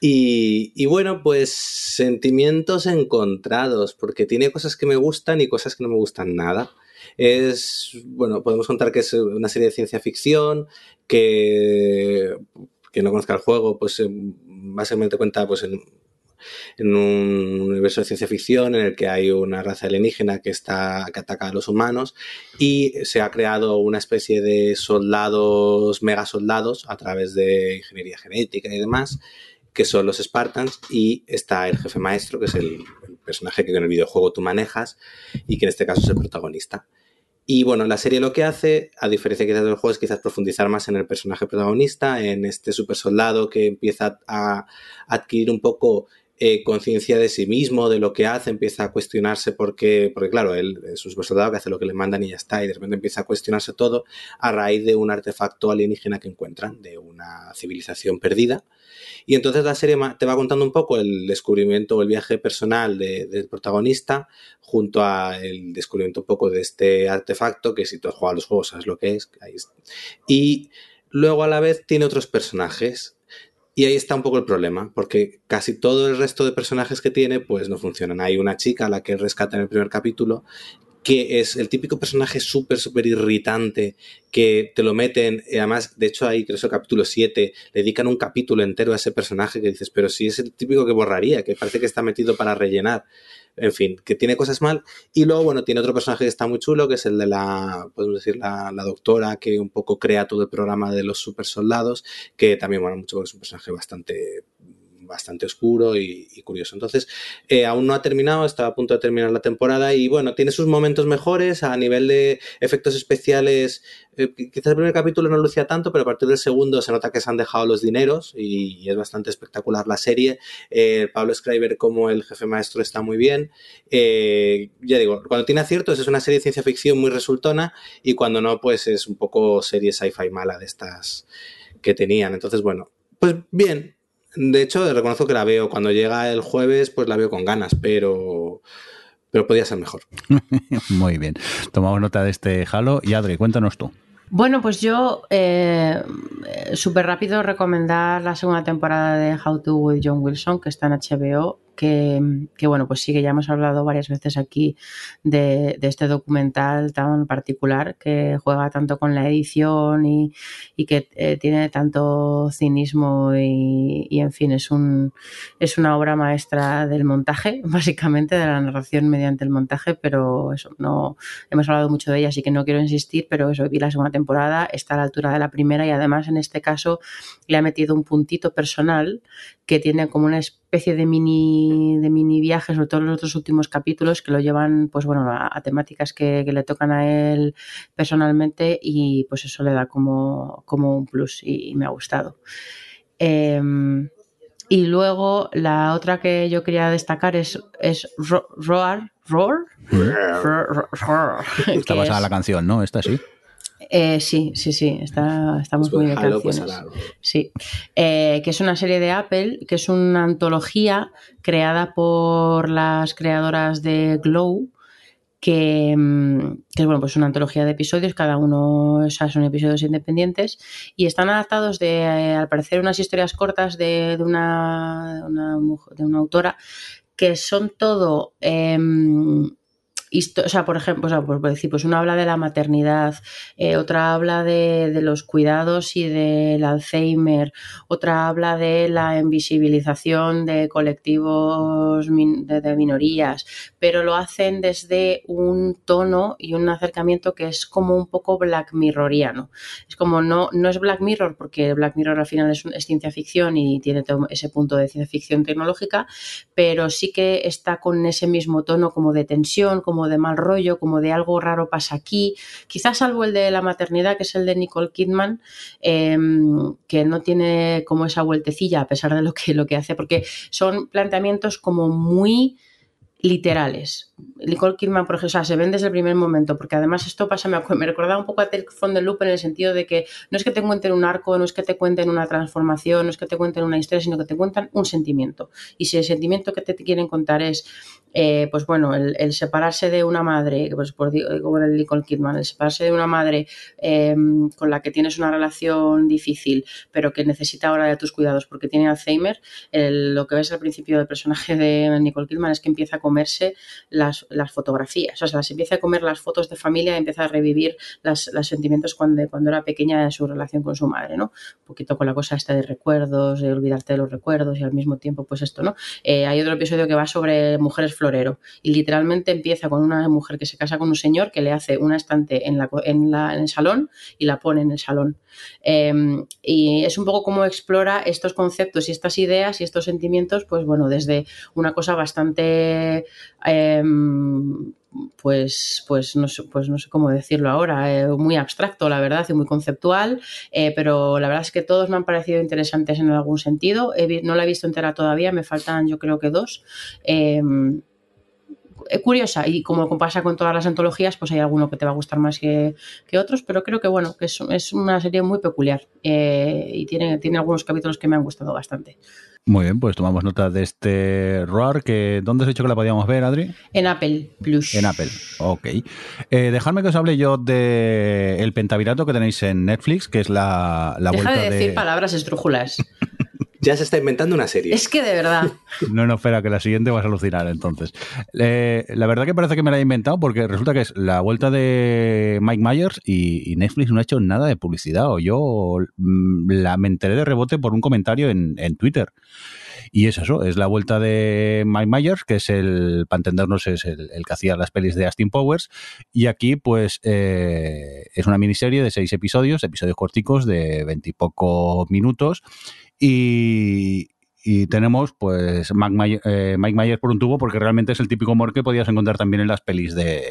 Y, y bueno, pues sentimientos encontrados, porque tiene cosas que me gustan y cosas que no me gustan nada. Es, bueno, podemos contar que es una serie de ciencia ficción, que, que no conozca el juego, pues eh, básicamente cuenta pues en, en un universo de ciencia ficción en el que hay una raza alienígena que está que ataca a los humanos y se ha creado una especie de soldados, mega soldados a través de ingeniería genética y demás que son los Spartans y está el jefe maestro que es el, personaje que en el videojuego tú manejas y que en este caso es el protagonista. Y bueno, la serie lo que hace, a diferencia quizás del juego, es quizás profundizar más en el personaje protagonista, en este super soldado que empieza a adquirir un poco eh, conciencia de sí mismo, de lo que hace, empieza a cuestionarse por qué, porque claro, él es un super soldado que hace lo que le mandan y ya está, y de repente empieza a cuestionarse todo a raíz de un artefacto alienígena que encuentran, de una civilización perdida. Y entonces la serie te va contando un poco el descubrimiento o el viaje personal de- del protagonista junto a el descubrimiento un poco de este artefacto, que si tú has jugado a los juegos sabes lo que es. ahí. Y luego a la vez tiene otros personajes. Y ahí está un poco el problema, porque casi todo el resto de personajes que tiene pues no funcionan. Hay una chica a la que rescata en el primer capítulo, que es el típico personaje súper, súper irritante, que te lo meten, y además, de hecho, ahí creo que el capítulo 7, le dedican un capítulo entero a ese personaje que dices, pero si es el típico que borraría, que parece que está metido para rellenar. En fin, que tiene cosas mal. Y luego, bueno, tiene otro personaje que está muy chulo, que es el de la, podemos decir, la, la doctora, que un poco crea todo el programa de los super soldados, que también mola mucho porque es un personaje bastante bastante oscuro y, curioso. Entonces, eh, aún no ha terminado, está a punto de terminar la temporada y bueno, tiene sus momentos mejores a nivel de efectos especiales. eh, quizás el primer capítulo no lucía tanto, pero a partir del segundo se nota que se han dejado los dineros y, es bastante espectacular la serie. Eh, Pablo Schreiber como el jefe maestro está muy bien. Ya digo, cuando tiene aciertos es una serie de ciencia ficción muy resultona y cuando no, pues es un poco serie sci-fi mala de estas que tenían. Entonces, bueno, pues bien, de hecho, reconozco que la veo. Cuando llega el jueves, pues la veo con ganas, pero, pero podía ser mejor. [laughs] Muy bien. Tomamos nota de este Halo. Y Adri, cuéntanos tú. Bueno, pues yo eh, súper rápido recomendar la segunda temporada de How to with John Wilson, que está en HBO, que, bueno, pues sí que ya hemos hablado varias veces aquí de, de, este documental tan particular que juega tanto con la edición y, y que eh, tiene tanto cinismo y, y, en fin, es, un, es una obra maestra del montaje, [laughs] básicamente, de la narración mediante el montaje, pero eso, no hemos hablado mucho de ella, así que no quiero insistir, pero eso, vi la segunda temporada, está a la altura de la primera y además en este caso le ha metido un puntito personal que tiene como una especie de mini, de mini viaje, sobre todo en los dos últimos capítulos, que lo llevan pues bueno, a, a temáticas que, que, le tocan a él personalmente y pues eso le da como, como un plus y, y me ha gustado. Eh, y luego la otra que yo quería destacar es, es Ro Roar, Roar, Está basada en la canción, ¿no? Esta sí. Eh, sí, sí, sí, está, estamos muy de Halo, canciones. hará- Sí, Eh, que es una serie de Apple, que es una antología creada por las creadoras de Glow, que, mm, que es bueno, pues una antología de episodios, cada uno o sea, son episodios independientes, y están adaptados de, eh, al parecer, unas historias cortas de, de una, de una de una autora, que son todo... em, o sea, por ejemplo, por decir, pues una habla de la maternidad, eh, otra habla de, los cuidados y del Alzheimer, otra habla de la invisibilización de colectivos de minorías, pero lo hacen desde un tono y un acercamiento que es como un poco Black Mirroriano. Es como no, no es Black Mirror, porque Black Mirror al final es, ciencia ficción y tiene ese punto de ciencia ficción tecnológica, pero sí que está con ese mismo tono como de tensión, como de mal rollo, como de algo raro pasa aquí. Quizás salvo el de la maternidad, que es el de Nicole Kidman, eh, que no tiene como esa vueltecilla a pesar de lo que, lo que hace, porque son planteamientos como muy literales. Nicole Kidman, por ejemplo, se ven desde el primer momento, porque además esto pasa, me, me recordaba un poco a Tales from the Loop en el sentido de que no es que te cuenten un arco, no es que te cuenten una transformación, no es que te cuenten una historia, sino que te cuentan un sentimiento. Y si el sentimiento que te quieren contar es, eh, pues bueno, el, separarse de una madre, pues por digo el Nicole Kidman, el separarse de una madre eh, con la que tienes una relación difícil, pero que necesita ahora de tus cuidados porque tiene Alzheimer, lo que ves al principio del personaje de Nicole Kidman es que empieza a comerse las, las fotografías, o sea, se empieza a comer las fotos de familia y empieza a revivir las, los sentimientos cuando, cuando era pequeña de su relación con su madre, ¿no? Un poquito con la cosa esta de recuerdos, de olvidarte de los recuerdos y al mismo tiempo, pues esto, ¿no? Eh, hay otro episodio que va sobre mujeres florero y literalmente empieza con una mujer que se casa con un señor que le hace una estante en, la, en, el salón y la pone en el salón. Eh, y es un poco como explora estos conceptos y estas ideas y estos sentimientos, pues bueno, desde una cosa bastante... eh, pues, pues, no sé, pues no sé cómo decirlo ahora, eh, muy abstracto, la verdad, y muy conceptual, eh, pero la verdad es que todos me han parecido interesantes en algún sentido. No la he visto entera todavía, me faltan yo creo que dos. Eh, eh, curiosa y como pasa con todas las antologías, pues hay alguno que te va a gustar más que, que otros, pero creo que bueno, que es, es una serie muy peculiar eh, y tiene, tiene algunos capítulos que me han gustado bastante. Muy bien, pues tomamos nota de este ROAR, que ¿dónde has dicho que la podíamos ver, Adri? En Apple Plus. En Apple, ok. Eh, dejadme que os hable yo de el pentavirato que tenéis en Netflix, que es la, la Deja vuelta de decir palabras estrújulas. [laughs] Ya se está inventando una serie. es que de verdad. No, no, espera, que la siguiente vas a alucinar entonces. Eh, la verdad que parece que me la he inventado porque resulta que es la vuelta de Mike Myers y, y Netflix no ha hecho nada de publicidad. O yo mm, la, me enteré de rebote por un comentario en, en Twitter. Y es eso, es la vuelta de Mike Myers, que es el, para entendernos, es el, el que hacía las pelis de Austin Powers. Y aquí, pues, eh, es una miniserie de seis episodios, episodios corticos de veintipoco minutos. Y, y tenemos, pues, Mike Myers, eh, Mike Myers por un tubo, porque realmente es el típico humor que podías encontrar también en las pelis de,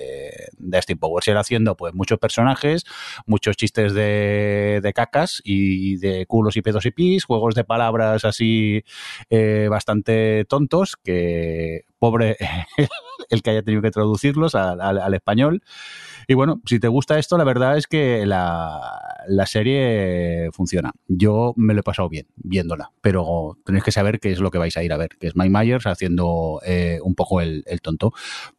de Austin Powers. Era haciendo, pues, muchos personajes, muchos chistes de, de cacas y de culos y pedos y pis, juegos de palabras así eh, bastante tontos, que pobre [laughs] el que haya tenido que traducirlos al, al- al español. Y bueno, si te gusta esto, la verdad es que la, la serie funciona. Yo me lo he pasado bien viéndola, pero tenéis que saber qué es lo que vais a ir a ver, que es Mike Myers haciendo eh, un poco el, el tonto.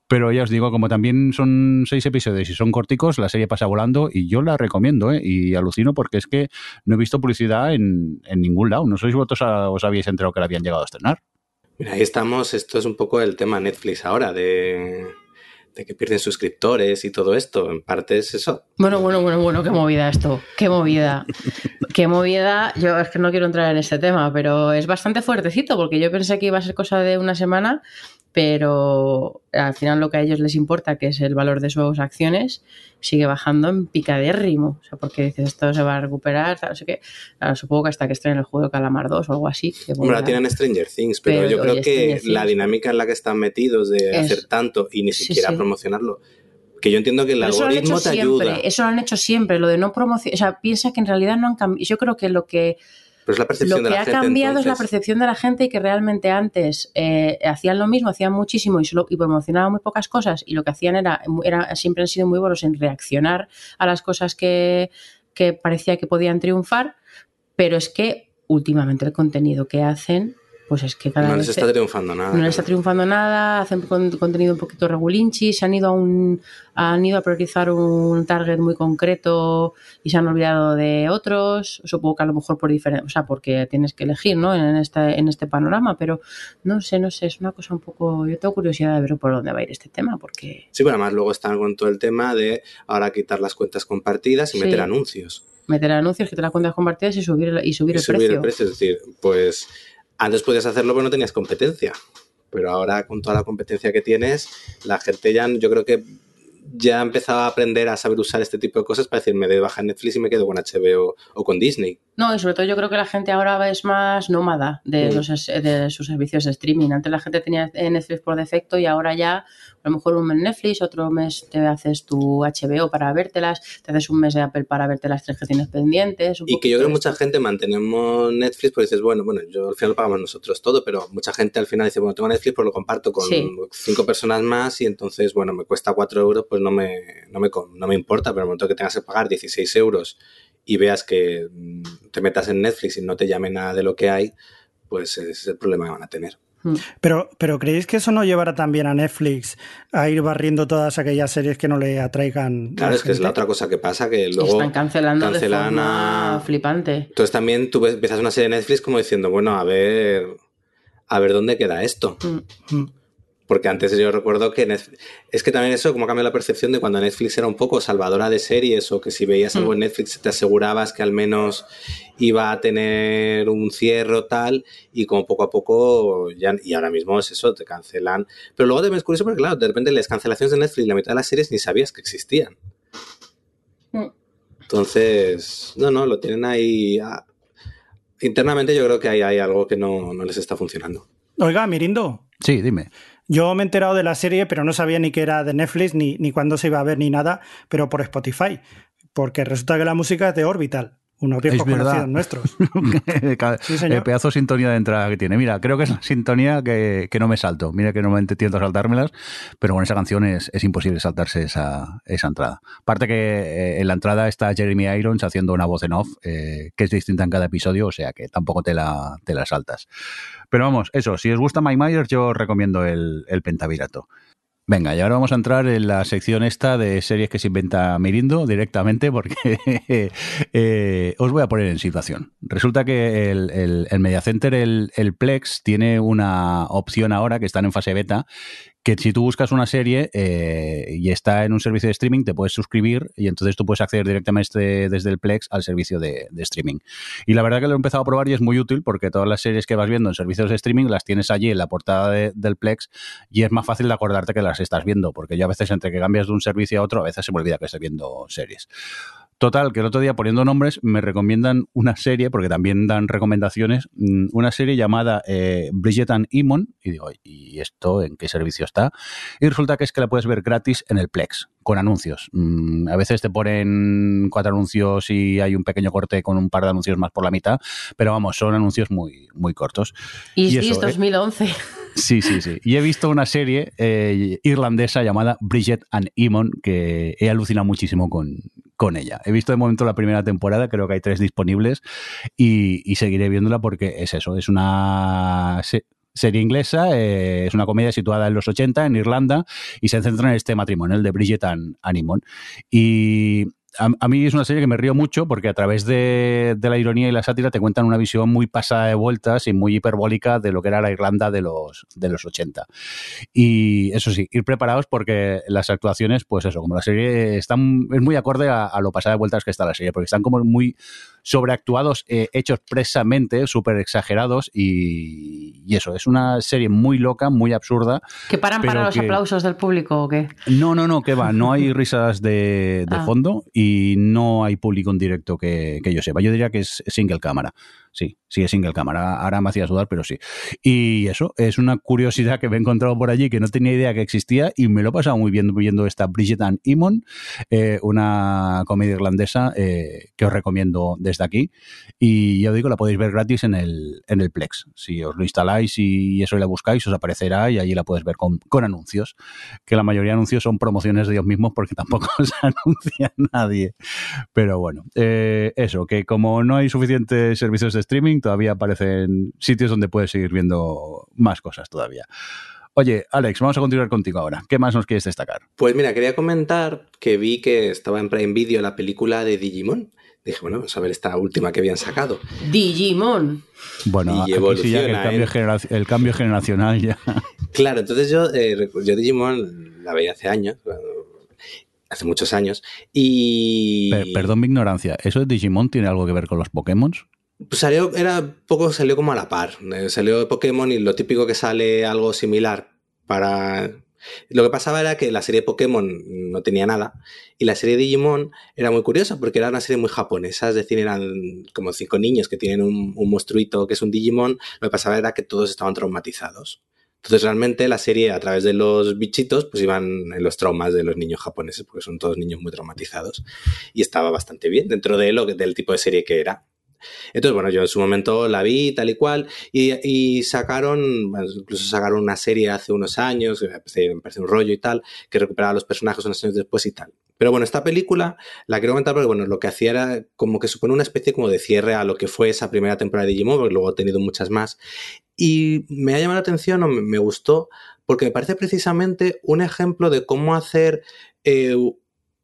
Pero ya os digo, como también son seis episodios y son corticos, la serie pasa volando y yo la recomiendo, ¿eh? Y alucino porque es que no he visto publicidad en, en ningún lado. No sois vosotros a- os habéis enterado que la habían llegado a estrenar. Mira, ahí estamos, esto es un poco el tema Netflix ahora, de, de que pierden suscriptores y todo esto. En parte es eso. Bueno, bueno, bueno, bueno, qué movida esto. Qué movida. Qué movida. Yo es que no quiero entrar en este tema, pero es bastante fuertecito porque yo pensé que iba a ser cosa de una semana, pero al final lo que a ellos les importa, que es el valor de sus acciones, sigue bajando en picadérrimo. O sea, porque dices, esto se va a recuperar, tal, no sé qué. Claro, supongo que hasta que estrenen el juego de Calamar 2 o algo así. que Hombre, volverá. la tienen Stranger Things, pero, Pero, yo creo que Things- la dinámica en la que están metidos de Es- hacer tanto y ni siquiera sí. promocionarlo, que yo entiendo que el Pero eso lo han algoritmo hecho te siempre, ayuda. eso lo han hecho siempre, lo de no promocionar, o sea, piensa que en realidad no han cambiado, yo creo que lo que Pero es la percepción lo que de la ha gente. cambiado es la percepción de la gente y que realmente antes eh, hacían lo mismo, hacían muchísimo y, solo, y promocionaban muy pocas cosas y lo que hacían era, era siempre han sido muy buenos en reaccionar a las cosas que, que parecía que podían triunfar, pero es que últimamente el contenido que hacen, pues es que cada No vez les está triunfando nada. no les está triunfando nada, hacen con- contenido un poquito regulinchi, se han ido a un, han ido a priorizar un target muy concreto y se han olvidado de otros. Supongo que a lo mejor por diferente, o sea, porque tienes que elegir, ¿no? En este, en este panorama, pero no sé, no sé, es una cosa un poco. Yo tengo curiosidad de ver por dónde va a ir este tema, porque Sí, pero además luego están con todo el tema de ahora quitar las cuentas compartidas y Sí. meter anuncios. meter anuncios que te las cuentas compartidas y subir el, y subir y el subir precio. el precio. Es decir, pues antes podías hacerlo pero no tenías competencia. Pero ahora con toda la competencia que tienes, la gente ya, yo creo que ya ha empezado a aprender a saber usar este tipo de cosas para decir, me doy de baja en Netflix y me quedo con HBO o con Disney. No, y sobre todo yo creo que la gente ahora es más nómada de, Mm. los, de sus servicios de streaming. Antes la gente tenía Netflix por defecto y ahora ya a lo mejor un mes Netflix, otro mes te haces tu HBO para vértelas, te haces un mes de Apple para verte las tres que tienes pendientes. un Y que yo creo que mucha gente mantenemos Netflix porque dices, bueno, bueno, yo al final lo pagamos nosotros todo, pero mucha gente al final dice, bueno, tengo Netflix, pues lo comparto con Sí. cinco personas más y entonces, bueno, me cuesta cuatro euros, pues no me, no me, no me importa, pero en el momento que tengas que pagar 16 euros y veas que mm, te metas en Netflix y no te llame nada de lo que hay, pues ese es el problema que van a tener. Mm. Pero, pero ¿creéis que eso no llevará también a Netflix a ir barriendo todas aquellas series que no le atraigan? a Claro, es que es la otra cosa que pasa, que luego... Están cancelando cancelan de forma a- flipante. Entonces también tú ves- empiezas una serie de Netflix como diciendo, bueno, a ver, a ver dónde queda esto. Mm. Mm. Porque antes yo recuerdo que Netflix, es que también eso como cambia la percepción de cuando Netflix era un poco salvadora de series o que si veías algo en Netflix te asegurabas que al menos iba a tener un cierre o tal y como poco a poco ya y ahora mismo es eso, te cancelan. Pero luego también es curioso porque claro, de repente las cancelaciones de Netflix, la mitad de las series ni sabías que existían. Mm. Entonces, no, no, lo tienen ahí. ah, Internamente yo creo que ahí hay algo que no, no les está funcionando. Oiga, Mirindo, Sí, dime. Yo me he enterado de la serie, pero no sabía ni que era de Netflix, ni, ni cuándo se iba a ver, ni nada, pero por Spotify. Porque resulta que la música es de Orbital, unos viejos Es conocidos nuestros. [laughs] [laughs] Ca- Sí, señor. el pedazo de sintonía de entrada que tiene. Mira, creo que es la sintonía que, que no me salto. Mira que normalmente tiendo a saltármelas, pero con esa canción es, es imposible saltarse esa, esa entrada. Aparte que eh, en la entrada está Jeremy Irons haciendo una voz en off, eh, que es distinta en cada episodio, o sea que tampoco te la, te la saltas. Pero vamos, eso, si os gusta Mike Myers, yo os recomiendo el, el Pentavirato. Venga, y ahora vamos a entrar en la sección esta de series que se inventa Mirindo directamente porque [laughs] eh, os voy a poner en situación. Resulta que el, el, Media Center, el, el, Plex, tiene una opción ahora que están en fase beta que si tú buscas una serie eh, y está en un servicio de streaming, te puedes suscribir y entonces tú puedes acceder directamente desde el Plex al servicio de, de, streaming. Y la verdad que lo he empezado a probar y es muy útil porque todas las series que vas viendo en servicios de streaming las tienes allí en la portada de, del Plex y es más fácil de acordarte que las estás viendo, porque yo a veces entre que cambias de un servicio a otro, a veces se me olvida que estoy viendo series. Total, que el otro día poniendo nombres me recomiendan una serie, porque también dan recomendaciones, mm, una serie llamada eh, Bridget and Emon, y digo, ¿y esto en qué servicio está? Y resulta que es que la puedes ver gratis en el Plex, con anuncios. Mm, a veces te ponen cuatro anuncios y hay un pequeño corte con un par de anuncios más por la mitad, pero vamos, son anuncios muy, muy cortos. Y, y eso, es 2011. Eh, Sí, sí, sí. Y he visto una serie eh, irlandesa llamada Bridget and Emon que he alucinado muchísimo con, con ella. He visto de momento la primera temporada, creo que hay tres disponibles y, seguiré viéndola porque es eso, es una se serie inglesa, eh, es una comedia situada en los 80 en Irlanda y se centra en este matrimonio, el de Bridget and, Emon. Y a, a, mí es una serie que me río mucho porque a través de, de, la ironía y la sátira te cuentan una visión muy pasada de vueltas y muy hiperbólica de lo que era la Irlanda de los, de los 80. Y eso sí, ir preparados porque las actuaciones, pues eso, como la serie están, es muy acorde a, a lo pasada de vueltas que está la serie, porque están como muy sobreactuados, eh, hechos precisamente, súper exagerados y, y, eso, es una serie muy loca, muy absurda. ¿Que paran para los que... aplausos del público o qué? No, no, no, que va, no hay [laughs] risas de, de ah. fondo y no hay público en directo que, que, yo sepa. Yo diría que es single cámara. Sí, sí es single cámara. Ahora me hacía sudar, pero sí. Y eso es una curiosidad que me he encontrado por allí que no tenía idea que existía y me lo he pasado muy bien viendo esta Bridget Ann Imon, eh, una comedia irlandesa eh, que os recomiendo desde aquí. Y ya os digo, la podéis ver gratis en el, en el Plex. Si os lo instaláis y eso y la buscáis, os aparecerá y allí la puedes ver con, con anuncios. Que la mayoría de anuncios son promociones de ellos mismos porque [laughs] tampoco se anuncia nadie. Pero bueno, eh, eso, que como no hay suficientes servicios de streaming, todavía aparecen sitios donde puedes seguir viendo más cosas todavía. Oye, Alex, vamos a continuar contigo ahora. ¿Qué más nos quieres destacar? Pues mira, quería comentar que vi que estaba en Prime Video la película de Digimon. Dije, bueno, vamos a ver esta última que habían sacado. Digimon. Bueno, Y aquí sí ya que el, evoluciona, cambio ¿eh? el cambio generacional ya. Claro, entonces yo, eh, yo Digimon la veía hace años, bueno, hace muchos años, y Per- perdón mi ignorancia, ¿eso de Digimon tiene algo que ver con los Pokémon? Pues salió, era poco, salió como a la par. Eh, salió de Pokémon y lo típico que sale algo similar para. Lo que pasaba era que la serie de Pokémon no tenía nada y la serie de Digimon era muy curiosa porque era una serie muy japonesa, es decir, eran como cinco niños que tienen un, un monstruito que es un Digimon. Lo que pasaba era que todos estaban traumatizados. Entonces realmente la serie a través de los bichitos pues iban en los traumas de los niños japoneses porque son todos niños muy traumatizados y estaba bastante bien dentro de lo del tipo de serie que era. Entonces, bueno, yo en su momento la vi tal y cual y, sacaron, incluso sacaron una serie hace unos años, me parece, un rollo y tal, que recuperaba a los personajes unos años después y tal. Pero bueno, esta película la quiero comentar porque, bueno, lo que hacía era como que supone una especie como de cierre a lo que fue esa primera temporada de Digimon, porque luego he tenido muchas más. Y me ha llamado la atención o me, me gustó porque me parece precisamente un ejemplo de cómo hacer eh,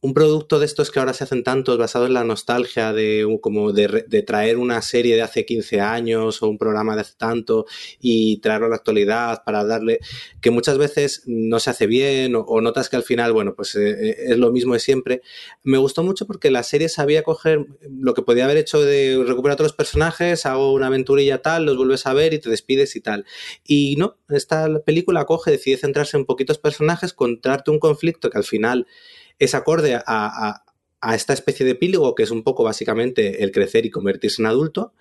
un producto de estos que ahora se hacen tantos basados en la nostalgia de como de, traer una serie de hace 15 años o un programa de hace tanto y traerlo a la actualidad para darle que muchas veces no se hace bien o, notas que al final bueno pues eh, es lo mismo de siempre. Me gustó mucho porque la serie sabía coger lo que podía haber hecho de recuperar a personajes hago una aventurilla tal los vuelves a ver y te despides y tal. Y no esta película coge decide centrarse en poquitos personajes contarte un conflicto que al final es acorde a, a- esta especie de epílogo que es un poco básicamente el crecer y convertirse en adulto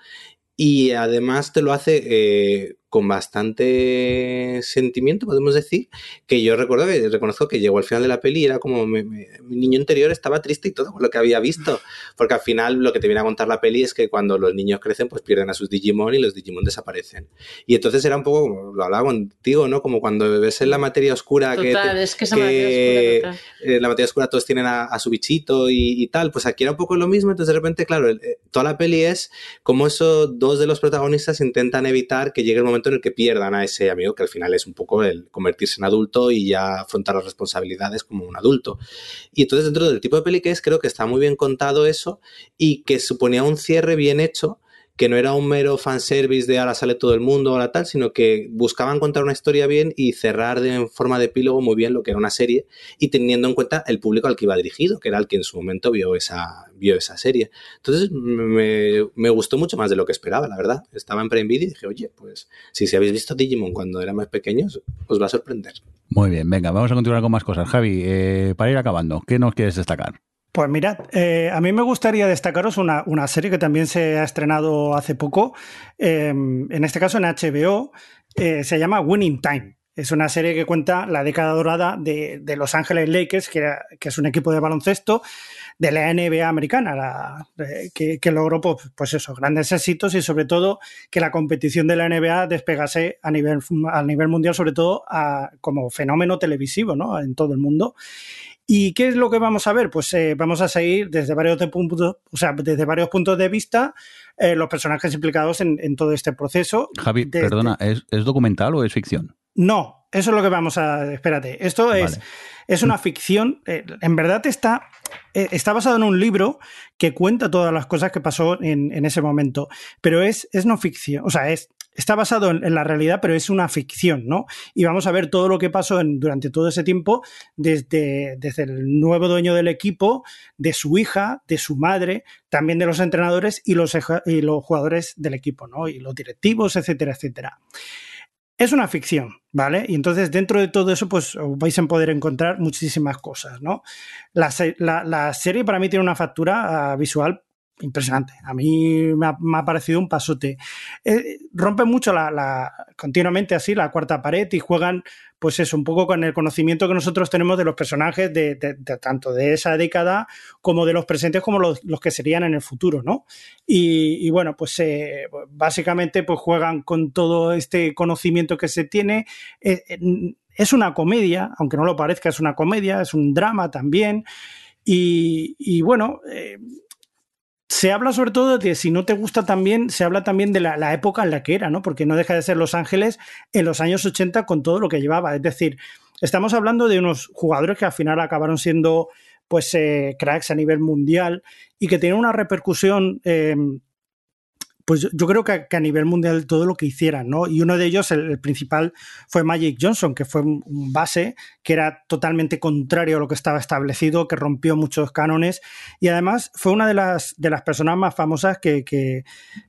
y además te lo hace eh, con bastante sentimiento, podemos decir, que yo recuerdo que reconozco que llegó al final de la peli y era como me- me- mi niño interior estaba triste y todo con lo que había visto, porque al final lo que te viene a contar la peli es que cuando los niños crecen pues pierden a sus Digimon y los Digimon desaparecen. Y entonces era un poco, como lo hablaba contigo, ¿no? Como cuando ves en la materia oscura que, Total, te- es que esa que- materia oscura, total. eh, la materia oscura todos tienen a, a su bichito y, y tal, pues aquí era un poco lo mismo, entonces de repente, claro, el- eh, toda la peli es como esos dos de los protagonistas intentan evitar que llegue el momento en el que pierdan a ese amigo, que al final es un poco el convertirse en adulto y ya afrontar las responsabilidades como un adulto. Y entonces dentro del tipo de peli que es, creo que está muy bien contado eso y que suponía un cierre bien hecho que no era un mero fanservice de ahora sale todo el mundo, ahora tal, sino que buscaban contar una historia bien y cerrar de, en forma de epílogo muy bien lo que era una serie y teniendo en cuenta el público al que iba dirigido, que era el que en su momento vio esa, vio esa serie. Entonces me, gustó mucho más de lo que esperaba, la verdad. Estaba en Prime Video y dije, oye, pues si se habéis visto Digimon cuando era más pequeños, os va a sorprender. Muy bien, venga, vamos a continuar con más cosas. Javi, eh, para ir acabando, ¿qué nos quieres destacar? Pues mirad, eh, a mí me gustaría destacaros una, una serie que también se ha estrenado hace poco, eh, en este caso en HBO, eh, se llama Winning Time. Es una serie que cuenta la década dorada de, de Los Ángeles Lakers, que, es un equipo de baloncesto de la NBA americana, eh, que, logró pues, pues grandes éxitos y sobre todo que la competición de la NBA despegase a nivel, a nivel mundial, sobre todo como fenómeno televisivo ¿no? en todo el mundo. ¿Y qué es lo que vamos a ver? Pues eh, vamos a seguir desde varios, de puntos, o sea, desde varios puntos de vista eh, los personajes implicados en, en todo este proceso. Javi, Desde- perdona, ¿es, es documental o es ficción? No, eso es lo que vamos a... Espérate, esto es, Vale. es una ficción. eh, en verdad está, eh, está basado en un libro que cuenta todas las cosas que pasó en, en ese momento, pero es, es no ficción, o sea, es... Está basado en, la realidad, pero es una ficción, ¿no? Y vamos a ver todo lo que pasó en- durante todo ese tiempo, desde, desde el nuevo dueño del equipo, de su hija, de su madre, también de los entrenadores y los, y los jugadores del equipo, ¿no? Y los directivos, etcétera, etcétera. Es una ficción, ¿vale? Y entonces dentro de todo eso, pues os vais a poder encontrar muchísimas cosas, ¿no? La- la serie para mí tiene una factura ah, visual impresionante. A mí me ha, me ha parecido un pasote. Eh, rompe mucho la, la, continuamente así la cuarta pared y juegan, pues eso, un poco con el conocimiento que nosotros tenemos de los personajes de, de, de tanto de esa década como de los presentes como los, los que serían en el futuro, ¿no? Y, y bueno, pues eh, básicamente pues juegan con todo este conocimiento que se tiene. Eh, es una comedia, aunque no lo parezca, es una comedia, es un drama también. Y, y bueno, eh, se habla sobre todo de si no te gusta también, se habla también de la, época en la que era, ¿no? Porque no deja de ser Los Ángeles en los años 80 con todo lo que llevaba. Es decir, estamos hablando de unos jugadores que al final acabaron siendo pues eh, cracks a nivel mundial y que tienen una repercusión eh, pues yo, creo que, a nivel mundial todo lo que hicieran, ¿no? Y uno de ellos, el, principal, fue Magic Johnson, que fue un, base que era totalmente contrario a lo que estaba establecido, que rompió muchos cánones y además fue una de las, de las personas más famosas que, que,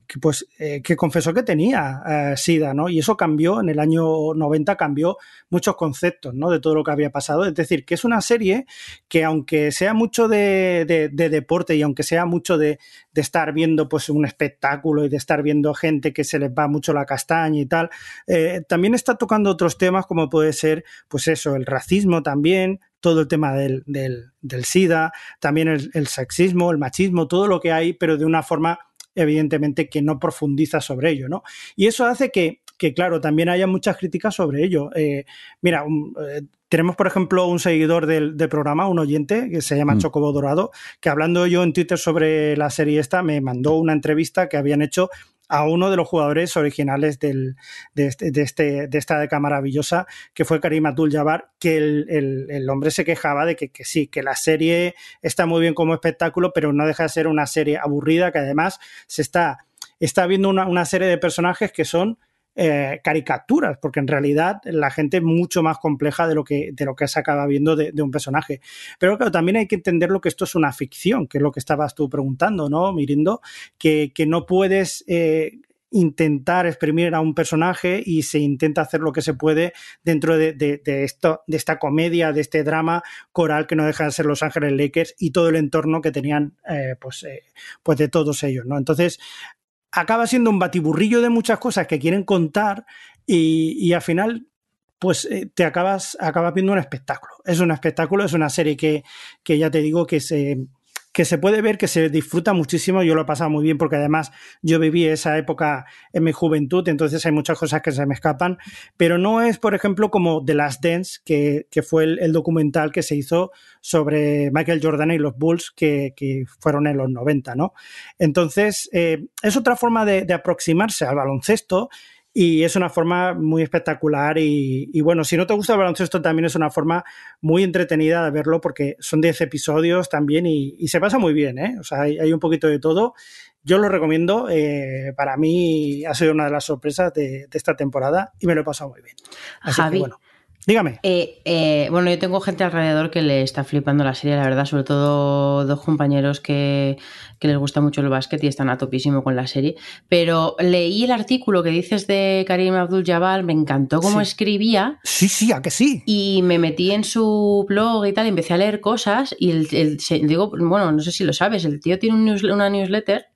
que pues, eh, que confesó que tenía eh, SIDA, ¿no? Y eso cambió, en el año 90 cambió muchos conceptos, ¿no? De todo lo que había pasado. Es decir, que es una serie que aunque sea mucho de, de, de deporte y aunque sea mucho de, de estar viendo pues un espectáculo y de estar viendo gente que se les va mucho la castaña y tal, eh, también está tocando otros temas como puede ser, pues eso, el racismo también, todo el tema del, del, del SIDA, también el, sexismo, el machismo, todo lo que hay, pero de una forma evidentemente que no profundiza sobre ello, ¿no? Y eso hace que, que claro, también haya muchas críticas sobre ello. Eh, mira, un, eh, tenemos, por ejemplo, un seguidor del, del, programa, un oyente, que se llama mm. Chocobo Dorado, que hablando yo en Twitter sobre la serie esta, me mandó una entrevista que habían hecho a uno de los jugadores originales del, de, este, de, este, de esta deca maravillosa, que fue Karim Abdul-Jabbar, que el, el, el, hombre se quejaba de que, que, sí, que la serie está muy bien como espectáculo, pero no deja de ser una serie aburrida, que además se está, está viendo una, una serie de personajes que son eh, caricaturas, porque en realidad la gente es mucho más compleja de lo que, de lo que se acaba viendo de, un personaje. Pero claro, también hay que entender lo que esto es una ficción, que es lo que estabas tú preguntando, ¿no, Mirindo? Que, que no puedes eh, intentar exprimir a un personaje y se intenta hacer lo que se puede dentro de, de, esto, de esta comedia, de este drama coral que no deja de ser Los Ángeles Lakers y todo el entorno que tenían eh, pues, pues de todos ellos. ¿no? Entonces, acaba siendo un batiburrillo de muchas cosas que quieren contar y, y al final pues eh, te acabas, acabas viendo un espectáculo. Es un espectáculo, es una serie que, que ya te digo que se, que se puede ver que se disfruta muchísimo. Yo lo he pasado muy bien porque además yo viví esa época en mi juventud, entonces hay muchas cosas que se me escapan, pero no es, por ejemplo, como The Last Dance, que, que fue el, documental que se hizo sobre Michael Jordan y los Bulls, que, que fueron en los 90, ¿no? Entonces, eh, es otra forma de aproximarse al baloncesto y es una forma muy espectacular y, y, bueno, si no te gusta el baloncesto también es una forma muy entretenida de verlo porque son 10 episodios también y, y, se pasa muy bien, ¿eh? O sea, hay, hay, un poquito de todo. Yo lo recomiendo, eh, para mí ha sido una de las sorpresas de, de, esta temporada y me lo he pasado muy bien. Así Javi, que bueno. Dígame. Eh, eh, bueno, yo tengo gente alrededor que le está flipando la serie, la verdad, sobre todo dos compañeros que, que, les gusta mucho el básquet y están a topísimo con la serie. Pero leí el artículo que dices de Karim Abdul Jabal, me encantó cómo sí. escribía. Sí, sí, a que sí. Y me metí en su blog y tal, y empecé a leer cosas. Y el, el, digo, bueno, no sé si lo sabes, el tío tiene un news, una newsletter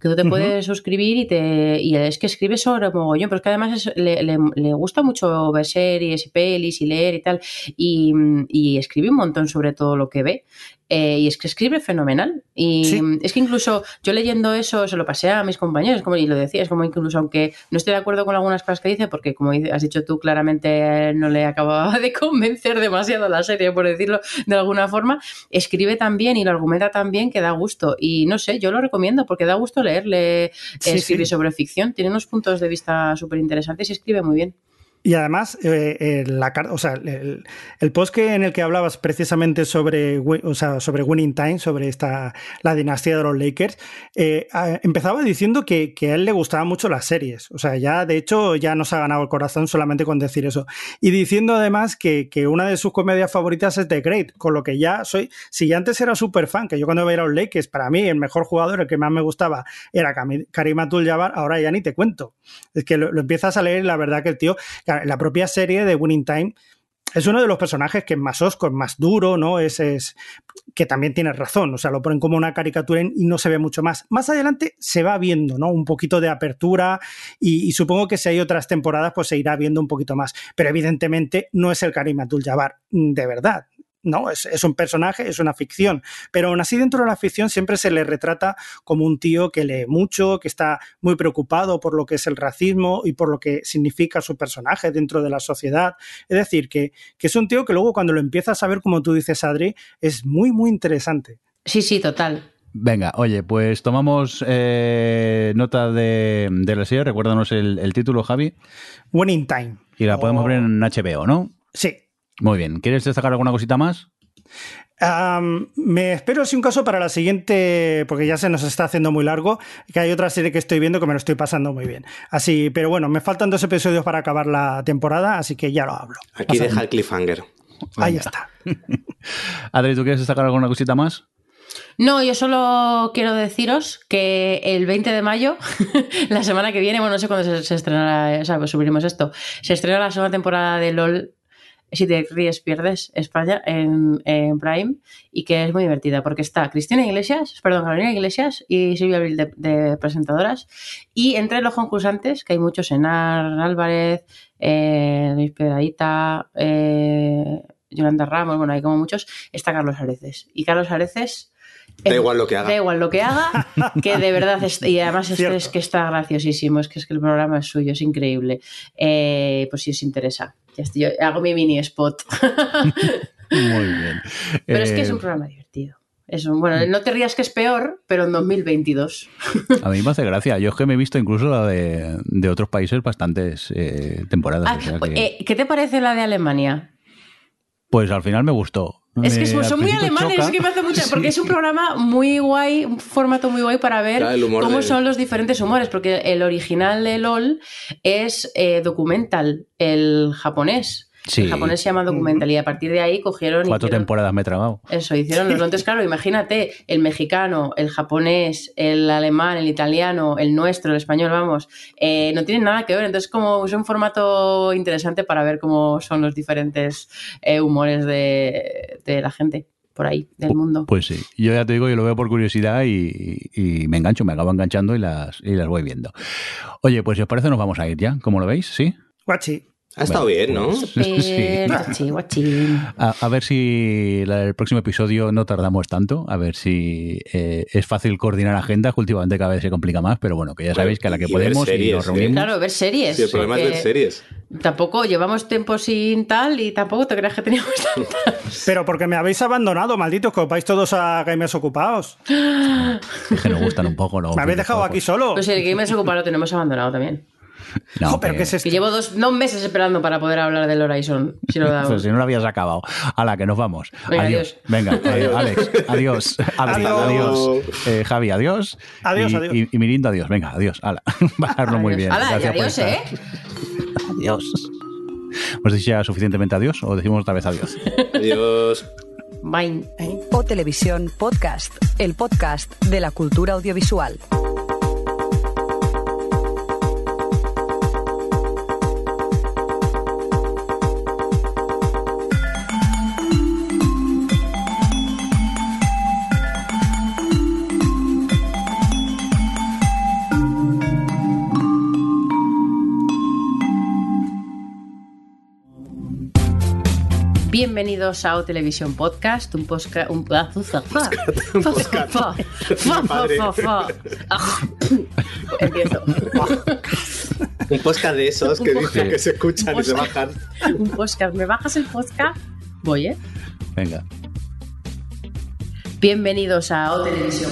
que tú te uh -huh. puedes suscribir y te y es que escribe sobre mogollón, pero es que además es, le, le, le, gusta mucho ver series y pelis y leer y tal, y, y escribe un montón sobre todo lo que ve. Eh, y es que escribe fenomenal. Y sí. es que incluso yo leyendo eso se lo pasé a mis compañeros, como y lo decía, es como incluso aunque no estoy de acuerdo con algunas cosas que dice, porque como has dicho tú, claramente no le acababa [laughs] de convencer demasiado la serie, por decirlo de alguna forma, escribe también y lo argumenta también que da gusto. Y no sé, yo lo recomiendo porque da gusto leerle sí, escribir sí. sobre ficción. Tiene unos puntos de vista súper interesantes y escribe muy bien. Y además, eh, eh, o sea, el, el, post que en el que hablabas precisamente sobre, o sea, sobre Winning Time, sobre esta, la dinastía de los Lakers, eh, empezaba diciendo que, que, a él le gustaban mucho las series. O sea, ya de hecho ya nos ha ganado el corazón solamente con decir eso. Y diciendo además que, que una de sus comedias favoritas es The Great, con lo que ya soy, si ya antes era súper fan, que yo cuando veía a los Lakers, para mí el mejor jugador, el que más me gustaba, era Karim Abdul-Jabbar, ahora ya ni te cuento. Es que lo, lo empiezas a leer y la verdad que el tío la propia serie de Winning Time es uno de los personajes que es más osco, es más duro, ¿no? Es, es que también tiene razón, o sea, lo ponen como una caricatura y no se ve mucho más. Más adelante se va viendo, ¿no? Un poquito de apertura y, y supongo que si hay otras temporadas, pues se irá viendo un poquito más. Pero evidentemente no es el Karim Abdul-Jabbar de verdad. No, es, es, un personaje, es una ficción, pero aún así dentro de la ficción siempre se le retrata como un tío que lee mucho, que está muy preocupado por lo que es el racismo y por lo que significa su personaje dentro de la sociedad. Es decir, que, que es un tío que luego cuando lo empiezas a ver, como tú dices, Adri, es muy, muy interesante. Sí, sí, total. Venga, oye, pues tomamos eh, nota de, de, la serie. Recuérdanos el, el, título, Javi. Winning Time. Y la podemos oh. ver en HBO, ¿no? Sí. Muy bien. ¿Quieres destacar alguna cosita más? Um, me espero si un caso para la siguiente, porque ya se nos está haciendo muy largo, que hay otra serie que estoy viendo que me lo estoy pasando muy bien. Así, pero bueno, me faltan dos episodios para acabar la temporada, así que ya lo hablo. Aquí deja el cliffhanger. Ahí está. [laughs] Adri, ¿tú quieres destacar alguna cosita más? No, yo solo quiero deciros que el 20 de mayo, [laughs] la semana que viene, bueno, no sé cuándo se, se estrenará, o sea, pues subiremos esto, se estrena la segunda temporada de LOL si te ríes pierdes. España en, en, Prime y que es muy divertida porque está Cristina Iglesias, perdón, Carolina Iglesias y Silvia Abril de, presentadoras. Y entre los concursantes que hay muchos Enar Álvarez, eh, Luis Pedradita, eh, Yolanda Ramos, bueno, hay como muchos, está Carlos Areces. Y Carlos Areces Da igual lo que haga. Da igual lo que haga, que de verdad, es, y además es, es, que está graciosísimo, es que es que el programa es suyo, es increíble. Eh, pues si os interesa, ya estoy, yo hago mi mini spot. Muy bien. Pero eh, es que es un programa divertido. Es un, bueno, no te rías que es peor, pero en 2022. A mí me hace gracia. Yo es que me he visto incluso la de, de otros países bastantes eh, temporadas. Ah, o sea que... eh, ¿Qué te parece la de Alemania? Pues al final me gustó. Es que son muy alemanes, choca. es que me hace mucha. [laughs] Porque es un programa muy guay, un formato muy guay para ver Claro, cómo de- son los diferentes humores. Porque el original de LOL es eh, documental, el japonés. Sí. El japonés se llama documental y a partir de ahí cogieron. y Cuatro hicieron- temporadas me he tragado. Eso, hicieron los Entonces, claro, imagínate, el mexicano, el japonés, el alemán, el italiano, el nuestro, el español, vamos, eh, no tienen nada que ver. Entonces, como es un formato interesante para ver cómo son los diferentes eh, humores de, de la gente por ahí, del mundo. Pues sí, yo ya te digo, yo lo veo por curiosidad y, y me engancho, me acabo enganchando y las, y las voy viendo. Oye, pues si os parece nos vamos a ir ya, ¿cómo lo veis? ¿Sí? Guachi. Ha estado bien, ¿no? [laughs] Sí. Eh, guachi, guachi. A, a ver si la- el próximo episodio no tardamos tanto, a ver si eh, es fácil coordinar agendas, que últimamente cada vez se complica más, pero bueno, que ya sabéis que a la que Y ver podemos y series, nos ¿eh? reunimos. Claro, ver series. Sí, el problema es ver series. Tampoco llevamos tiempo sin tal y tampoco te creas que teníamos [laughs] tantas. Pero porque me habéis abandonado, malditos, que os vais todos a gamers ocupados. Es que nos gustan un poco, ¿no? Me habéis dejado aquí solo. Pues el Gamers Ocupado lo tenemos abandonado también. No, pero que- ¿qué es esto? Que llevo dos, dos meses esperando para poder hablar del Horizon. Si lo [laughs] Pues damos. si no lo habías acabado. Hala, que nos vamos. Venga, adiós. Venga, [laughs] eh, Alex, adiós. Adiós. adiós. Eh, Javi, adiós. Adiós, y, adiós. Y, y Mirindo, adiós. Venga, adiós. Hala. [laughs] Bajarlo muy bien. Hala, adiós. ¿eh? Adiós. ¿Hemos dicho ya suficientemente adiós o decimos otra vez adiós? Adiós. Bye. O Televisión Podcast, el podcast de la cultura audiovisual. Bienvenidos a O Televisión Podcast, un podcast. Un. [laughs] Empiezo. Un podcast de esos que dicen que se escuchan Un y se bajan. Un podcast. ¿Me bajas el podcast? Voy, ¿eh? Venga. Bienvenidos a O Televisión